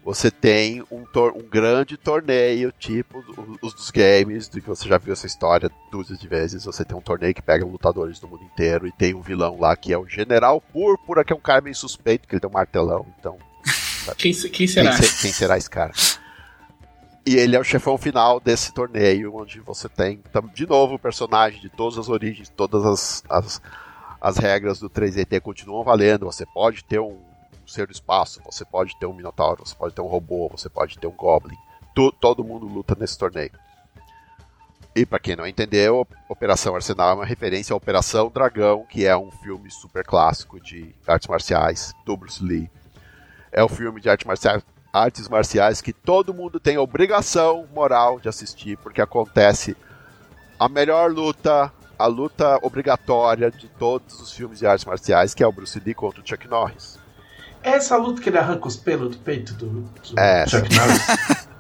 Você tem um, um grande torneio, tipo os dos games, do que você já viu essa história dúzias de vezes. Você tem um torneio que pega lutadores do mundo inteiro e tem um vilão lá que é o General Púrpura, que é um cara meio suspeito, que ele tem um martelão. Então, Quem, quem quem, será? se- quem será esse cara? E ele é o chefão final desse torneio, onde você tem, de novo, o personagem de todas as origens, todas as, as, as regras do 3DT continuam valendo. Você pode ter um ser do espaço, você pode ter um minotauro, você pode ter um robô, você pode ter um goblin. Tu- todo mundo luta nesse torneio. E pra quem não entendeu, Operação Arsenal é uma referência à Operação Dragão, que é um filme super clássico de artes marciais do Bruce Lee. É o filme de arte marciais, artes marciais que todo mundo tem obrigação moral de assistir, porque acontece a melhor luta, a luta obrigatória de todos os filmes de artes marciais, que é o Bruce Lee contra o Chuck Norris. É essa luta que ele arranca os pelos do peito do, do É. Chuck Norris.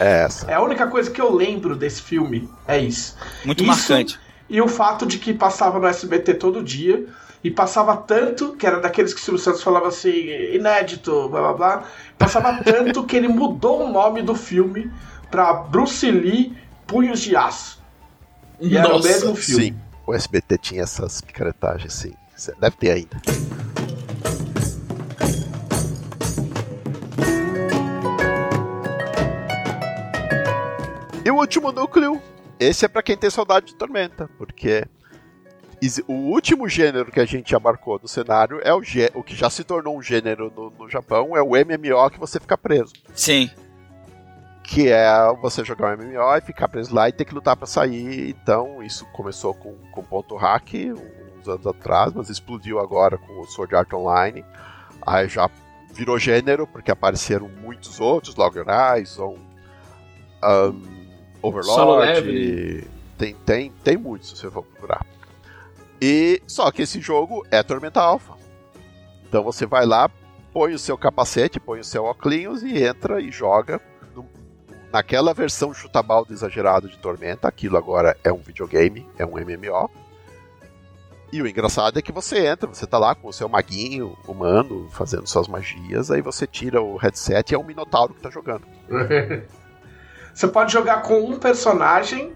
É essa. É a única coisa que eu lembro desse filme. É isso. Muito Isso- marcante. E o fato de que passava no SBT todo dia. E passava tanto, que era daqueles que o Silvio Santos falava assim, inédito, blá blá blá. Passava tanto que ele mudou o nome do filme pra Bruce Lee Punhos de Aço. E era o Nossa. mesmo filme. Sim, o SBT tinha essas picaretagens, sim. Deve ter ainda. E o último núcleo, esse é pra quem tem saudade de Tormenta, porque o último gênero que a gente abarcou no cenário é o, o que já se tornou um gênero no, no Japão, é o MMO que você fica preso Sim. que é você jogar um MMO e ficar preso lá e ter que lutar pra sair. Então, isso começou com, com ponto hack uns anos atrás, mas explodiu agora com o Sword Art Online. Aí já virou gênero, porque apareceram muitos outros, Log Horizon, um, Overlord, tem, tem, tem muitos, se você for procurar. E só que esse jogo é Tormenta Alpha. Então você vai lá, põe o seu capacete, põe o seu óculos e entra e joga no, naquela versão chutabaldo exagerado de Tormenta. Aquilo agora é um videogame, é um MMO. E o engraçado é que você entra, você tá lá com o seu maguinho humano, fazendo suas magias, aí você tira o headset e é um minotauro que tá jogando. você pode jogar com um personagem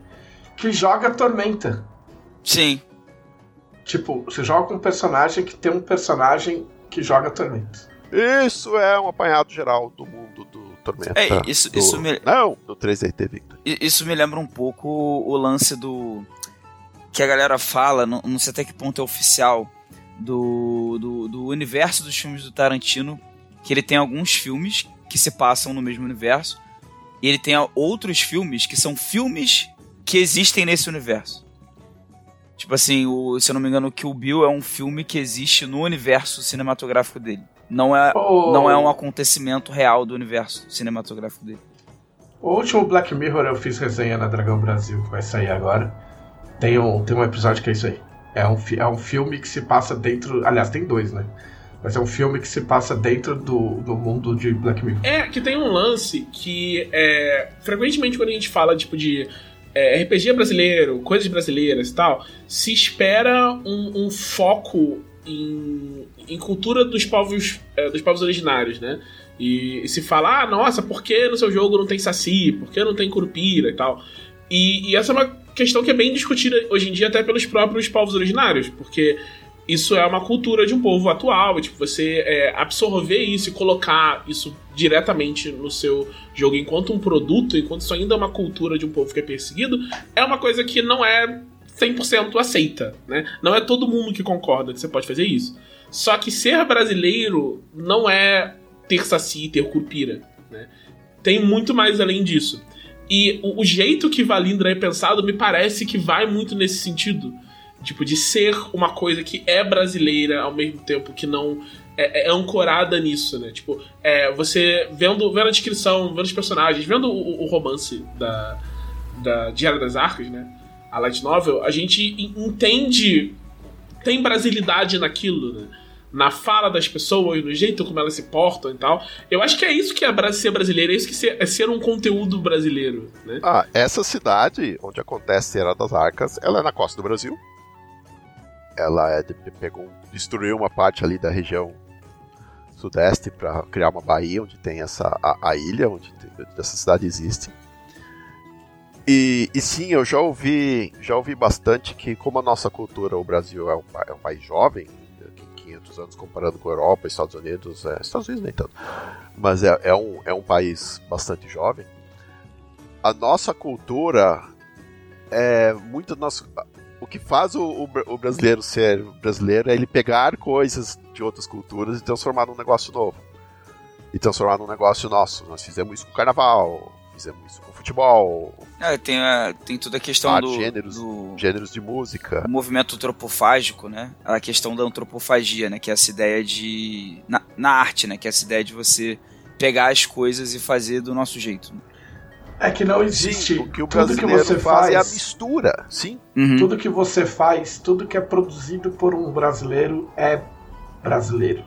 que joga Tormenta. Sim. Tipo, você joga com um personagem que tem um personagem que joga Tormenta. Isso é um apanhado geral do mundo do Tormenta. É, isso, do, isso me... Não, do 3DT Victor. Isso me lembra um pouco o lance do que a galera fala, não, não sei até que ponto é oficial, do, do, do, universo dos filmes do Tarantino, que ele tem alguns filmes que se passam no mesmo universo, e ele tem outros filmes que são filmes que existem nesse universo. Tipo assim, o, se eu não me engano, o Kill Bill é um filme que existe no universo cinematográfico dele. Não é, oh. não é um acontecimento real do universo cinematográfico dele. O último Black Mirror eu fiz resenha na Dragão Brasil, que vai sair agora. Tem um, tem um episódio que é isso aí. É um, é um filme que se passa dentro. Aliás, tem dois, né? Mas é um filme que se passa dentro do, do mundo de Black Mirror. É, que tem um lance que é, frequentemente quando a gente fala tipo de é, RPG brasileiro, coisas brasileiras e tal, se espera um, um foco em, em, cultura dos povos, é, dos povos originários, né? E, e, se fala, ah, nossa, por que no seu jogo não tem saci? Por que não tem curupira e tal? E, e essa é uma questão que é bem discutida hoje em dia até pelos próprios povos originários, porque isso é uma cultura de um povo atual, tipo, você é, absorver isso e colocar isso diretamente no seu jogo enquanto um produto, enquanto isso ainda é uma cultura de um povo que é perseguido, é uma coisa que não é 100% aceita, né? Não é todo mundo que concorda que você pode fazer isso. Só que ser brasileiro não é ter saci, ter curpira, né? Tem muito mais além disso. E o, o jeito que Valindra é pensado me parece que vai muito nesse sentido. Tipo, de ser uma coisa que é brasileira ao mesmo tempo que não é, é ancorada nisso, né? Tipo, é, você vendo, vendo a descrição, vendo os personagens, vendo o, o romance da, da Diário das Arcas, né? A light novel, a gente entende, tem brasilidade naquilo, né? na fala das pessoas, no jeito como elas se portam e tal. Eu acho que é isso que é ser brasileiro, é isso que ser, é ser um conteúdo brasileiro, né? Ah, essa cidade onde acontece Era das Arcas, ela é na costa do Brasil. Ela é pegou, destruiu uma parte ali da região sudeste para criar uma baía onde tem essa a, a ilha onde, onde essa cidade existe. E, e, sim, eu já ouvi, já ouvi bastante que como a nossa cultura, o Brasil é um, é um país jovem, 500 anos comparando com a Europa, Estados Unidos, é, Estados Unidos nem tanto, mas é, é, um, é um país bastante jovem. A nossa cultura é muito nosso. O que faz o, o, o brasileiro ser brasileiro é ele pegar coisas de outras culturas e transformar num negócio novo. E transformar num negócio nosso. Nós fizemos isso com o carnaval, fizemos isso com futebol. É, tem, a, tem toda a questão ah, do, gêneros, do, gêneros de música. O movimento antropofágico, né? A questão da antropofagia, né? Que é essa ideia de. Na, na arte, né? Que é essa ideia de você pegar as coisas e fazer do nosso jeito. É que não existe. Sim, o que o tudo que você faz, é a mistura, sim. Uhum. Tudo que você faz, tudo que é produzido por um brasileiro é brasileiro.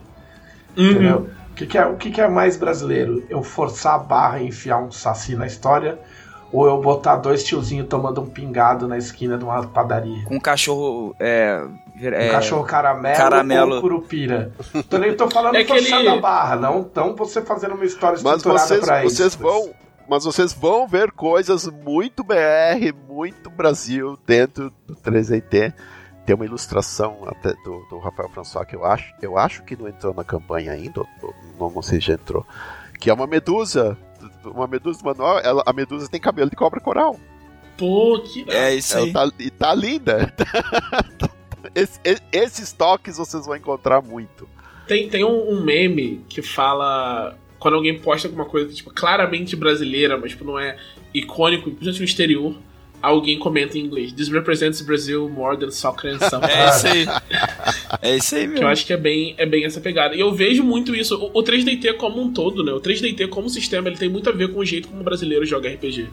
Uhum. Entendeu? que, que, é, o que, que é mais brasileiro? Eu forçar a barra e enfiar um saci na história? Ou eu botar dois tiozinhos tomando um pingado na esquina de uma padaria? Com um cachorro. É, é, um cachorro caramelo, caramelo. ou curupira. Tô, nem tô falando é forçar ele... a barra, não, não você fazendo uma história estruturada vocês, pra isso. Vocês vão, mas vocês vão ver coisas muito BR, muito Brasil dentro do 3IT tem uma ilustração até do, do, Rafael François que eu acho, eu acho que não entrou na campanha ainda, não, não sei se já entrou, que é uma medusa, uma medusa manual, ela, a medusa tem cabelo de cobra coral. Pô, que é isso aí. Tá, e tá linda. Esse, esses toques vocês vão encontrar muito. Tem, tem um, um, meme que fala quando alguém posta alguma coisa tipo claramente brasileira, mas tipo, não é icônico, principalmente no exterior alguém comenta em inglês. This represents Brazil more than soccer and something. É isso aí. É isso aí Que eu acho que é bem, é bem essa pegada. E eu vejo muito isso. O, o 3DT como um todo, né? O 3DT como sistema, ele tem muito a ver com o jeito como o brasileiro joga RPG.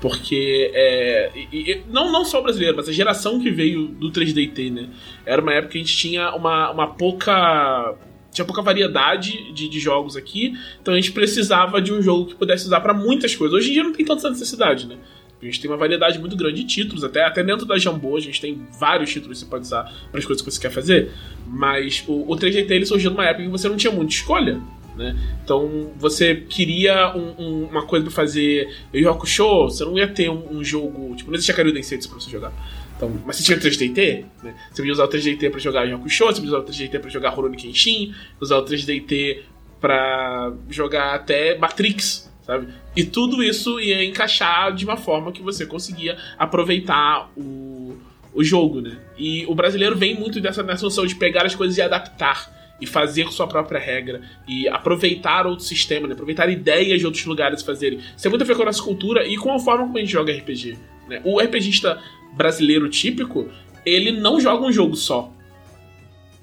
Porque é. e- e- não, não só o brasileiro, mas a geração que veio do 3DT, né? Era uma época que a gente tinha uma, uma pouca. Tinha pouca variedade de, de jogos aqui, então a gente precisava de um jogo que pudesse usar pra muitas coisas. Hoje em dia não tem tanta necessidade, né? A gente tem uma variedade muito grande de títulos, até, até dentro da Jambô a gente tem vários títulos que você pode usar para as coisas que você quer fazer. Mas o, o 3DT ele surgiu numa época que você não tinha muita escolha. Né? Então você queria um- um- uma coisa pra fazer Yu Hakusho, você não ia ter um, um jogo. Tipo, não existia Karyu Densetsu pra você jogar. Então, mas você tinha 3DT, né? Você podia usar o 3DT pra jogar Hakusho, você podia usar o 3DT pra jogar Rurouni Kenshin, usar o 3DT pra jogar até Matrix, sabe? E tudo isso ia encaixar de uma forma que você conseguia aproveitar o, o jogo, né? E o brasileiro vem muito dessa, dessa noção de pegar as coisas e adaptar. E fazer sua própria regra. E aproveitar outro sistema, né? Aproveitar ideias de outros lugares fazerem. Isso é muito a ver com a nossa cultura e com a forma como a gente joga RPG. Né? O RPGista brasileiro típico, ele não joga um jogo só.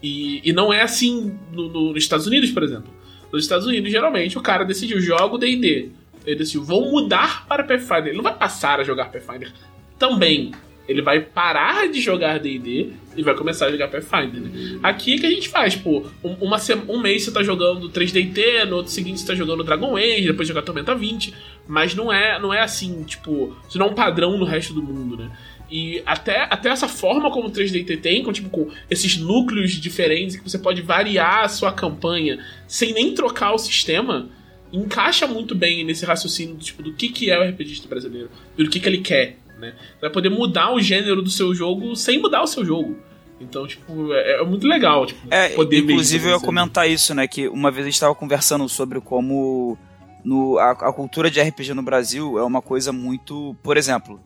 E, e não é assim no- no- nos Estados Unidos, por exemplo. Nos Estados Unidos, geralmente, o cara decidiu, jogo D&D. Ele decidiu, vou mudar para Pathfinder. Ele não vai passar a jogar Pathfinder também. Ele vai parar de jogar D&D e vai começar a jogar Pathfinder, né? Aqui é que a gente faz, pô, um, uma um mês você tá jogando 3DT, no outro seguinte você tá jogando Dragon Age, depois jogar Tormenta 20, mas não é, não é assim, tipo, isso não é um padrão no resto do mundo, né? E até, até essa forma como o 3DT tem, com, tipo, com esses núcleos diferentes que você pode variar a sua campanha sem nem trocar o sistema, encaixa muito bem nesse raciocínio tipo, do que, que é o RPGista brasileiro e do que, que ele quer. Né? Você vai poder mudar o gênero do seu jogo sem mudar o seu jogo. Então, tipo, é, é muito legal. Tipo, É, poder inclusive eu ia comentar isso, né? Que uma vez a gente estava conversando sobre como no, a, a cultura de RPG no Brasil é uma coisa muito. Por exemplo,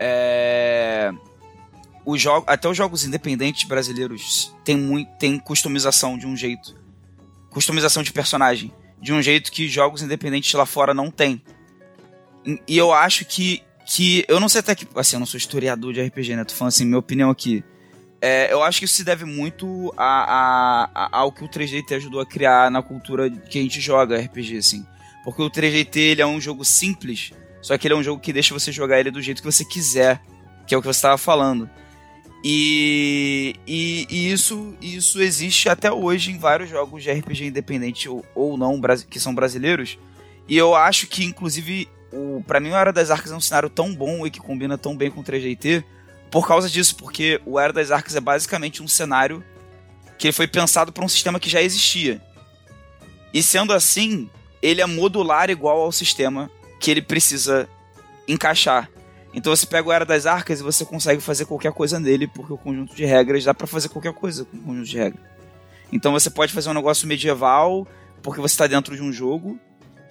é, os jogos, até os jogos independentes brasileiros têm, muito, têm customização de um jeito. Customização de personagem. De um jeito que jogos independentes lá fora não tem. E- eu acho que. que eu não sei até que. Assim, eu não sou historiador de RPG, né? Tô falando assim, minha opinião aqui. É, eu acho que isso se deve muito a, a- a- ao que o 3DT ajudou a criar na cultura que a gente joga RPG, assim. Porque o 3DT ele é um jogo simples, só que ele é um jogo que deixa você jogar ele do jeito que você quiser, que é o que você estava falando. E, e, e isso, isso existe até hoje em vários jogos de RPG independente ou, ou não, que são brasileiros. E eu acho que, inclusive, o, pra mim o Era das Arcas é um cenário tão bom e que combina tão bem com o 3DT por causa disso, porque o Era das Arcas é basicamente um cenário que foi pensado para um sistema que já existia. E sendo assim, ele é modular igual ao sistema que ele precisa encaixar. Então você pega o Era das Arcas e você consegue fazer qualquer coisa nele, porque o conjunto de regras dá para fazer qualquer coisa com o conjunto de regras. Então você pode fazer um negócio medieval, porque você está dentro de um jogo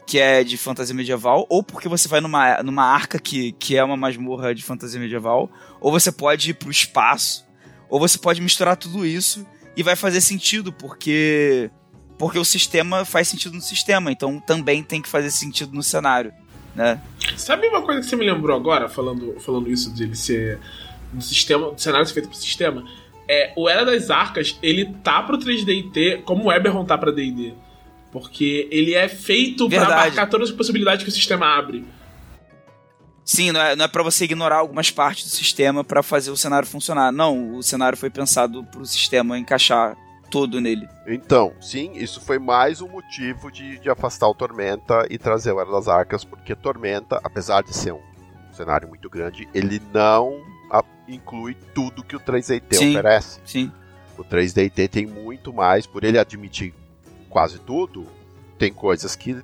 que é de fantasia medieval, ou porque você vai numa, numa arca que, que é uma masmorra de fantasia medieval, ou você pode ir pro espaço, ou você pode misturar tudo isso e vai fazer sentido, porque porque o sistema faz sentido no sistema, então também tem que fazer sentido no cenário, né? Sabe uma coisa que você me lembrou agora, falando, falando isso de ele ser do sistema, do cenário ser feito pro sistema? É, o Era das Arcas, ele tá pro 3D&T como o Eberron tá pra D&D. Porque ele é feito Verdade. abarcar todas as possibilidades que o sistema abre. Sim, não é, não é para você ignorar algumas partes do sistema para fazer o cenário funcionar. Não, o cenário foi pensado pro sistema encaixar todo nele. Então, sim, isso foi mais um motivo de, de afastar o Tormenta e trazer o Era das Arcas, porque Tormenta, apesar de ser um cenário muito grande, ele não a- inclui tudo que o 3DT Sim. oferece. Sim. O 3DT tem muito mais, por ele admitir quase tudo, tem coisas que,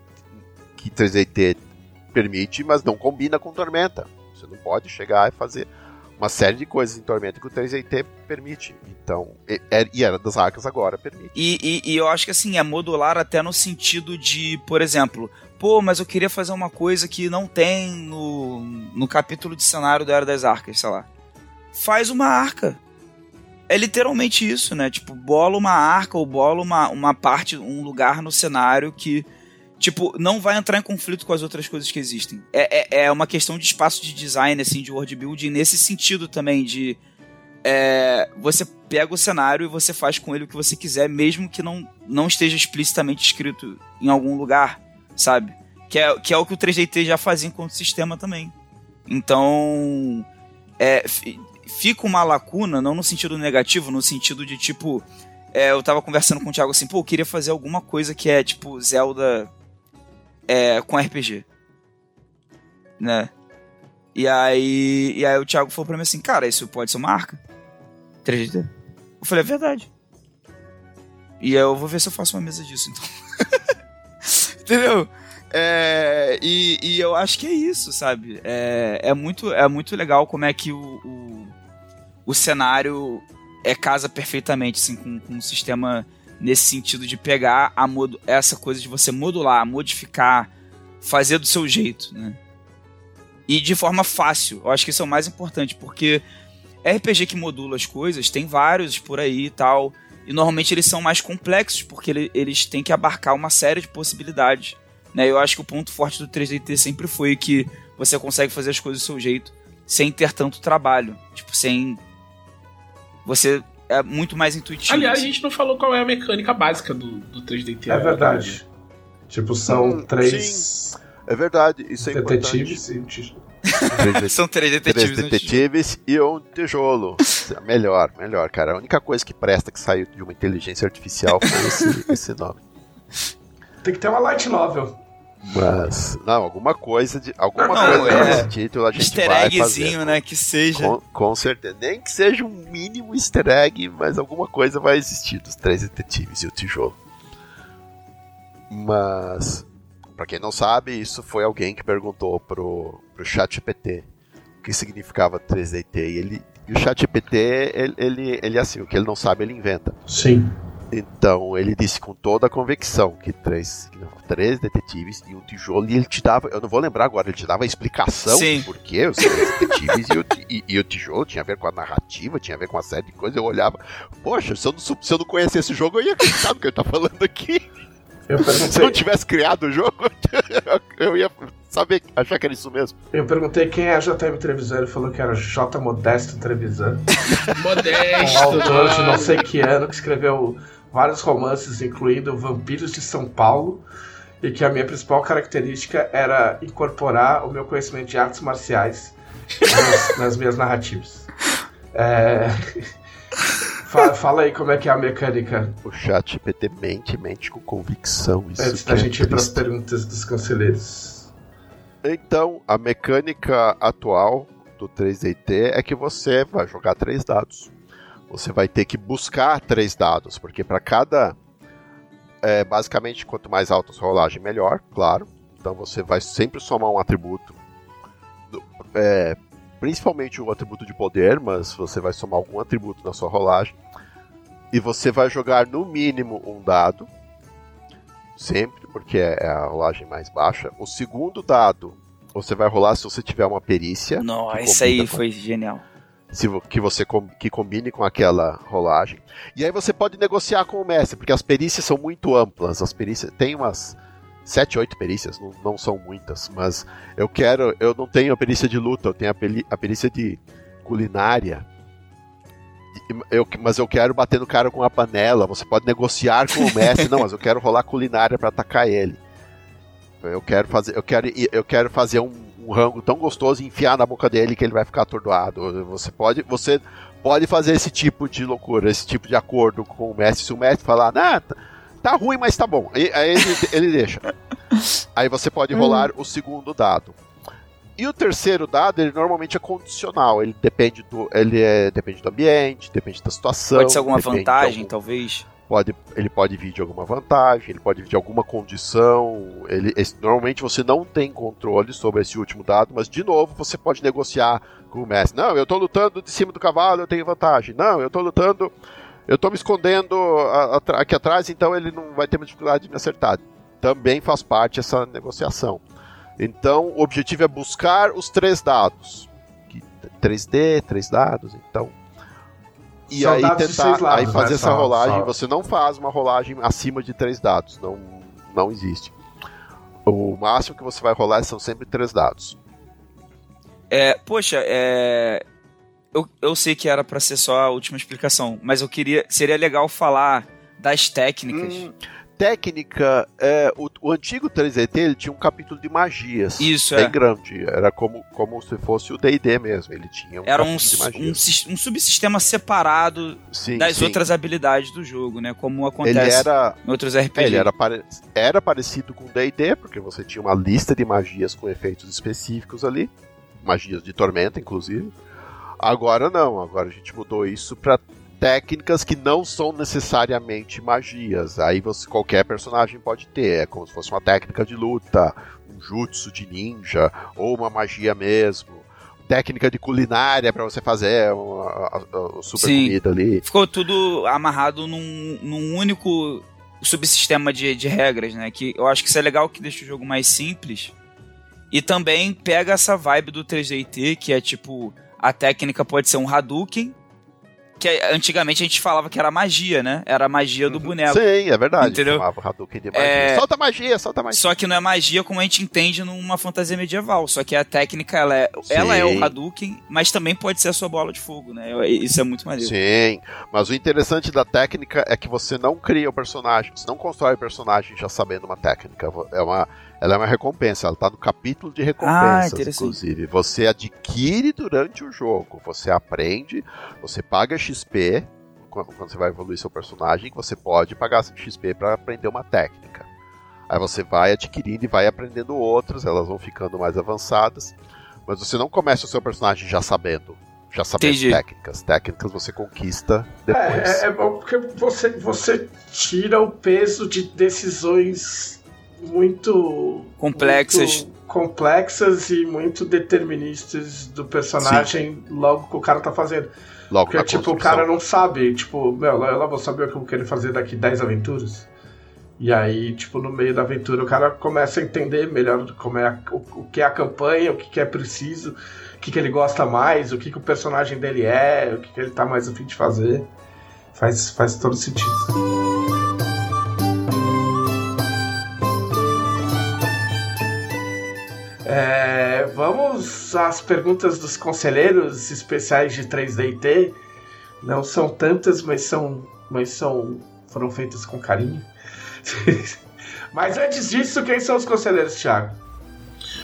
que 3DT permite, mas não combina com Tormenta. Você não pode chegar e fazer uma série de coisas em Tormenta que o 3DT permite. Então, e, é- e Era das Arcas agora permite. E, e- e eu acho que assim, é modular até no sentido de, por exemplo, pô, mas eu queria fazer uma coisa que não tem no, no capítulo de cenário da Era das Arcas, sei lá. Faz uma arca. É literalmente isso, né? Tipo, bola uma arca ou bola uma, uma parte, um lugar no cenário que tipo, não vai entrar em conflito com as outras coisas que existem. É, é, é uma questão de espaço de design, assim, de world building, nesse sentido também, de. É, você pega o cenário e você faz com ele o que você quiser, mesmo que não, não esteja explicitamente escrito em algum lugar, sabe? Que é, que é o que o 3DT já fazia enquanto sistema também. Então. É, fica uma lacuna, não no sentido negativo, no sentido de tipo. É, eu tava conversando com o Thiago assim, pô, eu queria fazer alguma coisa que é tipo Zelda é, com RPG. Né? E aí, e aí o Thiago falou pra mim assim, cara, isso pode ser uma arca. 3D. Eu falei, é verdade. E eu vou ver se eu faço uma mesa disso, então. Entendeu? É, e, e, eu acho que é isso, sabe? É, é, muito, é muito legal como é que o, o, o cenário é casa perfeitamente assim, com, com um sistema nesse sentido de pegar a essa coisa de você modular, modificar, fazer do seu jeito, né? E de forma fácil. Eu acho que isso é o mais importante, porque RPG que modula as coisas, tem vários por aí e tal, e normalmente eles são mais complexos, porque ele, eles têm que abarcar uma série de possibilidades. Né? Eu acho que o ponto forte do 3DT sempre foi que você consegue fazer as coisas do seu jeito, sem ter tanto trabalho. Tipo, sem. Você é muito mais intuitivo. Aliás, assim. a gente não falou qual é a mecânica básica do, do 3DT. É verdade. Tipo, são hum, três. Sim. É verdade, isso é detetives importante. E São três detetives. Três detetives e um tijolo. melhor, melhor, cara. A única coisa que presta que saiu de uma inteligência artificial foi esse, esse nome. Tem que ter uma light novel. Mas, não, alguma coisa de. Alguma não, coisa é, desse título a gente easter vai eggzinho, fazer. né? Que seja. Com, com, certeza. Nem que seja um mínimo easter egg, mas alguma coisa vai existir dos três detetives e o tijolo. Mas. Pra quem não sabe, isso foi alguém que perguntou pro, pro ChatGPT o que significava 3DT. E, ele, e o ChatGPT, ele, ele, ele, assim, o que ele não sabe, ele inventa. Sim. Então ele disse com toda a convicção que três, três detetives e um tijolo, e ele te dava, eu não vou lembrar agora, ele te dava a explicação Sim. por que os três detetives e, o, e, e, o tijolo tinha a ver com a narrativa, tinha a ver com uma série de coisas. Eu olhava, poxa, se eu não, se eu não conhecesse esse jogo, eu ia acreditar no que ele tá falando aqui. se eu não tivesse criado o jogo, eu ia saber, achar que era isso mesmo. Eu perguntei quem é a JM Trevisan, ele falou que era J Modesto Trevisan. Modesto! Um autor de não sei que ano que escreveu vários romances, incluindo Vampiros de São Paulo, e que a minha principal característica era incorporar o meu conhecimento de artes marciais nas, nas minhas narrativas. É... Fala, fala, aí como é que é a mecânica. O chat PT mente, mente com convicção. Isso Antes da é gente ir para as perguntas dos conselheiros. Então, a mecânica atual do 3DT é que você vai jogar três dados você vai ter que buscar três dados, porque para cada. É, basicamente, quanto mais alta a sua rolagem, melhor, claro. Então você vai sempre somar um atributo. É, principalmente o um atributo de poder, mas você vai somar algum atributo na sua rolagem. E você vai jogar no mínimo um dado. Sempre, porque é, é a rolagem mais baixa. O segundo dado você vai rolar se você tiver uma perícia. Nossa, isso aí com... foi genial se, que você que combine com aquela rolagem. E aí você pode negociar com o mestre, porque as perícias são muito amplas. As perícias tem umas sete, oito perícias, não, não, são muitas, mas eu quero, eu não tenho a perícia de luta, eu tenho a, a perícia de culinária. Eu, mas eu quero bater no cara com a panela. Você pode negociar com o mestre, não, mas eu quero rolar culinária para atacar ele. Eu quero fazer, eu quero, eu quero fazer um um rango tão gostoso e enfiar na boca dele que ele vai ficar atordoado. Você pode, você pode fazer esse tipo de loucura, esse tipo de acordo com o mestre. Se o mestre falar, nah, tá, tá ruim, mas tá bom, aí ele, ele deixa. Aí você pode hum. rolar o segundo dado. E o terceiro dado, ele normalmente é condicional. Ele depende do, ele é, depende do ambiente, depende da situação. Pode ser alguma vantagem, algum... talvez pode, ele pode vir de alguma vantagem, ele pode vir de alguma condição. Ele, esse, normalmente você não tem controle sobre esse último dado, mas de novo você pode negociar com o mestre. Não, eu estou lutando de cima do cavalo, eu tenho vantagem. Não, eu estou lutando, eu estou me escondendo aqui atrás, então ele não vai ter dificuldade de me acertar. Também faz parte essa negociação. Então, o objetivo é buscar os três dados. 3D, três dados, então e São aí tentar lados, aí fazer né? essa só, rolagem. Só. Você não faz uma rolagem acima de três dados, não, não existe. O máximo que você vai rolar são sempre três dados. É, poxa, é, eu, eu sei que era para ser só a última explicação, mas eu queria. Seria legal falar das técnicas. Hum, técnica, é, o, o, antigo 3DT ele tinha um capítulo de magias. Isso, bem é. grande. Era como, como se fosse o D&D mesmo. Ele tinha um Era um, um, um, subsistema separado sim, das sim. outras habilidades do jogo, né? Como acontece ele era, em outros RPGs. Ele era, pare, era parecido com o D&D, porque você tinha uma lista de magias com efeitos específicos ali. Magias de tormenta, inclusive. Agora não, agora a gente mudou isso para técnicas que não são necessariamente magias. Aí você qualquer personagem pode ter, é como se fosse uma técnica de luta, um jutsu de ninja ou uma magia mesmo. Técnica de culinária para você fazer uma, uma super Sim. comida ali. Ficou tudo amarrado num, num único subsistema de, de regras, né? Que eu acho que isso é legal que deixa o jogo mais simples. E também pega essa vibe do 3DT, que é tipo a técnica pode ser um Hadouken, que antigamente a gente falava que era magia, né? Era a magia do uhum. boneco. Sim, é verdade. Entendeu? Hadouken de magia. É... Solta magia, solta magia. Só que não é magia como a gente entende numa fantasia medieval. Só que a técnica, ela é, ela é o Hadouken, mas também pode ser a sua bola de fogo, né? Isso é muito maneiro. Sim, mas o interessante da técnica é que você não cria o personagem, você não constrói o personagem já sabendo uma técnica. É uma ela é uma recompensa, ela está no capítulo de recompensas, ah, inclusive. Você adquire durante o jogo, você aprende, você paga XP quando você vai evoluir seu personagem, você pode pagar XP para aprender uma técnica. Aí você vai adquirindo e vai aprendendo outras, elas vão ficando mais avançadas. Mas você não começa o seu personagem já sabendo. Já sabendo Entendi. técnicas. Técnicas você conquista depois. É, é, é bom porque você, você tira o peso de decisões muito complexas, muito complexas e muito deterministas do personagem Sim. logo que o cara tá fazendo. Logo Porque, tipo, o cara não sabe, tipo, meu, eu vou saber o que eu quero fazer daqui 10 aventuras. E aí, tipo, no meio da aventura o cara começa a entender melhor como é a, o, o, que é a campanha, o que, que é preciso, o que, que ele gosta mais, o que, que o personagem dele é, o que, que ele tá mais afim de fazer. Faz, faz todo sentido. É, vamos às perguntas dos conselheiros especiais de 3DT. Não são tantas, mas são, mas são foram feitas com carinho. mas antes disso, quem são os conselheiros, Thiago?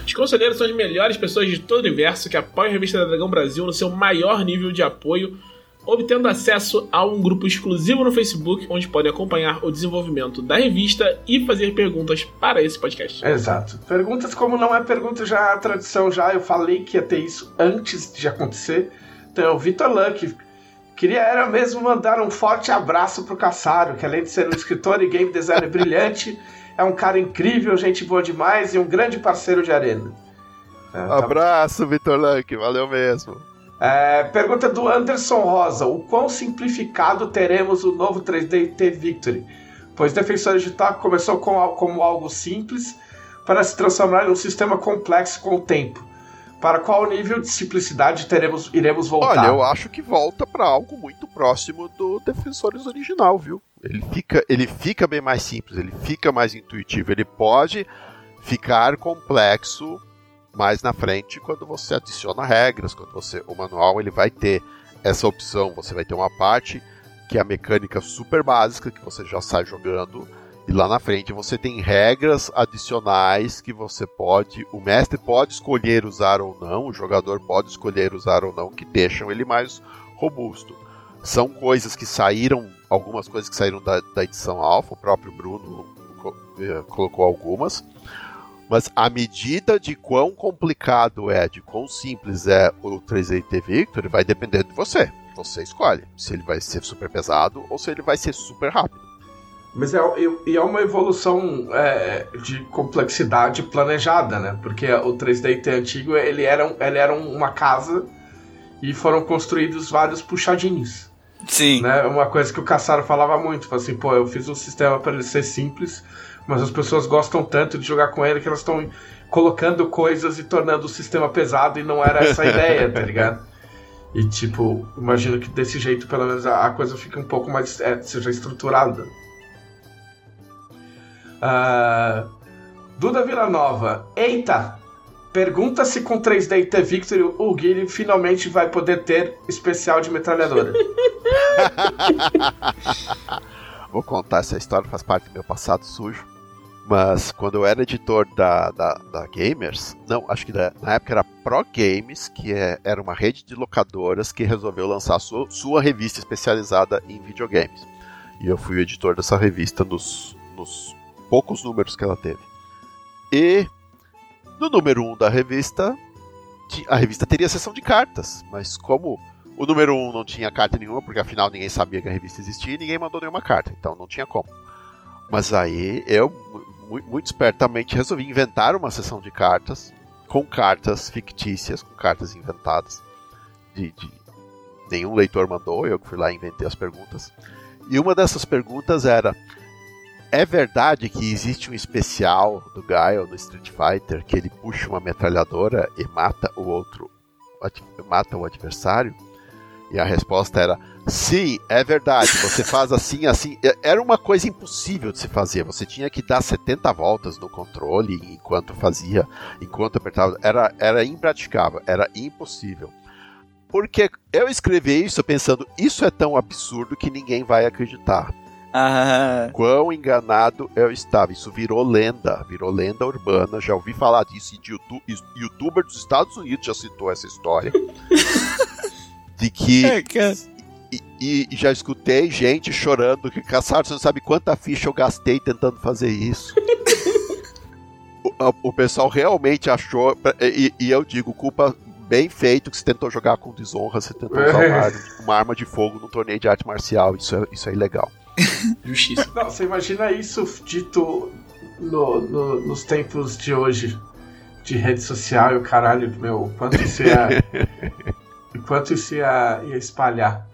Os conselheiros são as melhores pessoas de todo o universo que apoiam a revista da Dragão Brasil no seu maior nível de apoio obtendo acesso a um grupo exclusivo no Facebook, onde podem acompanhar o desenvolvimento da revista e fazer perguntas para esse podcast. Exato. Perguntas como não é pergunta já a tradição já, eu falei que ia ter isso antes de acontecer. Então, é o Vitor Luck queria era mesmo mandar um forte abraço pro Caçaro, que além de ser um escritor e game designer brilhante, é um cara incrível, gente boa demais e um grande parceiro de arena. É, tá... Abraço, Vitor Luck, valeu mesmo. É, pergunta do Anderson Rosa: O quão simplificado teremos o novo 3D Victory? Pois Defensores de começou com, como algo simples para se transformar em um sistema complexo com o tempo. Para qual nível de simplicidade teremos, iremos voltar? Olha, eu acho que volta para algo muito próximo do Defensores original, viu? Ele fica, ele fica bem mais simples, ele fica mais intuitivo, ele pode ficar complexo mais na frente quando você adiciona regras, quando você o manual ele vai ter essa opção, você vai ter uma parte que é a mecânica super básica que você já sai jogando e lá na frente você tem regras adicionais que você pode, o mestre pode escolher usar ou não, o jogador pode escolher usar ou não, que deixam ele mais robusto. São coisas que saíram, algumas coisas que saíram da, da edição alfa, o próprio Bruno eh, colocou algumas, mas à medida de quão complicado é, de quão simples é o 3DT Victory, vai depender de você. Você escolhe se ele vai ser super pesado ou se ele vai ser super rápido. Mas é, é, é uma evolução é, de complexidade planejada, né? Porque o 3DT antigo ele era, ele era uma casa e foram construídos vários puxadinhos. Sim. Né? Uma coisa que o Caçaro falava muito, assim, pô, eu fiz um sistema para ele ser simples, mas as pessoas gostam tanto de jogar com ele que elas estão colocando coisas e tornando o sistema pesado e não era essa a ideia, tá ligado? E tipo, imagino que desse jeito pelo menos a, coisa fica um pouco mais. É, seja estruturada. Uh, Duda Villanova. Eita! Pergunta se com 3D T Victory o Guilherme finalmente vai poder ter especial de metralhadora. Vou contar essa história, faz parte do meu passado sujo. Mas quando eu era editor da, da, da Gamers, não, acho que da, na época era Pro Games, que é, era uma rede de locadoras que resolveu lançar sua, sua revista especializada em videogames. E eu fui o editor dessa revista nos, nos poucos números que ela teve. E no número 1 um da revista, a revista teria sessão de cartas, mas como o número 1 um não tinha carta nenhuma, porque afinal ninguém sabia que a revista existia e ninguém mandou nenhuma carta, então não tinha como. Mas aí eu, muito espertamente, resolvi inventar uma sessão de cartas com cartas fictícias, com cartas inventadas. De, de... Nenhum leitor mandou, eu fui lá e inventei as perguntas. E uma dessas perguntas era: É verdade que existe um especial do Guile no Street Fighter que ele puxa uma metralhadora e mata o outro, mata o adversário? E a resposta era: Sim, é verdade. Você faz assim, assim. Era uma coisa impossível de se fazer. Você tinha que dar 70 voltas no controle enquanto fazia, enquanto apertava. Era, era impraticável, era impossível. Porque eu escrevi isso pensando: isso é tão absurdo que ninguém vai acreditar. Ah. Quão enganado eu estava. Isso virou lenda, virou lenda urbana. Já ouvi falar disso e de YouTube, youtuber dos Estados Unidos já citou essa história. de que. É, e, já escutei gente chorando que caçaram, você não sabe quanta ficha eu gastei tentando fazer isso. o, o, pessoal realmente achou, e, e, eu digo, culpa bem feito que você tentou jogar com desonra, você tentou usar uma, arma, uma arma de fogo num torneio de arte marcial, isso é, isso é ilegal. Justiça. Não, você imagina isso dito no, no, nos tempos de hoje, de rede social e o caralho, meu, quanto isso ia. quanto isso ia, ia espalhar.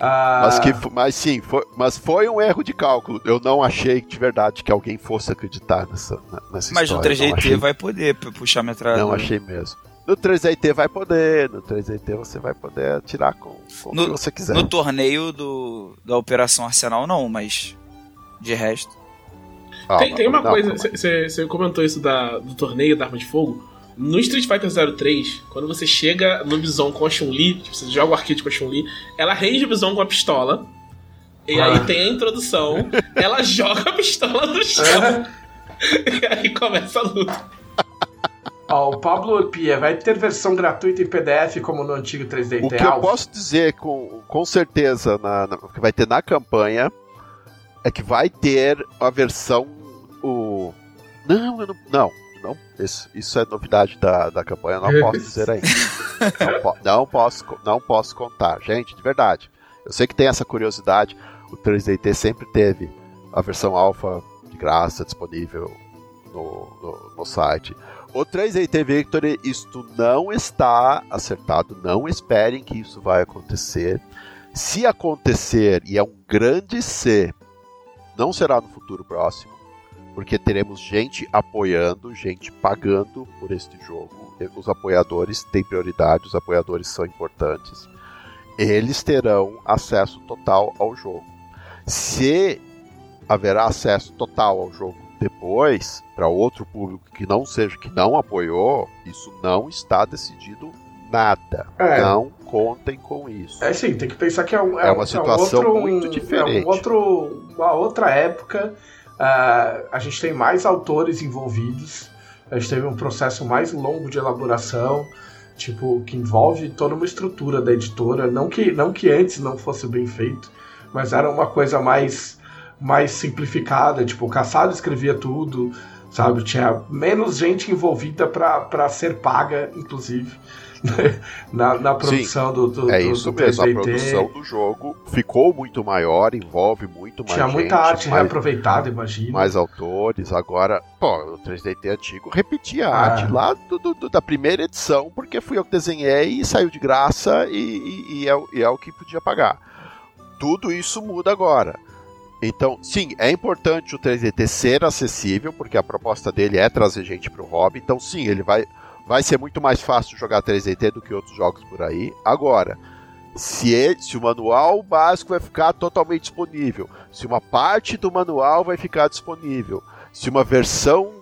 Ah... Mas, que, mas sim, foi, mas foi um erro de cálculo. Eu não achei de verdade que alguém fosse acreditar nessa, nessa mas história. Mas no 3GT achei... vai poder puxar metralhadora. Não achei mesmo. No 3DT vai poder, no 3DT você vai poder atirar com, com no, o que você quiser. No torneio do, da Operação Arsenal não, mas de resto. Ah, tem, tem uma não, coisa, você comentou isso da, do torneio da arma de fogo. No Street Fighter 03, quando você chega no Bison com a Chun-Li, tipo, você joga o arcade com a Chun-Li, ela rende o Bison com a pistola. E ah. aí tem a introdução, ela joga a pistola no chão. e aí começa a luta. Ó, o Pablo Pia vai ter versão gratuita em PDF como no antigo 3D O que eu posso dizer com, com certeza na, na, que vai ter na campanha é que vai ter a versão o não, eu não, não não, isso, isso é novidade da, da campanha, não posso dizer ainda. Não, po não, posso, não posso contar. Gente, de verdade. Eu sei que tem essa curiosidade. O 3DT sempre teve a versão alfa de graça disponível no, no, no site. O 3DT Victory, isto não está acertado. Não esperem que isso vai acontecer. Se acontecer, e é um grande se, não será no futuro próximo porque teremos gente apoiando, gente pagando por este jogo. Os apoiadores têm prioridade, os apoiadores são importantes. Eles terão acesso total ao jogo. Se haverá acesso total ao jogo depois, para outro público que não seja que não apoiou, isso não está decidido nada. É. Não contem com isso. É sim, tem que pensar que é, um, é, é uma situação é um outro, muito diferente. É um outro, uma outra época Uh, a gente tem mais autores envolvidos, a gente teve um processo mais longo de elaboração, tipo, que envolve toda uma estrutura da editora, não que, não que antes não fosse bem feito, mas era uma coisa mais, mais simplificada, tipo, o Caçado escrevia tudo, sabe? Tinha menos gente envolvida para ser paga, inclusive. Na, na produção Sim, do, do, É isso do mesmo, a produção do jogo ficou muito maior, envolve muito mais Tinha gente, muita arte mais, reaproveitada, imagina. Mais autores, agora, pô, o 3DT antigo repetia a ah. arte lá do, do, da primeira edição, porque fui eu que desenhei e saiu de graça e, e, e, é, e é o que podia pagar. Tudo isso muda agora. Então, sim, é importante o 3DT ser acessível, porque a proposta dele é trazer gente para o hobby. Então, sim, ele vai vai ser muito mais fácil jogar 3DT do que outros jogos por aí. Agora, se, ele, se o manual básico vai ficar totalmente disponível, se uma parte do manual vai ficar disponível, se uma versão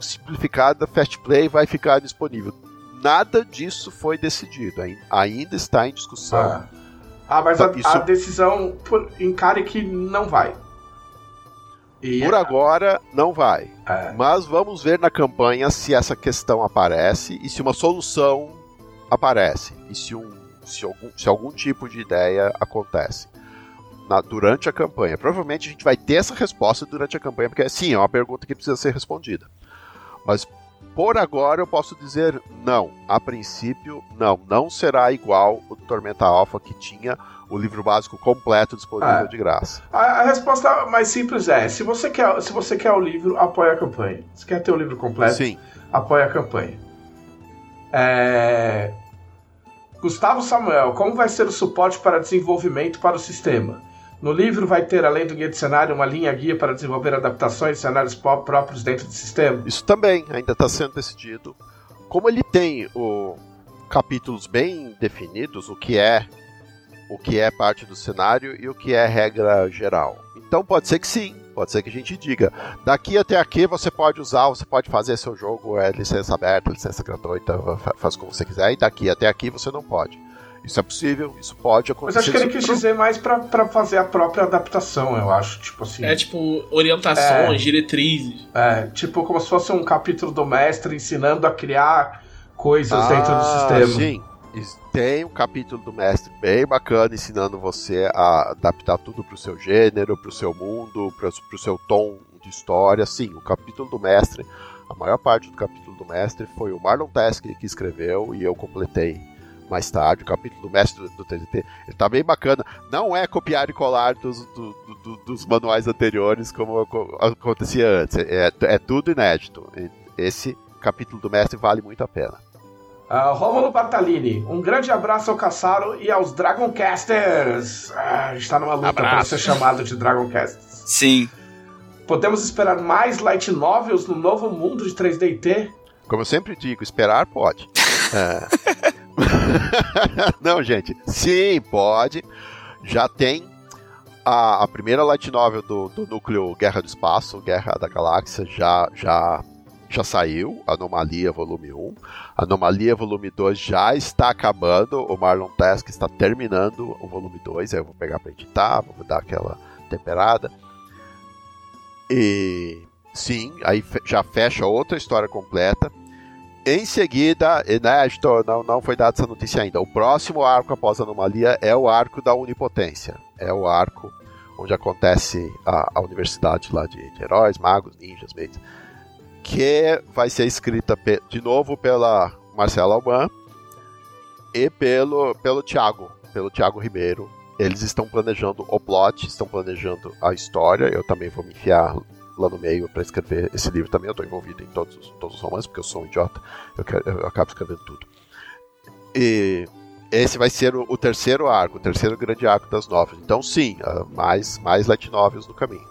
simplificada, Fast Play vai ficar disponível. Nada disso foi decidido, ainda está em discussão. Ah, ah mas a, Isso... a, decisão encare que não vai. E... Por agora, não vai. É. Mas vamos ver na campanha se essa questão aparece e se uma solução aparece. E se, um, se, algum, se algum tipo de ideia acontece. Na, durante a campanha. Provavelmente a gente vai ter essa resposta durante a campanha, porque sim, é uma pergunta que precisa ser respondida. Mas por agora eu posso dizer não. A princípio, não. Não será igual o Tormenta Alpha que tinha o livro básico completo disponível é. de graça. A, a, resposta mais simples é: se você quer, se você quer o livro, apoie a campanha. Se quer ter o livro completo, Sim. apoie a campanha. É... Gustavo Samuel, como vai ser o suporte para desenvolvimento para o sistema? No livro vai ter, além do guia de cenário, uma linha guia para desenvolver adaptações e cenários próprios dentro do sistema? Isso também ainda está sendo decidido. Como ele tem o capítulos bem definidos, o que é o que é parte do cenário e o que é regra geral. Então pode ser que sim, pode ser que a gente diga. Daqui até aqui você pode usar, você pode fazer seu jogo, é licença aberta, licença gratuita, faz como você quiser, e daqui até aqui você não pode. Isso é possível, isso pode acontecer. Mas acho que ele quis dizer mais para fazer a própria adaptação, eu acho. Tipo assim. É tipo orientações, é, diretrizes. É, tipo como se fosse um capítulo do mestre ensinando a criar coisas ah, dentro do sistema. Sim, tem um capítulo do mestre bem bacana ensinando você a adaptar tudo para o seu gênero, para o seu mundo, para o seu tom de história. Sim, o capítulo do mestre, a maior parte do capítulo do mestre foi o Marlon Teske que escreveu e eu completei mais tarde. O capítulo do mestre do, do TDT ele tá bem bacana. Não é copiar e colar dos, do, do, dos manuais anteriores como acontecia antes. É, é tudo inédito. Esse capítulo do mestre vale muito a pena. Uh, Rômulo Bartalini, um grande abraço ao Caçaro e aos Dragoncasters. Ah, a gente tá numa luta para ser chamado de Dragoncasters. Sim. Podemos esperar mais light novels no novo mundo de 3DT? Como eu sempre digo, esperar pode. É. Não, gente, sim, pode. Já tem a, a primeira light novel do, do núcleo Guerra do Espaço, Guerra da Galáxia, já, já já saiu, Anomalia Volume 1. Anomalia Volume 2 já está acabando, o Marlon Task está terminando o volume 2, aí eu vou pegar para editar, vou dar aquela temperada. E sim, aí já fecha outra história completa. Em seguida, inédito, não, não foi dada essa notícia ainda. O próximo arco após a anomalia é o arco da onipotência. É o arco onde acontece a, a universidade lá de, de heróis, magos, ninjas, meios que vai ser escrita de novo pela Marcela Alban e pelo, pelo Thiago, pelo Thiago Ribeiro. Eles estão planejando o plot, estão planejando a história. Eu também vou me enfiar lá no meio para escrever esse livro também. Eu estou envolvido em todos, todos os romances, porque eu sou um idiota. Eu, quero, eu acabo escrevendo tudo. E esse vai ser o, o, terceiro arco, o terceiro grande arco das novas. Então, sim, uh, mais, mais light novels no caminho.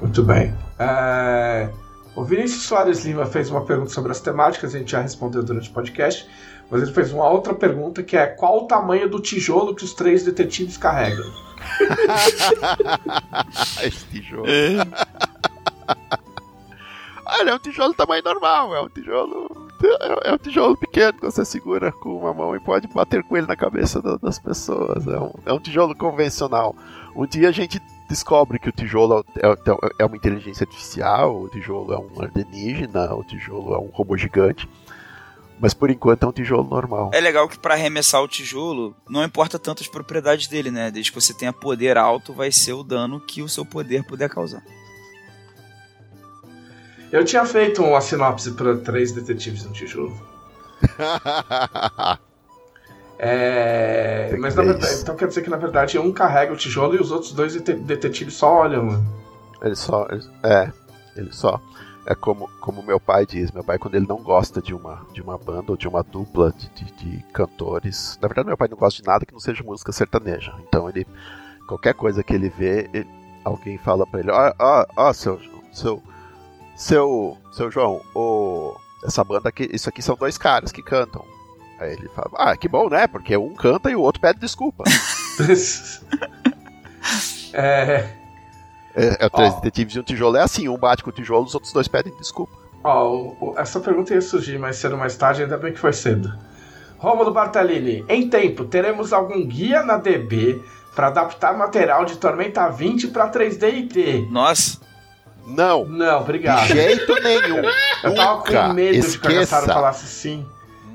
Muito bem. É... O Vinícius Soares Lima fez uma pergunta sobre as temáticas, a gente já respondeu durante o podcast, mas ele fez uma outra pergunta que é qual o tamanho do tijolo que os três detetives carregam? Esse tijolo. É. Olha, é um tijolo tamanho normal, é um tijolo. É um tijolo pequeno que você segura com uma mão e pode bater com ele na cabeça das pessoas. É um, é um tijolo convencional. Um dia a gente descobre que o tijolo é, é, é uma inteligência artificial, o tijolo é um alienígena, o tijolo é um robô gigante. Mas por enquanto é um tijolo normal. É legal que para arremessar o tijolo, não importa tanto as propriedades dele, né? Desde que você tenha poder alto, vai ser o dano que o seu poder puder causar. Eu tinha feito uma sinopse para três detetives no tijolo. É, mas na verdade, então quer dizer que na verdade um carrega o tijolo e os outros dois detetives só olham, mano. Ele só. Ele, é, ele só. É como, como meu pai diz, meu pai quando ele não gosta de uma, de uma banda ou de uma dupla de, de, de cantores. Na verdade meu pai não gosta de nada que não seja música sertaneja. Então ele. Qualquer coisa que ele vê, ele, alguém fala pra ele, ó, ó, ó, seu. seu. seu. seu João, o, essa banda aqui, isso aqui são dois caras que cantam. Aí ele fala, ah, que bom, né? Porque um canta e o outro pede desculpa. é... É, é o Três oh. Detetives e um Tijolo é assim, um bate com o tijolo, os outros dois pedem desculpa. Ó, essa pergunta ia surgir mais cedo ou mais tarde, ainda bem que foi cedo. Rômulo Bartalini, em tempo, teremos algum guia na DB para adaptar material de Tormenta 20 para 3D e T? Nossa. Não. Não, obrigado. De jeito nenhum. Eu tava Nunca. com medo de que o Esqueça. Cassaro falasse sim.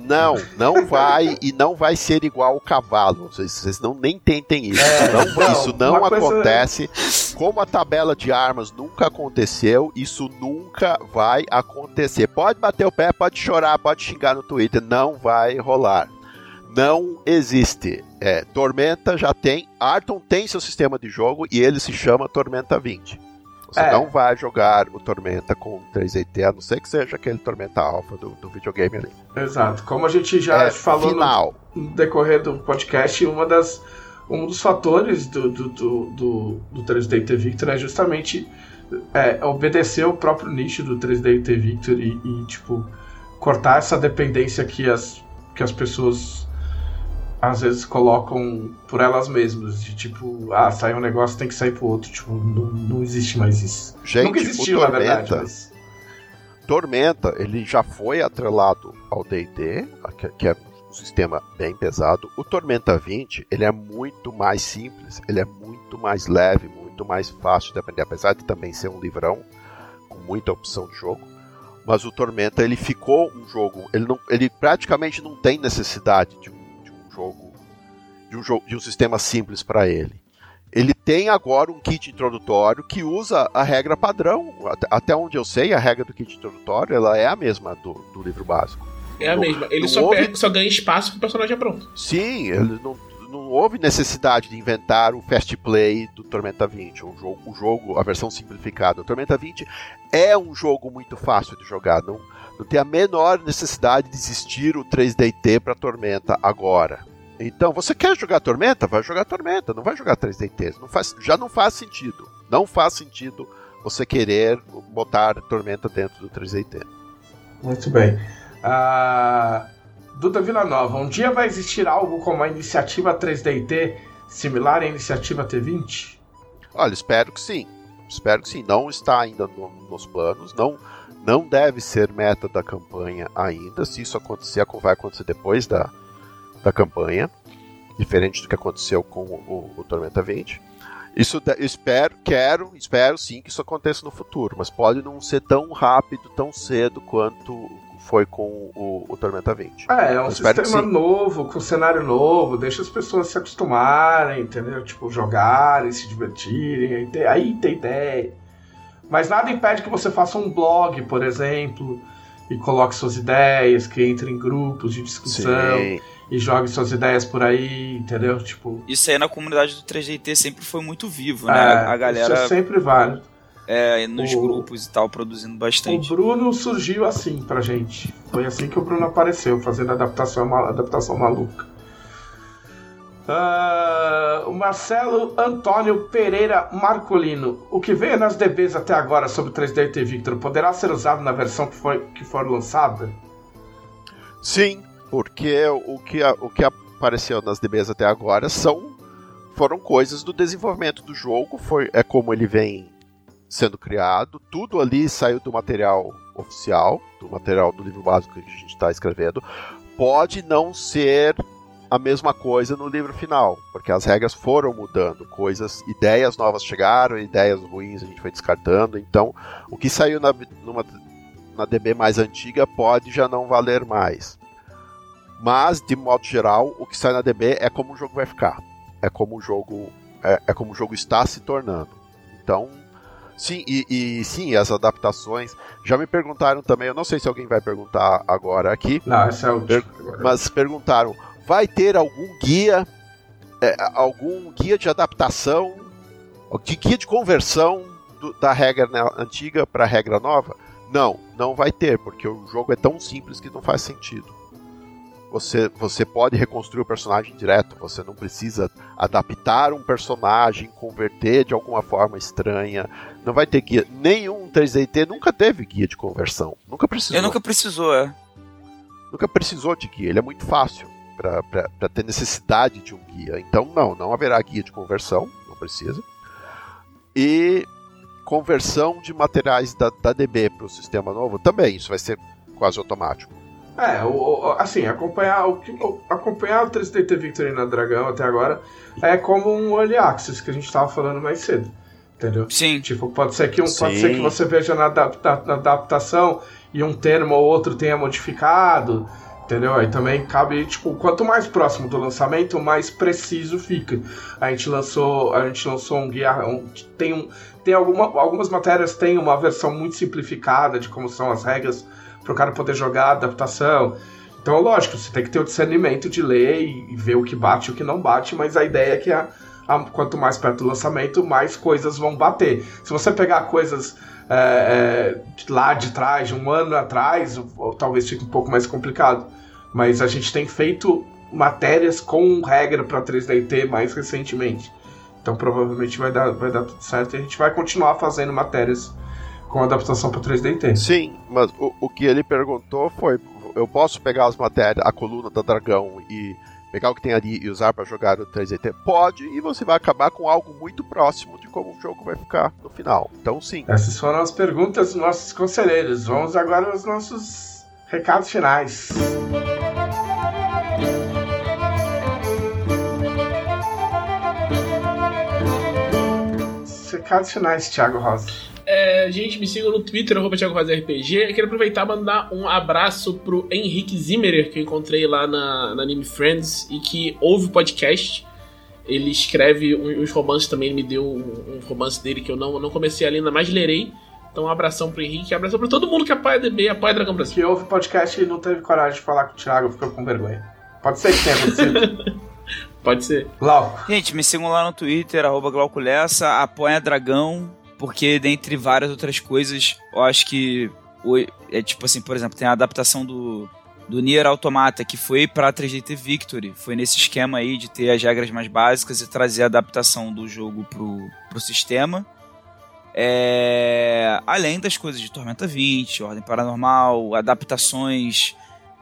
Não, não vai e não vai ser igual o cavalo. Vocês, vocês não nem tentem isso. É, não, não, isso não uma coisa- acontece. Como a tabela de armas nunca aconteceu, isso nunca vai acontecer. Pode bater o pé, pode chorar, pode xingar no Twitter, não vai rolar. Não existe. É, Tormenta já tem. Arton tem seu sistema de jogo e ele se chama Tormenta 20. Você É. não vai jogar o Tormenta com 3AT, a não ser que seja aquele Tormenta Alpha do, do videogame ali. Exato. Como a gente já é falou no, final. no decorrer do podcast, uma das, um dos fatores do, do, do, do, do 3D T Victor é justamente é, obedecer o próprio nicho do 3D T Victor e, e, tipo, cortar essa dependência que as, que as pessoas às vezes colocam por elas mesmas. De tipo, ah, sai um negócio, tem que sair pro outro. Tipo, não, não existe mais isso. Gente, Nunca existiu, o na Tormenta, verdade. Mas... Tormenta, ele já foi atrelado ao D&D, que- é um sistema bem pesado. O Tormenta 20, ele é muito mais simples, ele é muito mais leve, muito mais fácil de aprender, apesar de também ser um livrão com muita opção de jogo. Mas o Tormenta, ele ficou um jogo, ele, não, ele praticamente não tem necessidade de de um jogo, de um jogo, de um sistema simples para ele. Ele tem agora um kit introdutório que usa a regra padrão. Até- onde eu sei, a regra do kit introdutório ela é a mesma do, do livro básico. É a Não- mesma. Ele só, houve- perde, só ganha espaço que o personagem é pronto. Sim, ele não, não houve necessidade de inventar o fast play do Tormenta 20, o jogo, o jogo, a versão simplificada. O Tormenta 20 é um jogo muito fácil de jogar, não, não tem a menor necessidade de existir o 3DT para Tormenta agora. Então, você quer jogar Tormenta? Vai jogar Tormenta, não vai jogar 3DT. Não faz, já não faz sentido. Não faz sentido você querer botar Tormenta dentro do 3DT. Muito bem. Ah, Duda Villanova, um dia vai existir algo como a iniciativa 3DT similar à iniciativa T20? Olha, espero que sim. Espero que sim. Não está ainda no- nos planos. Não, não deve ser meta da campanha ainda. Se isso acontecer, vai acontecer depois da, da campanha. Diferente do que aconteceu com o, o Tormenta 20. Isso eu espero, quero, espero sim que isso aconteça no futuro, mas pode não ser tão rápido, tão cedo quanto foi com o, o Tormenta 20. É, é um sistema novo, com cenário novo, deixa as pessoas se acostumarem, entendeu? Tipo, jogarem, se divertirem, aí tem ideia. Mas nada impede que você faça um blog, por exemplo, e coloque suas ideias, que entre em grupos de discussão Sim. e jogue suas ideias por aí, entendeu? Tipo, Isso aí na comunidade do 3DT sempre foi muito vivo, é, né? a isso galera é sempre válido. é, nos O- grupos e tal, produzindo O bastante. Bruno surgiu assim pra gente. Foi assim que o Bruno apareceu, fazendo adaptação, adaptação maluca. O Marcelo Antônio Pereira Marcolino. O que veio nas DBs até agora sobre o 3DT Victor poderá ser usado na versão que, foi, que for lançada? Sim, porque o que, o que apareceu nas DBs até agora são foram coisas do desenvolvimento do jogo, foi, é como ele vem sendo criado, tudo ali saiu do material oficial, do material do livro básico que a gente está escrevendo. Pode não ser a mesma coisa no livro final, porque as regras foram mudando, coisas, ideias novas chegaram, ideias ruins a gente foi descartando, então o que saiu na, numa, na DB mais antiga pode já não valer mais. Mas, de modo geral, o que sai na DB é como o jogo vai ficar. É como o jogo. É, é como o jogo está se tornando. Então. Sim, e, e sim, as adaptações. Já me perguntaram também, eu não sei se alguém vai perguntar agora aqui, Não, essa é mas perguntaram: vai ter algum guia, é, algum guia de adaptação, de guia de conversão do- da regra antiga para a regra nova? Não, não vai ter, porque o jogo é tão simples que não faz sentido. Você, você pode reconstruir o personagem direto, você não precisa adaptar um personagem, converter de alguma forma estranha. Não vai ter guia. Nenhum 3DT nunca teve guia de conversão. Nunca precisou Eu nunca precisou, é. nunca precisou de guia, ele é muito fácil para ter necessidade de um guia. Então, não, não haverá guia de conversão, não precisa. E conversão de materiais da, da DB para o sistema novo, também isso vai ser quase automático. É, o, o, assim, acompanhar o, acompanhar o 3DT Victory na Dragão até agora é como um early access que a gente estava falando mais cedo. Entendeu? Sim. Tipo, pode ser que, um, pode ser que você veja na, adapta, na adaptação e um termo ou outro tenha modificado. Entendeu? Aí também cabe, tipo, quanto mais próximo do lançamento, mais preciso fica. A gente lançou, a gente lançou um guia, um, tem um, tem alguma, algumas matérias têm uma versão muito simplificada de como são as regras para o cara poder jogar adaptação. Então, lógico, você tem que ter o discernimento de ler e, ver o que bate e o que não bate, mas a ideia é que a, a, quanto mais perto do lançamento, mais coisas vão bater. Se você pegar coisas é, é, lá de trás, de um ano atrás, ou, ou, talvez fique um pouco mais complicado. Mas a gente tem feito matérias com regra para 3DT mais recentemente. Então provavelmente vai dar, vai dar tudo certo e a gente vai continuar fazendo matérias com adaptação para 3DT. Sim, mas o, o que ele perguntou foi: eu posso pegar as matérias, a coluna da Dragão e pegar o que tem ali e usar para jogar o 3DT? Pode, e você vai acabar com algo muito próximo de como o jogo vai ficar no final. Então, sim. Essas foram as perguntas dos nossos conselheiros. Vamos agora aos nossos recados finais. Recados finais, Thiago Rosa. É, gente, me sigam no Twitter, arroba RPG. Eu quero aproveitar e mandar um abraço pro Henrique Zimmerer, que eu encontrei lá na, na Anime Friends e que ouve o podcast. Ele escreve uns romances também, ele me deu um, um romance dele que eu não, não comecei a ler, ainda mais lerei. Então, um abração pro Henrique, um abração pra todo mundo que apoia a DB, apoia a Dragão Brasil. Que ouve o podcast e não teve coragem de falar com o Thiago, ficou com vergonha. Pode ser que tenha acontecido. Pode ser. Glauco. Gente, me sigam lá no Twitter, arroba Glauco Lessa, apoia Dragão, porque dentre várias outras coisas, eu acho que é tipo assim, por exemplo, tem a adaptação do do Nier Automata que foi para 3DT Victory, foi nesse esquema aí de ter as regras mais básicas e trazer a adaptação do jogo pro, pro sistema. É, além das coisas de Tormenta 20, Ordem Paranormal, adaptações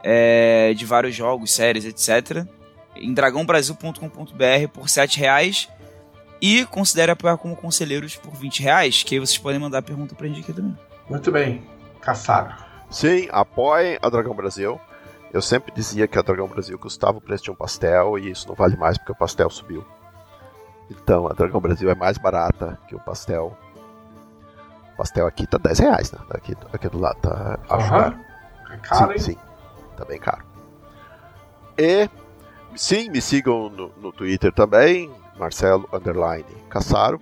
é, de vários jogos, séries, etc. Em dragãobrasil.com.br por R$ reais e considere apoiar como conselheiros por 20 reais, que aí vocês podem mandar pergunta pra gente aqui também. Muito bem, caçado. Sim, apoiem a Dragão Brasil. Eu sempre dizia que a Dragão Brasil custava o preço de um pastel e isso não vale mais porque o pastel subiu. Então, a Dragão Brasil é mais barata que o pastel. O pastel aqui tá 10 reais, né? Aqui, aqui do lado tá acho uhum. caro. É caro, sim, hein? sim, tá bem caro. E sim, me sigam no, no Twitter também, Marcelo Underline Caçaro.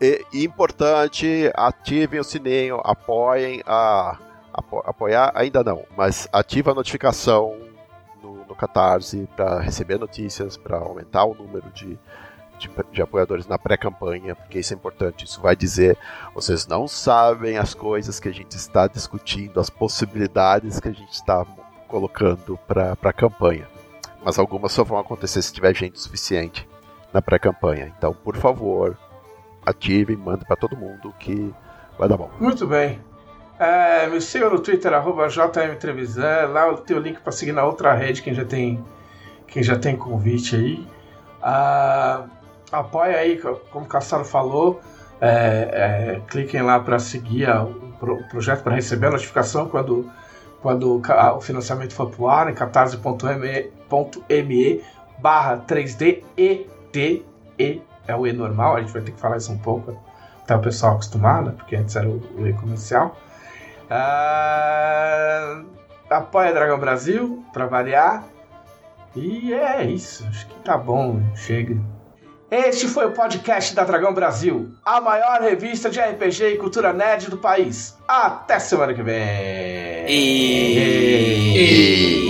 E importante, ativem o sininho, apoiem a. Apo, apoiar ainda não, mas ativa a notificação no, no Catarse para receber notícias, para aumentar o número de, de, de, apoiadores na pré-campanha, porque isso é importante. Isso vai dizer: vocês não sabem as coisas que a gente está discutindo, as possibilidades que a gente está colocando para a campanha. Mas algumas só vão acontecer se tiver gente suficiente na pré-campanha. Então, por favor, ative mande para todo mundo que vai dar bom. Muito bem. É, me siga no Twitter, arroba JMTrevisan. Lá tenho o link para seguir na outra rede, quem já tem, quem já tem convite aí. Ah, apoia aí, como o Cassaro falou. É, é, cliquem lá para seguir a, o, projeto para receber a notificação quando, quando o financiamento for pro ar em catarse.me barra 3D e T, E é o E normal, a gente vai ter que falar isso um pouco até o pessoal acostumado, porque antes era o, o E comercial. Uh, apoia Dragão Brasil, para variar. E é isso, acho que tá bom, chega. Este foi o podcast da Dragão Brasil, a maior revista de RPG e cultura nerd do país. Até semana que vem. E... E...